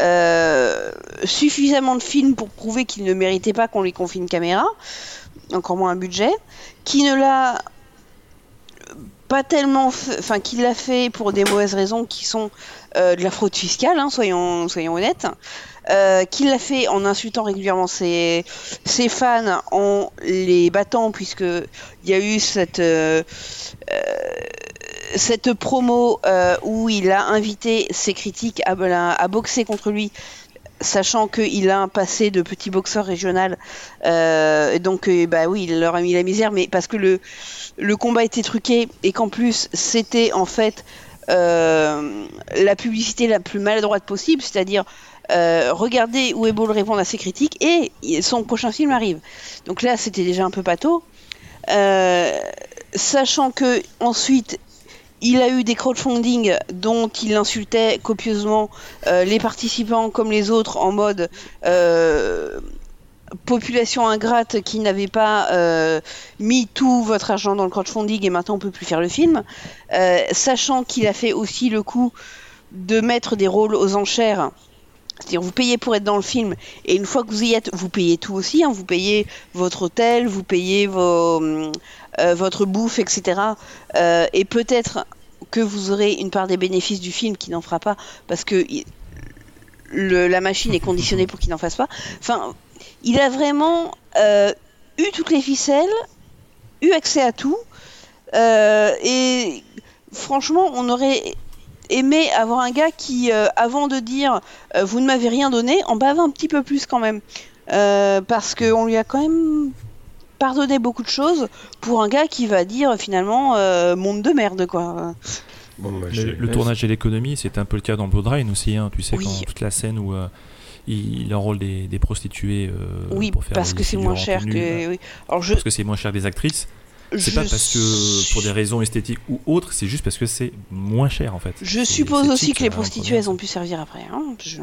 euh, suffisamment de films pour prouver qu'il ne méritait pas qu'on lui confie une caméra, encore moins un budget, qui ne l'a pas tellement enfin qui l'a fait pour des mauvaises raisons qui sont euh, de la fraude fiscale, hein, soyons, soyons honnêtes, euh, qui l'a fait en insultant régulièrement ses, fans, en les battant, puisque il y a eu cette, euh, euh, cette promo où il a invité ses critiques à boxer contre lui sachant qu'il a un passé de petit boxeur régional, euh, donc euh, bah oui, il leur a mis la misère, mais parce que le, combat était truqué et qu'en plus c'était en fait euh, la publicité la plus maladroite possible, c'est-à-dire regardez où est beau répondre à ses critiques et son prochain film arrive. Donc là, c'était déjà un peu. Euh, sachant que ensuite il a eu des crowdfunding dont il insultait copieusement euh, les participants comme les autres en mode euh, population ingrate qui n'avait pas euh, mis tout votre argent dans le crowdfunding et maintenant on peut plus faire le film. Sachant qu'il a fait aussi le coup de mettre des rôles aux enchères. C'est-à-dire vous payez pour être dans le film et une fois que vous y êtes, vous payez tout aussi. Hein, vous payez votre hôtel, vous payez vos, euh, votre bouffe, etc. Euh, et peut-être que vous aurez une part des bénéfices du film qui n'en fera pas parce que la machine est conditionnée pour qu'il n'en fasse pas. Enfin, il a vraiment euh, eu toutes les ficelles, eu accès à tout. et franchement, on aurait aimé avoir un gars qui, euh, avant de dire euh, vous ne m'avez rien donné, en bave un petit peu plus quand même. Euh, parce qu'on lui a quand même pardonner beaucoup de choses pour un gars qui va dire finalement euh, monde de merde quoi. Bon, bah, Le, tournage et l'économie, c'était un peu le cas dans Blood Rain aussi, hein, tu sais, Oui. quand toute la scène où euh, il, enrôle des, des prostituées euh, oui, pour faire parce que c'est moins cher tenue, que. oui. Alors je, Parce que c'est moins cher que des actrices. C'est pas parce que pour des raisons esthétiques ou autres, c'est juste parce que c'est moins cher en fait. Je suppose aussi que les hein, prostituées elles ont pu servir après. Hein. Je-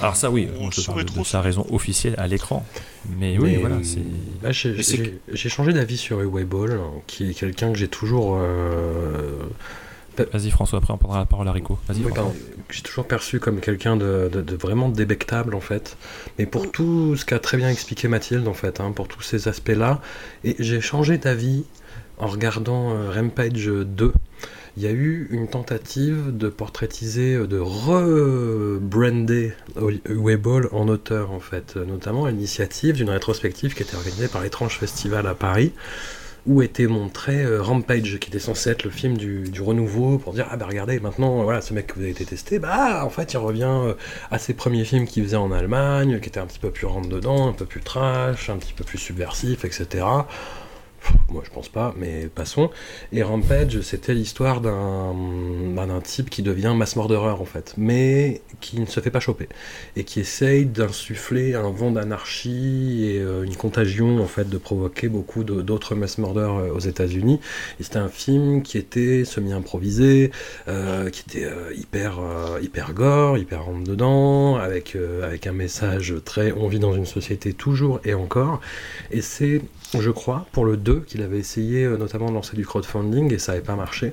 Alors ça oui, On te parle de, trop, de sa raison officielle à l'écran. Mais oui, Mais, voilà, euh, bah, j'ai- changé d'avis sur Uwe Ball, hein, qui est quelqu'un que j'ai toujours. euh, Vas-y François, après on prendra la parole à Rico. Vas-y Oui. J'ai toujours perçu comme quelqu'un de, de- de vraiment débectable en fait. Mais pour tout ce qu'a très bien expliqué Mathilde en fait, hein, pour tous ces aspects-là, et j'ai changé d'avis en regardant euh, Rampage 2. Il y a eu une tentative de portraitiser, euh, de rebrander Weiball en auteur en fait, notamment à l'initiative d'une rétrospective qui était organisée par l'étrange festival à Paris où était montré euh, Rampage, qui était censé être le film du, renouveau, pour dire ah bah regardez maintenant voilà ce mec que vous avez été testé, bah en fait il revient euh, à ses premiers films qu'il faisait en Allemagne, qui était un petit peu plus rentre dedans, un peu plus trash, un petit peu plus subversif, etc. Moi je pense pas, mais passons. Et Rampage, c'était l'histoire d'un bah, d'un type qui devient mass murderer en fait, mais qui ne se fait pas choper et qui essaye d'insuffler un vent d'anarchie et euh, une contagion en fait de provoquer beaucoup d'autres mass murders euh, aux États-Unis. Et c'était un film qui était semi-improvisé, euh, qui était hyper hyper gore, hyper rentre dedans, avec avec un message très on vit dans une société toujours et encore. Et c'est je crois, pour le 2, qu'il avait essayé euh, notamment de lancer du crowdfunding et ça n'avait pas marché.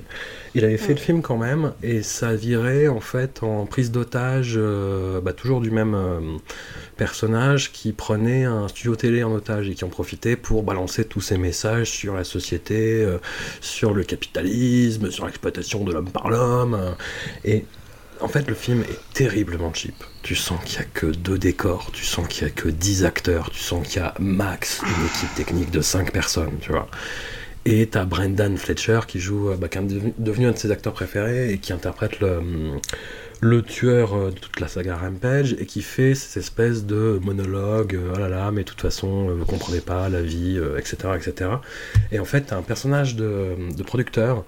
Il avait fait le film quand même et ça virait en fait en prise d'otage, euh, bah, toujours du même euh, personnage qui prenait un studio télé en otage et qui en profitait pour balancer tous ses messages sur la société, euh, sur le capitalisme, sur l'exploitation de l'homme par l'homme. et en fait, le film est terriblement cheap. Tu sens qu'il n'y a que deux décors, tu sens qu'il n'y a que 10 acteurs, tu sens qu'il y a max une équipe technique de 5 personnes, tu vois. Et t'as Brendan Fletcher qui joue, euh, bah, qui est devenu, un de ses acteurs préférés et qui interprète le, le tueur euh, de toute la saga Rampage et qui fait cette espèce de monologue, euh, oh là là, mais de toute façon, euh, vous comprenez pas la vie, euh, etc., etc. Et en fait, t'as un personnage de producteur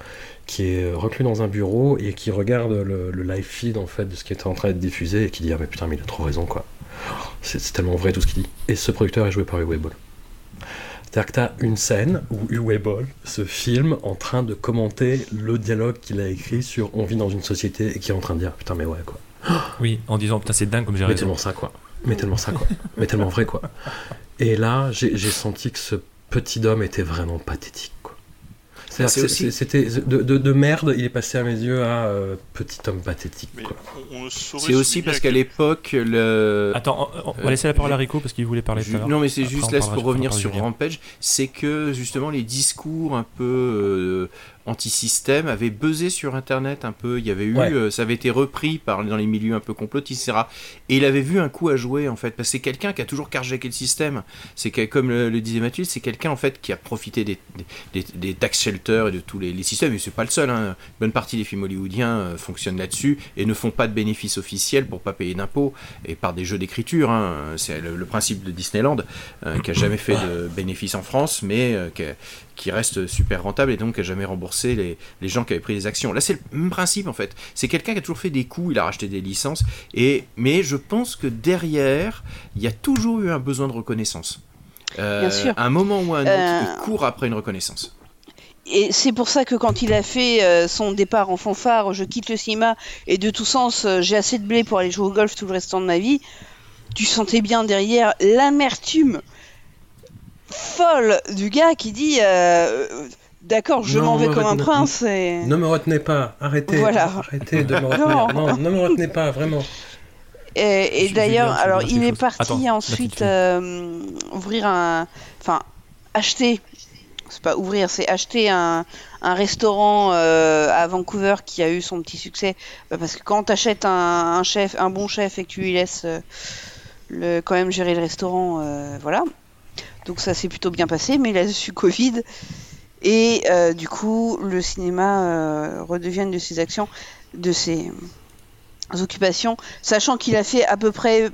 qui est reclus dans un bureau et qui regarde le, le live feed en fait de ce qui était en train d'être diffusé et qui dit ah mais putain mais il a trop raison quoi. C'est tellement vrai tout ce qu'il dit. Et ce producteur est joué par Uwe Boll. C'est-à-dire que tu as une scène où Uwe Boll se filme en train de commenter le dialogue qu'il a écrit sur On vit dans une société et qui est en train de dire putain mais ouais quoi. Oui, en disant putain c'est dingue comme j'ai Mais raison. tellement ça quoi. Mais tellement ça quoi. mais tellement vrai quoi. Et là j'ai j'ai senti que ce petit homme était vraiment pathétique quoi. C'est-à-dire C'est que aussi- c'est- C'était de, de- de merde, il est passé à mes yeux à euh, petit homme pathétique. C'est aussi parce qu'à l'époque, le. Attends, on, on va laisser la parole à Rico parce qu'il voulait parler tout ju-. Non, mais c'est juste on là pour revenir sur. Rampage, c'est que justement les discours un peu euh, anti-système avaient buzzé sur Internet un peu. Il y avait eu, Ouais. euh, ça avait été repris par dans les milieux un peu complotistes, etc. Et il avait vu un coup à jouer en fait, parce que c'est quelqu'un qui a toujours carjacké le système. C'est comme le, le disait Mathieu, c'est quelqu'un en fait qui a profité des, des, des- des tax shelters et de tous les, les systèmes. Et c'est pas le seul. Hein. Une bonne partie des films hollywoodiens euh, fonctionnent là-dessus et ne font pas de bénéfices officiels pour pas payer d'impôts et par des jeux d'écriture. Hein. C'est le, le principe de Disneyland euh, qui a jamais fait de bénéfices en France, mais euh, qui, a- qui reste super rentable et donc qui a jamais remboursé les, les gens qui avaient pris des actions. Là, c'est le même principe en fait. C'est quelqu'un qui a toujours fait des coups, il a racheté des licences, et mais je pense que derrière, il y a toujours eu un besoin de reconnaissance. Euh, Bien sûr. Un moment ou un autre, Euh, court après une reconnaissance. Et c'est pour ça que quand il a fait euh, son départ en fanfare, je quitte le cinéma et de tout sens, euh, j'ai assez de blé pour aller jouer au golf tout le restant de ma vie, tu sentais bien derrière l'amertume folle du gars qui dit euh, D'accord, je m'en vais me comme un prince et. Ne me retenez pas, arrêtez, Voilà. arrêtez de me retenir. Non. non, ne me retenez pas, vraiment. Et, d'ailleurs, alors il est parti Attends, ensuite euh, ouvrir un, enfin acheter, c'est pas ouvrir, c'est acheter un, restaurant euh, à Vancouver qui a eu son petit succès, Bah, parce que quand t'achètes un, un chef, un bon chef et que tu lui laisses euh, quand même gérer le restaurant, euh, voilà. Donc ça s'est plutôt bien passé, mais a su Covid. Et euh, du coup, le cinéma euh, redevient de ses actions, de ses occupations, sachant qu'il a fait à peu près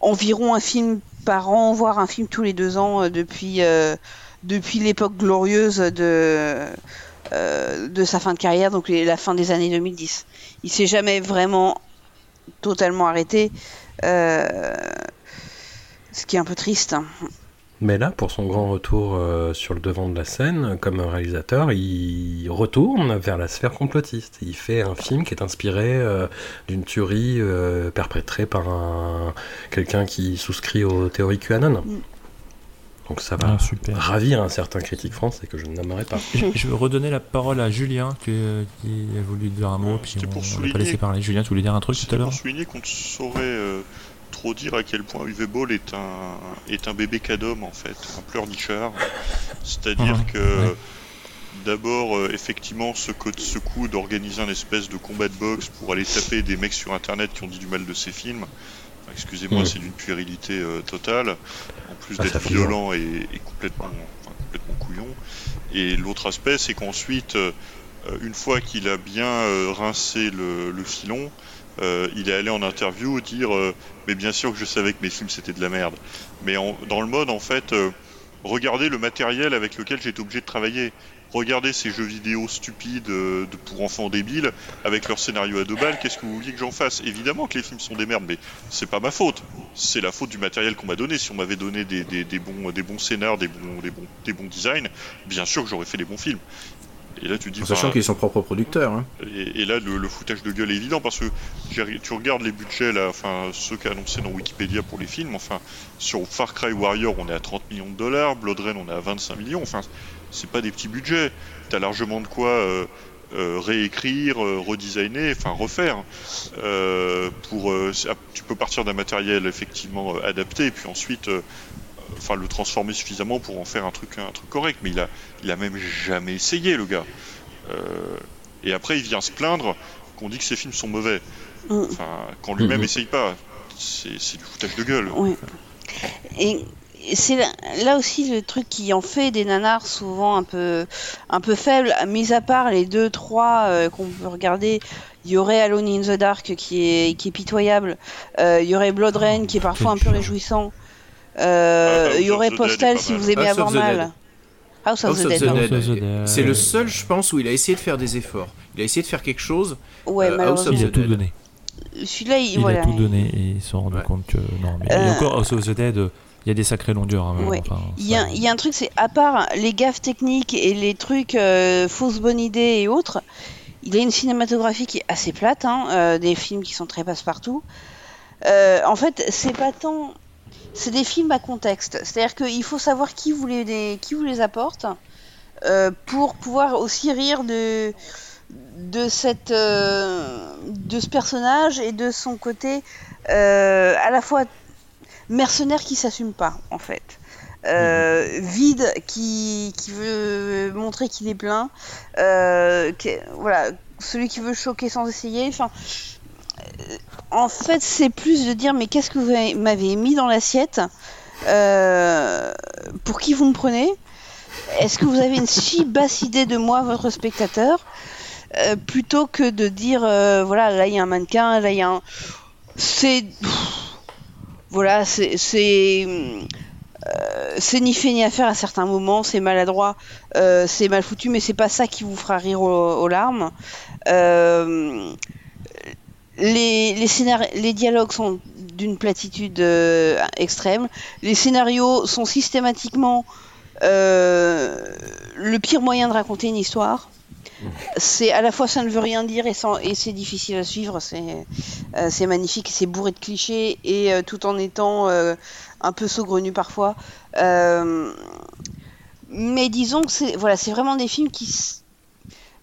environ un film par an voir un film tous les deux ans euh, depuis, euh, depuis l'époque glorieuse de, euh, de sa fin de carrière, donc la fin des années 2010. Il s'est jamais vraiment totalement arrêté, euh, ce qui est un peu triste. Mais là, pour son grand retour euh, sur le devant de la scène, comme réalisateur, il retourne vers la sphère complotiste. Il fait un film qui est inspiré euh, d'une tuerie euh, perpétrée par un quelqu'un qui souscrit aux théories QAnon. Donc ça va Ah, super. ravir un certain critique français que je ne nommerai pas. Je, je veux redonner la parole à Julien que- qui a voulu dire un mot, puis on pour on pas laissé parler. Julien, tu voulais dire un truc tout à l'heure Pour souligner qu'on ne saurait euh, trop dire à quel point UV Ball est un, est un bébé cadom en fait, un pleurnichard. C'est-à-dire Mhm. que Ouais. d'abord, euh, effectivement, ce, co- ce coup d'organiser un espèce de combat de boxe pour aller taper des mecs sur internet qui ont dit du mal de ses films, excusez-moi, c'est d'une puérilité euh, totale, en plus d'être violent et, et complètement, enfin, complètement couillon. Et l'autre aspect, c'est qu'ensuite, euh, une fois qu'il a bien euh, rincé le, le filon, euh, il est allé en interview dire euh, mais bien sûr que je savais que mes films c'était de la merde mais en- dans le mode en fait euh, regardez le matériel avec lequel j'étais obligé de travailler regardez ces jeux vidéo stupides euh, de, pour enfants débiles avec leur scénario à deux balles qu'est-ce que vous vouliez que j'en fasse? Évidemment que les films sont des merdes mais c'est pas ma faute c'est la faute du matériel qu'on m'a donné si on m'avait donné des, des- des bons des bons scénars des bons des bons des bons designs bien sûr que j'aurais fait des bons films et là tu dis En sachant enfin, qu'il est son propre producteur. hein. et, et là, le, le foutage de gueule est évident parce que tu regardes les budgets, là, enfin, ceux annoncés dans Wikipédia pour les films, enfin, sur Far Cry Warrior, on est à 30 millions de dollars, Blood Rain, on est à 25 millions, enfin, c'est pas des petits budgets. T'as largement de quoi euh, euh, réécrire, euh, redesigner, enfin, refaire. Euh, pour, euh, ah, tu peux partir d'un matériel effectivement euh, adapté, et puis ensuite. euh, Enfin, le transformer suffisamment pour en faire un truc, un truc correct, mais il a, il a même jamais essayé, le gars. Euh, et après, il vient se plaindre qu'on dit que ses films sont mauvais. Mm. Enfin, quand lui-même Mhm. essaye pas. C'est du foutage de gueule. Oui. Et c'est là, là aussi le truc qui en fait des nanars souvent un peu, un peu faibles, mis à part les deux, trois euh, qu'on peut regarder. Il y aurait Alone in the Dark qui est, qui est pitoyable. Euh, il y aurait Blood Rain qui est parfois un peu réjouissant. Euh, Ah, il y aurait Postal si vous aimez House avoir of the mal. Dead. House of House the of Dead. the. C'est le seul, je pense, où il a essayé de faire des efforts. Il a essayé de faire quelque chose. Ouais, euh, malheureusement. Il a tout donné. Celui-là, il, Il voilà. a tout donné et ils se sont rendus compte que non, mais et encore House of the Dead, il y a des sacrées longueurs. hein, Ouais. enfin, Il y, a, y un truc, c'est à part les gaffes techniques et les trucs euh, fausses bonnes idées et autres, il a une cinématographie qui est assez plate, hein, euh, des films qui sont très passe-partout. Euh, en fait, c'est pas tant. C'est des films à contexte. C'est-à-dire qu'il faut savoir qui vous les, qui vous les apporte pour pouvoir aussi rire de, de, cette, euh, de ce personnage et de son côté euh, à la fois mercenaire qui s'assume pas en fait. Euh, vide qui, qui veut montrer qu'il est plein euh, qui- voilà celui qui veut choquer sans essayer enfin euh, en fait c'est plus de dire mais qu'est-ce que vous avez- m'avez mis dans l'assiette pour qui vous me prenez? Est-ce que vous avez une si basse idée de moi votre spectateur plutôt que de dire voilà là il y a un mannequin là il y a un c'est voilà, c'est c'est euh, c'est ni fait ni à faire à certains moments, c'est maladroit, euh, c'est mal foutu, mais c'est pas ça qui vous fera rire aux, larmes. Euh, les, dialogues sont d'une platitude extrême. Les scénarios sont systématiquement le pire moyen de raconter une histoire. C'est à la fois ça ne veut rien dire et, c'est difficile à suivre. C'est euh, magnifique, c'est bourré de clichés et euh, tout en étant euh, un peu saugrenu parfois. Mais disons que c'est voilà, c'est vraiment des films qui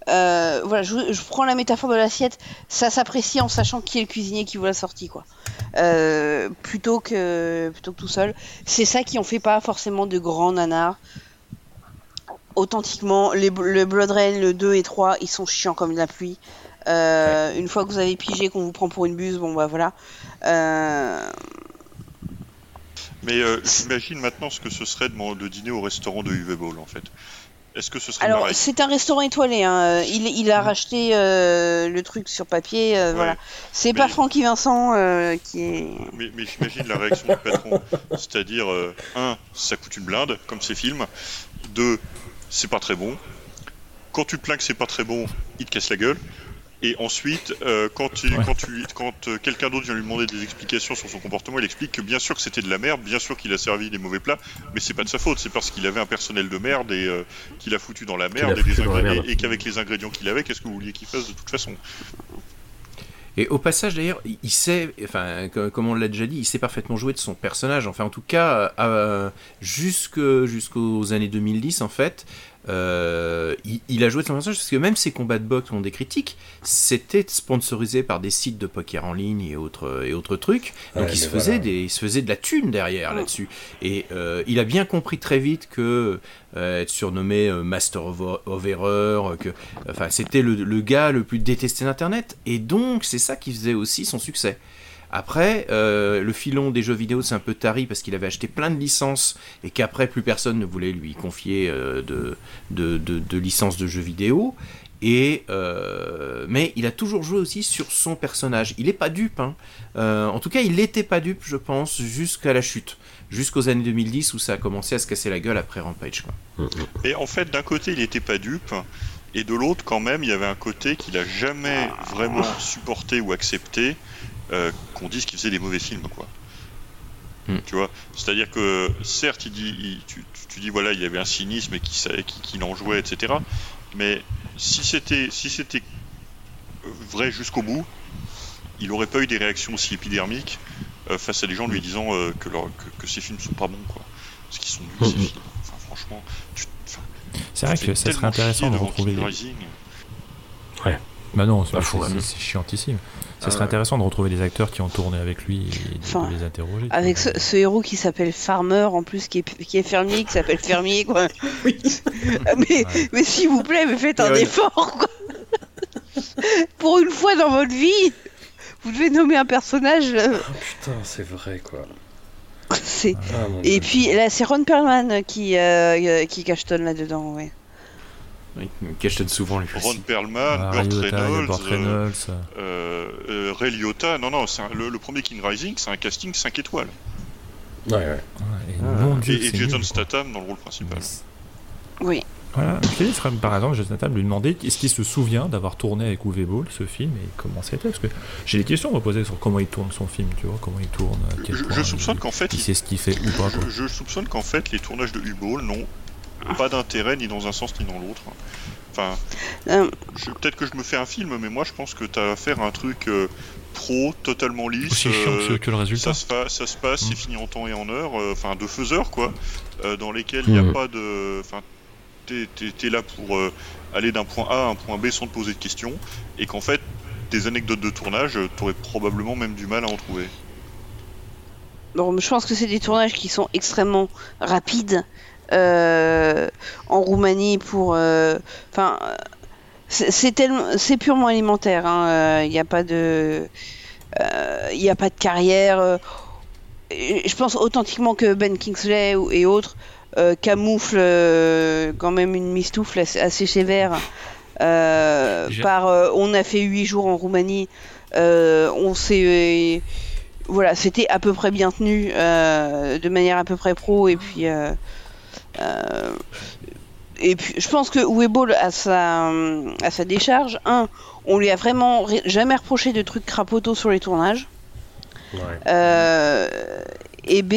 voilà, je, prends la métaphore de l'assiette, ça s'apprécie en sachant qui est le cuisinier qui vous l'a sorti quoi. Plutôt que plutôt que tout seul. C'est ça qui en fait pas forcément de grands nanars. Authentiquement, les, le Blood Rain, le 2 et 3, ils sont chiants comme de la pluie. Euh, Une fois que vous avez pigé qu'on vous prend pour une buse, bon bah voilà. Euh, Mais euh, j'imagine maintenant ce que ce serait de, dîner au restaurant de UV Ball en fait. Est-ce que ce serait Alors, c'est un restaurant étoilé. Hein. Il, il a racheté euh, le truc sur papier. Ouais. Voilà. C'est Mais- pas Francky Vincent qui est. Mais, mais j'imagine la réaction du patron. C'est-à-dire, un, ça coûte une blinde, comme ces films. Deux, c'est pas très bon. Quand tu plains que c'est pas très bon, il te casse la gueule. Et ensuite, euh, quand, tu, quand, tu, quand euh, quelqu'un d'autre vient lui demander des explications sur son comportement, il explique que bien sûr que c'était de la merde, bien sûr qu'il a servi des mauvais plats, mais c'est pas de sa faute, c'est parce qu'il avait un personnel de merde et euh, qu'il a foutu dans la et, dans merde. et- et qu'avec les ingrédients qu'il avait, qu'est-ce que vous vouliez qu'il fasse de toute façon? Et au passage, d'ailleurs, il sait, enfin, co- comme on l'a déjà dit, il sait parfaitement jouer de son personnage. Enfin, en tout cas, euh, jusque- jusqu'aux années 2010, en fait, euh, il, il a joué de son personnage parce que même ses combats de boxe ont des critiques, c'était sponsorisé par des sites de poker en ligne et autres, et autres trucs. Donc Ouais, il, se faisait voilà. des, il se faisait de la thune derrière là-dessus. Et euh, il a bien compris très vite que euh, être surnommé euh, Master of, of Error, que, enfin, c'était le, le gars le plus détesté d'Internet. Et donc, c'est ça qui faisait aussi son succès. Après, euh, le filon des jeux vidéo, c'est un peu tari parce qu'il avait acheté plein de licences et qu'après, plus personne ne voulait lui confier euh, de, de, de- de licences de jeux vidéo. Et euh, mais il a toujours joué aussi sur son personnage. Il n'est pas dupe. hein. Euh, en tout cas, il n'était pas dupe, je pense, jusqu'à la chute. Jusqu'aux années 2010 où ça a commencé à se casser la gueule après Rampage. Quoi. Et en fait, d'un côté, il était pas dupe, et de l'autre, quand même, il y avait un côté qu'il a jamais vraiment supporté ou accepté euh, qu'on dise qu'il faisait des mauvais films, quoi. Hmm. Tu vois C'est-à-dire que, certes, il dit, il- tu, tu- tu dis, voilà, il y avait un cynisme et qu'il qu'il qu'il en jouait, etc. Mais si c'était si c'était vrai jusqu'au bout, il aurait pas eu des réactions aussi épidermiques euh, face à des gens lui disant euh, que, leur- que, que ces films sont pas bons, quoi. Parce qu'ils sont nuls, ces films. Enfin, franchement, C'est vrai que ça serait intéressant de retrouver Rising. Ouais. Bah non, c'est Bah, chiantissime. Ça Ah serait ouais. intéressant de retrouver les acteurs qui ont tourné avec lui et de les interroger. Avec ce, ce héros qui s'appelle Farmer, en plus, qui est, qui est fermier, qui s'appelle Fermier, quoi. mais mais s'il vous plaît, mais faites un Ouais. effort, quoi. Pour une fois dans votre vie, vous devez nommer un personnage. euh, Putain, c'est vrai quoi. Ah, Et Dieu. puis là, c'est Ron Perlman qui, euh, qui cachetonne là-dedans, ouais. Oui, Cashton souvent lui Ron Perlman, Ah, Burt Reynolds, Burt euh, Reynolds. euh, euh, Ray Liotta. Non, non, c'est un- le, le premier King Rising, c'est un casting 5 étoiles. Ouais, ouais. Et Ah. Dieu, et et Jason. Statham dans le rôle principal. Oui. Voilà, serait, par exemple, Jason Statham lui demander est-ce qu'il se souvient d'avoir tourné avec Uwe Boll ce film et comment c'était? Parce que j'ai des questions à me poser sur comment il tourne son film, tu vois, comment il tourne, à quel Je, point je soupçonne qu'en fait, il il- sait ce qu'il fait ou pas. Quoi. je, je soupçonne qu'en fait, les tournages de U-Ball n'ont pas d'intérêt ni dans un sens ni dans l'autre. Enfin, Euh, je- peut-être que je me fais un film, mais moi je pense que tu as affaire à un truc euh, pro, totalement lisse. Aussi chiant que- euh, que le résultat. Ça se, fa- ça se passe, c'est Mm. fini en temps et en heure, euh, enfin de faiseur quoi, euh, dans lesquels il n'y a pas de. Enfin, t'es là pour euh, aller d'un point A à un point B sans te poser de questions, et qu'en fait, des anecdotes de tournage, t'aurais probablement même du mal à en trouver. Bon, je pense que c'est des tournages qui sont extrêmement rapides en Roumanie pour. euh, Enfin, euh, c'est c'est tellement, c'est purement alimentaire. Il n'y a pas de, il n'y a pas de carrière. euh, je pense authentiquement que Ben Kingsley et autres euh, camouflent euh, quand même une mistoufle assez, assez sévère. euh, par, euh, on a fait huit jours en Roumanie. euh, on s'est voilà, c'était à peu près bien tenu, euh, de manière à peu près pro, et puis, euh, euh, et puis, je pense que Webull à sa, à sa décharge, un, on lui a vraiment ré- jamais reproché de trucs crapotos sur les tournages, Ouais. euh, et B,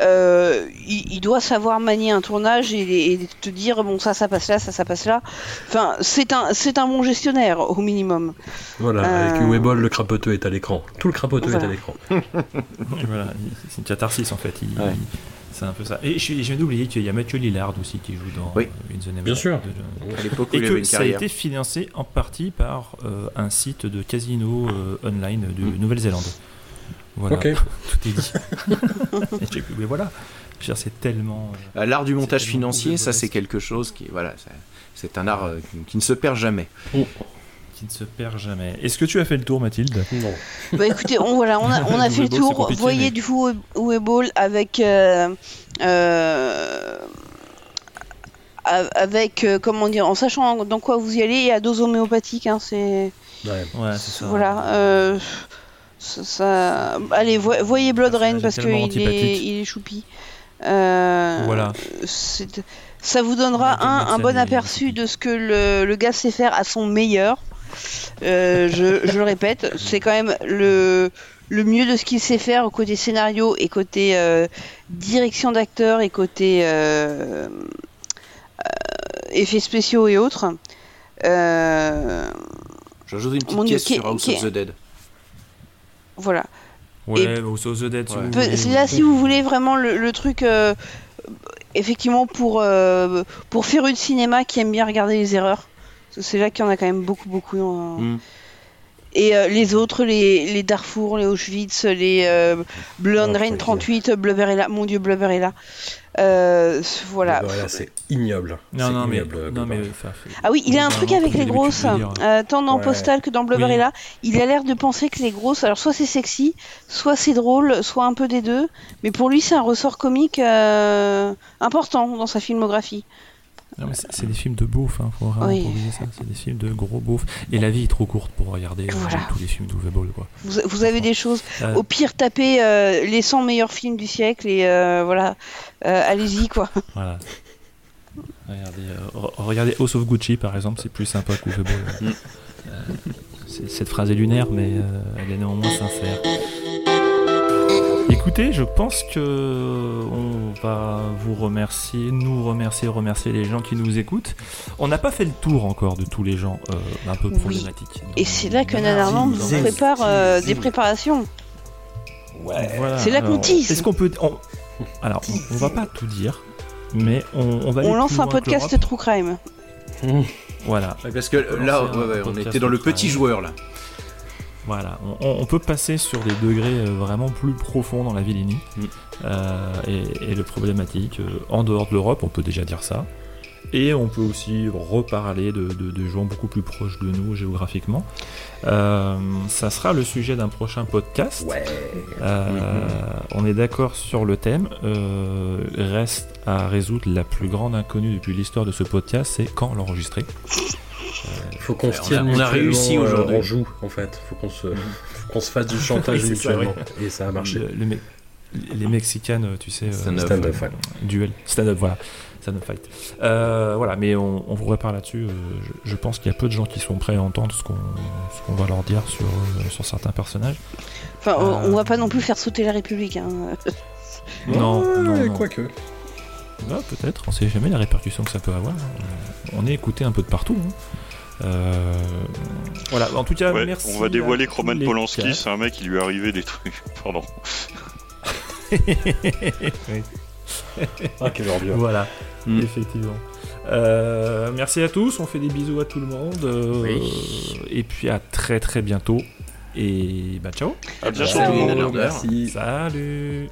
euh, il, il doit savoir manier un tournage et, et te dire bon ça ça passe là, ça ça passe là. Enfin, c'est un c'est un bon gestionnaire au minimum. Voilà, Euh, avec Uwe Boll, le crapoteux est à l'écran. Tout le crapoteux Voilà. est à l'écran. voilà, il- c'est une catharsis en fait. il- Ouais. il- C'est un peu ça. Et je, je viens d'oublier qu'il y a Mathieu Lillard aussi qui joue dans Oui. In the Name Bien sûr. de- À l'époque où Et il avait que une ça a été financé en partie par euh, un site de casino euh, online de Mm. Nouvelle-Zélande. Voilà, Ok. tout est dit. Mais voilà, c'est tellement. euh, L'art du montage financier, ça c'est quelque chose qui, voilà, c'est un art euh, qui, qui ne se perd jamais. Qui ne se perd jamais. Est-ce que tu as fait le tour, Mathilde? Non. Bah écoutez, on, voilà, on a, on a Le fait le tour. Voyez mais- du coup Weeble avec euh, euh, avec, euh, comment dire, en sachant dans quoi vous y allez et à dose homéopathique. Hein, c'est Ouais, c'est ça. voilà. euh, ça, ça- Allez, vo- voyez Blood Rain parce qu'il est, antipathique. il est choupi. Euh, Voilà. c'est- Ça vous donnera un, un bon aperçu de ce que le, le gars sait faire à son meilleur. Euh, je, je le répète, c'est quand même le, le mieux de ce qu'il sait faire côté scénario et côté euh, direction d'acteur et côté euh, euh, effets spéciaux et autres. Euh, J'ajoute une petite Mon pièce sur House of the Dead. voilà. Ouais, Et- House of the Dead, si Ouais. vous là si vous voulez vraiment le, le truc, euh, effectivement pour euh, pour faire une cinéma qui aime bien regarder les erreurs. C'est là qu'il y en a quand même beaucoup beaucoup. Mm. Et euh, les autres, les, les Darfour, les Auschwitz, les euh, Blonde Oh, Rain fuck 38, Blubber est là, mon dieu Blubber est là. Euh, voilà. Voilà, c'est ignoble. Non, non, mais, non, mais enfin, Ah oui, il a un truc avec les grosses, dire. euh, tant dans Ouais. Postal que dans Blubber Oui. est là. Il a l'air de penser que les grosses, alors soit c'est sexy, soit c'est drôle, soit un peu des deux. Mais pour lui, c'est un ressort comique euh, important dans sa filmographie. C'est des films de beauf, hein, faut vraiment Oui. ça. C'est des films de gros beauf. Et la vie est trop courte pour regarder euh, Voilà. tous les films d'Uwe Boll, quoi. Vous, vous avez des choses. Euh, Au pire, tapez euh, les 100 meilleurs films du siècle et euh, voilà, Euh, allez-y quoi. Voilà. Regardez, euh, re- regardez House of Gucci, par exemple, c'est plus sympa qu'Uwe Boll. Euh, c'est- cette phrase est lunaire, mais euh, elle est néanmoins sincère. Écoutez, je pense que on va vous remercier, nous remercier, remercier les gens qui nous écoutent. On n'a pas fait le tour encore de tous les gens euh, un peu Oui. problématiques. Et c'est là que Nanarland vous prépare euh, des préparations. Voilà, C'est là qu'on alors, tease. Est-ce qu'on peut. on- Alors, on, on va pas tout dire, mais on, on va aller On lance un podcast. True Crime. Voilà. Ouais, parce que là, ouais, ouais, on était dans le petit Crime. joueur là. Voilà, on, peut passer sur des degrés euh, vraiment plus profonds dans la vilainie Mm. euh, et, et le problématique. euh, en dehors de l'Europe, on peut déjà dire ça. Et on peut aussi reparler de, de- de gens beaucoup plus proches de nous géographiquement. Euh, ça sera le sujet d'un prochain podcast. Euh, On est d'accord sur le thème. Euh, reste à résoudre la plus grande inconnue depuis l'histoire de ce podcast, c'est quand l'enregistrer? Faut qu'on se on a- tienne on a réussi euh, aujourd'hui. en joue, en fait. Faut qu'on se, faut qu'on se fasse du chantage mutuellement. ouais. Et ça a marché. Le- le Me- les Mexicanes, tu sais, euh, Stand-up. Stand-up, ouais. duel, stand-up, voilà, stand-up fight. Euh, voilà, mais on, on vous répare là-dessus. euh, je, je pense qu'il y a peu de gens qui sont prêts à entendre ce qu'on ce qu'on va leur dire sur, euh, sur certains personnages. Enfin, on- Euh. on va pas non plus faire sauter la République. Hein. Non, non, Ouais, non. Quoique. Ouais, peut-être, on sait jamais les répercussions que ça peut avoir. Euh, On est écouté un peu de partout. hein. Euh, voilà, en tout cas, Ouais, merci. on va dévoiler Roman Polanski, c'est un mec qui lui est arrivé des trucs. Pardon. Oui. Ah, quelle ordure. Voilà, Mm. effectivement. Euh, merci à tous, on fait des bisous à tout le monde. euh, Oui. Et puis à très très bientôt. Et bah ciao. À bientôt. Salut, tout le monde. Merci. Salut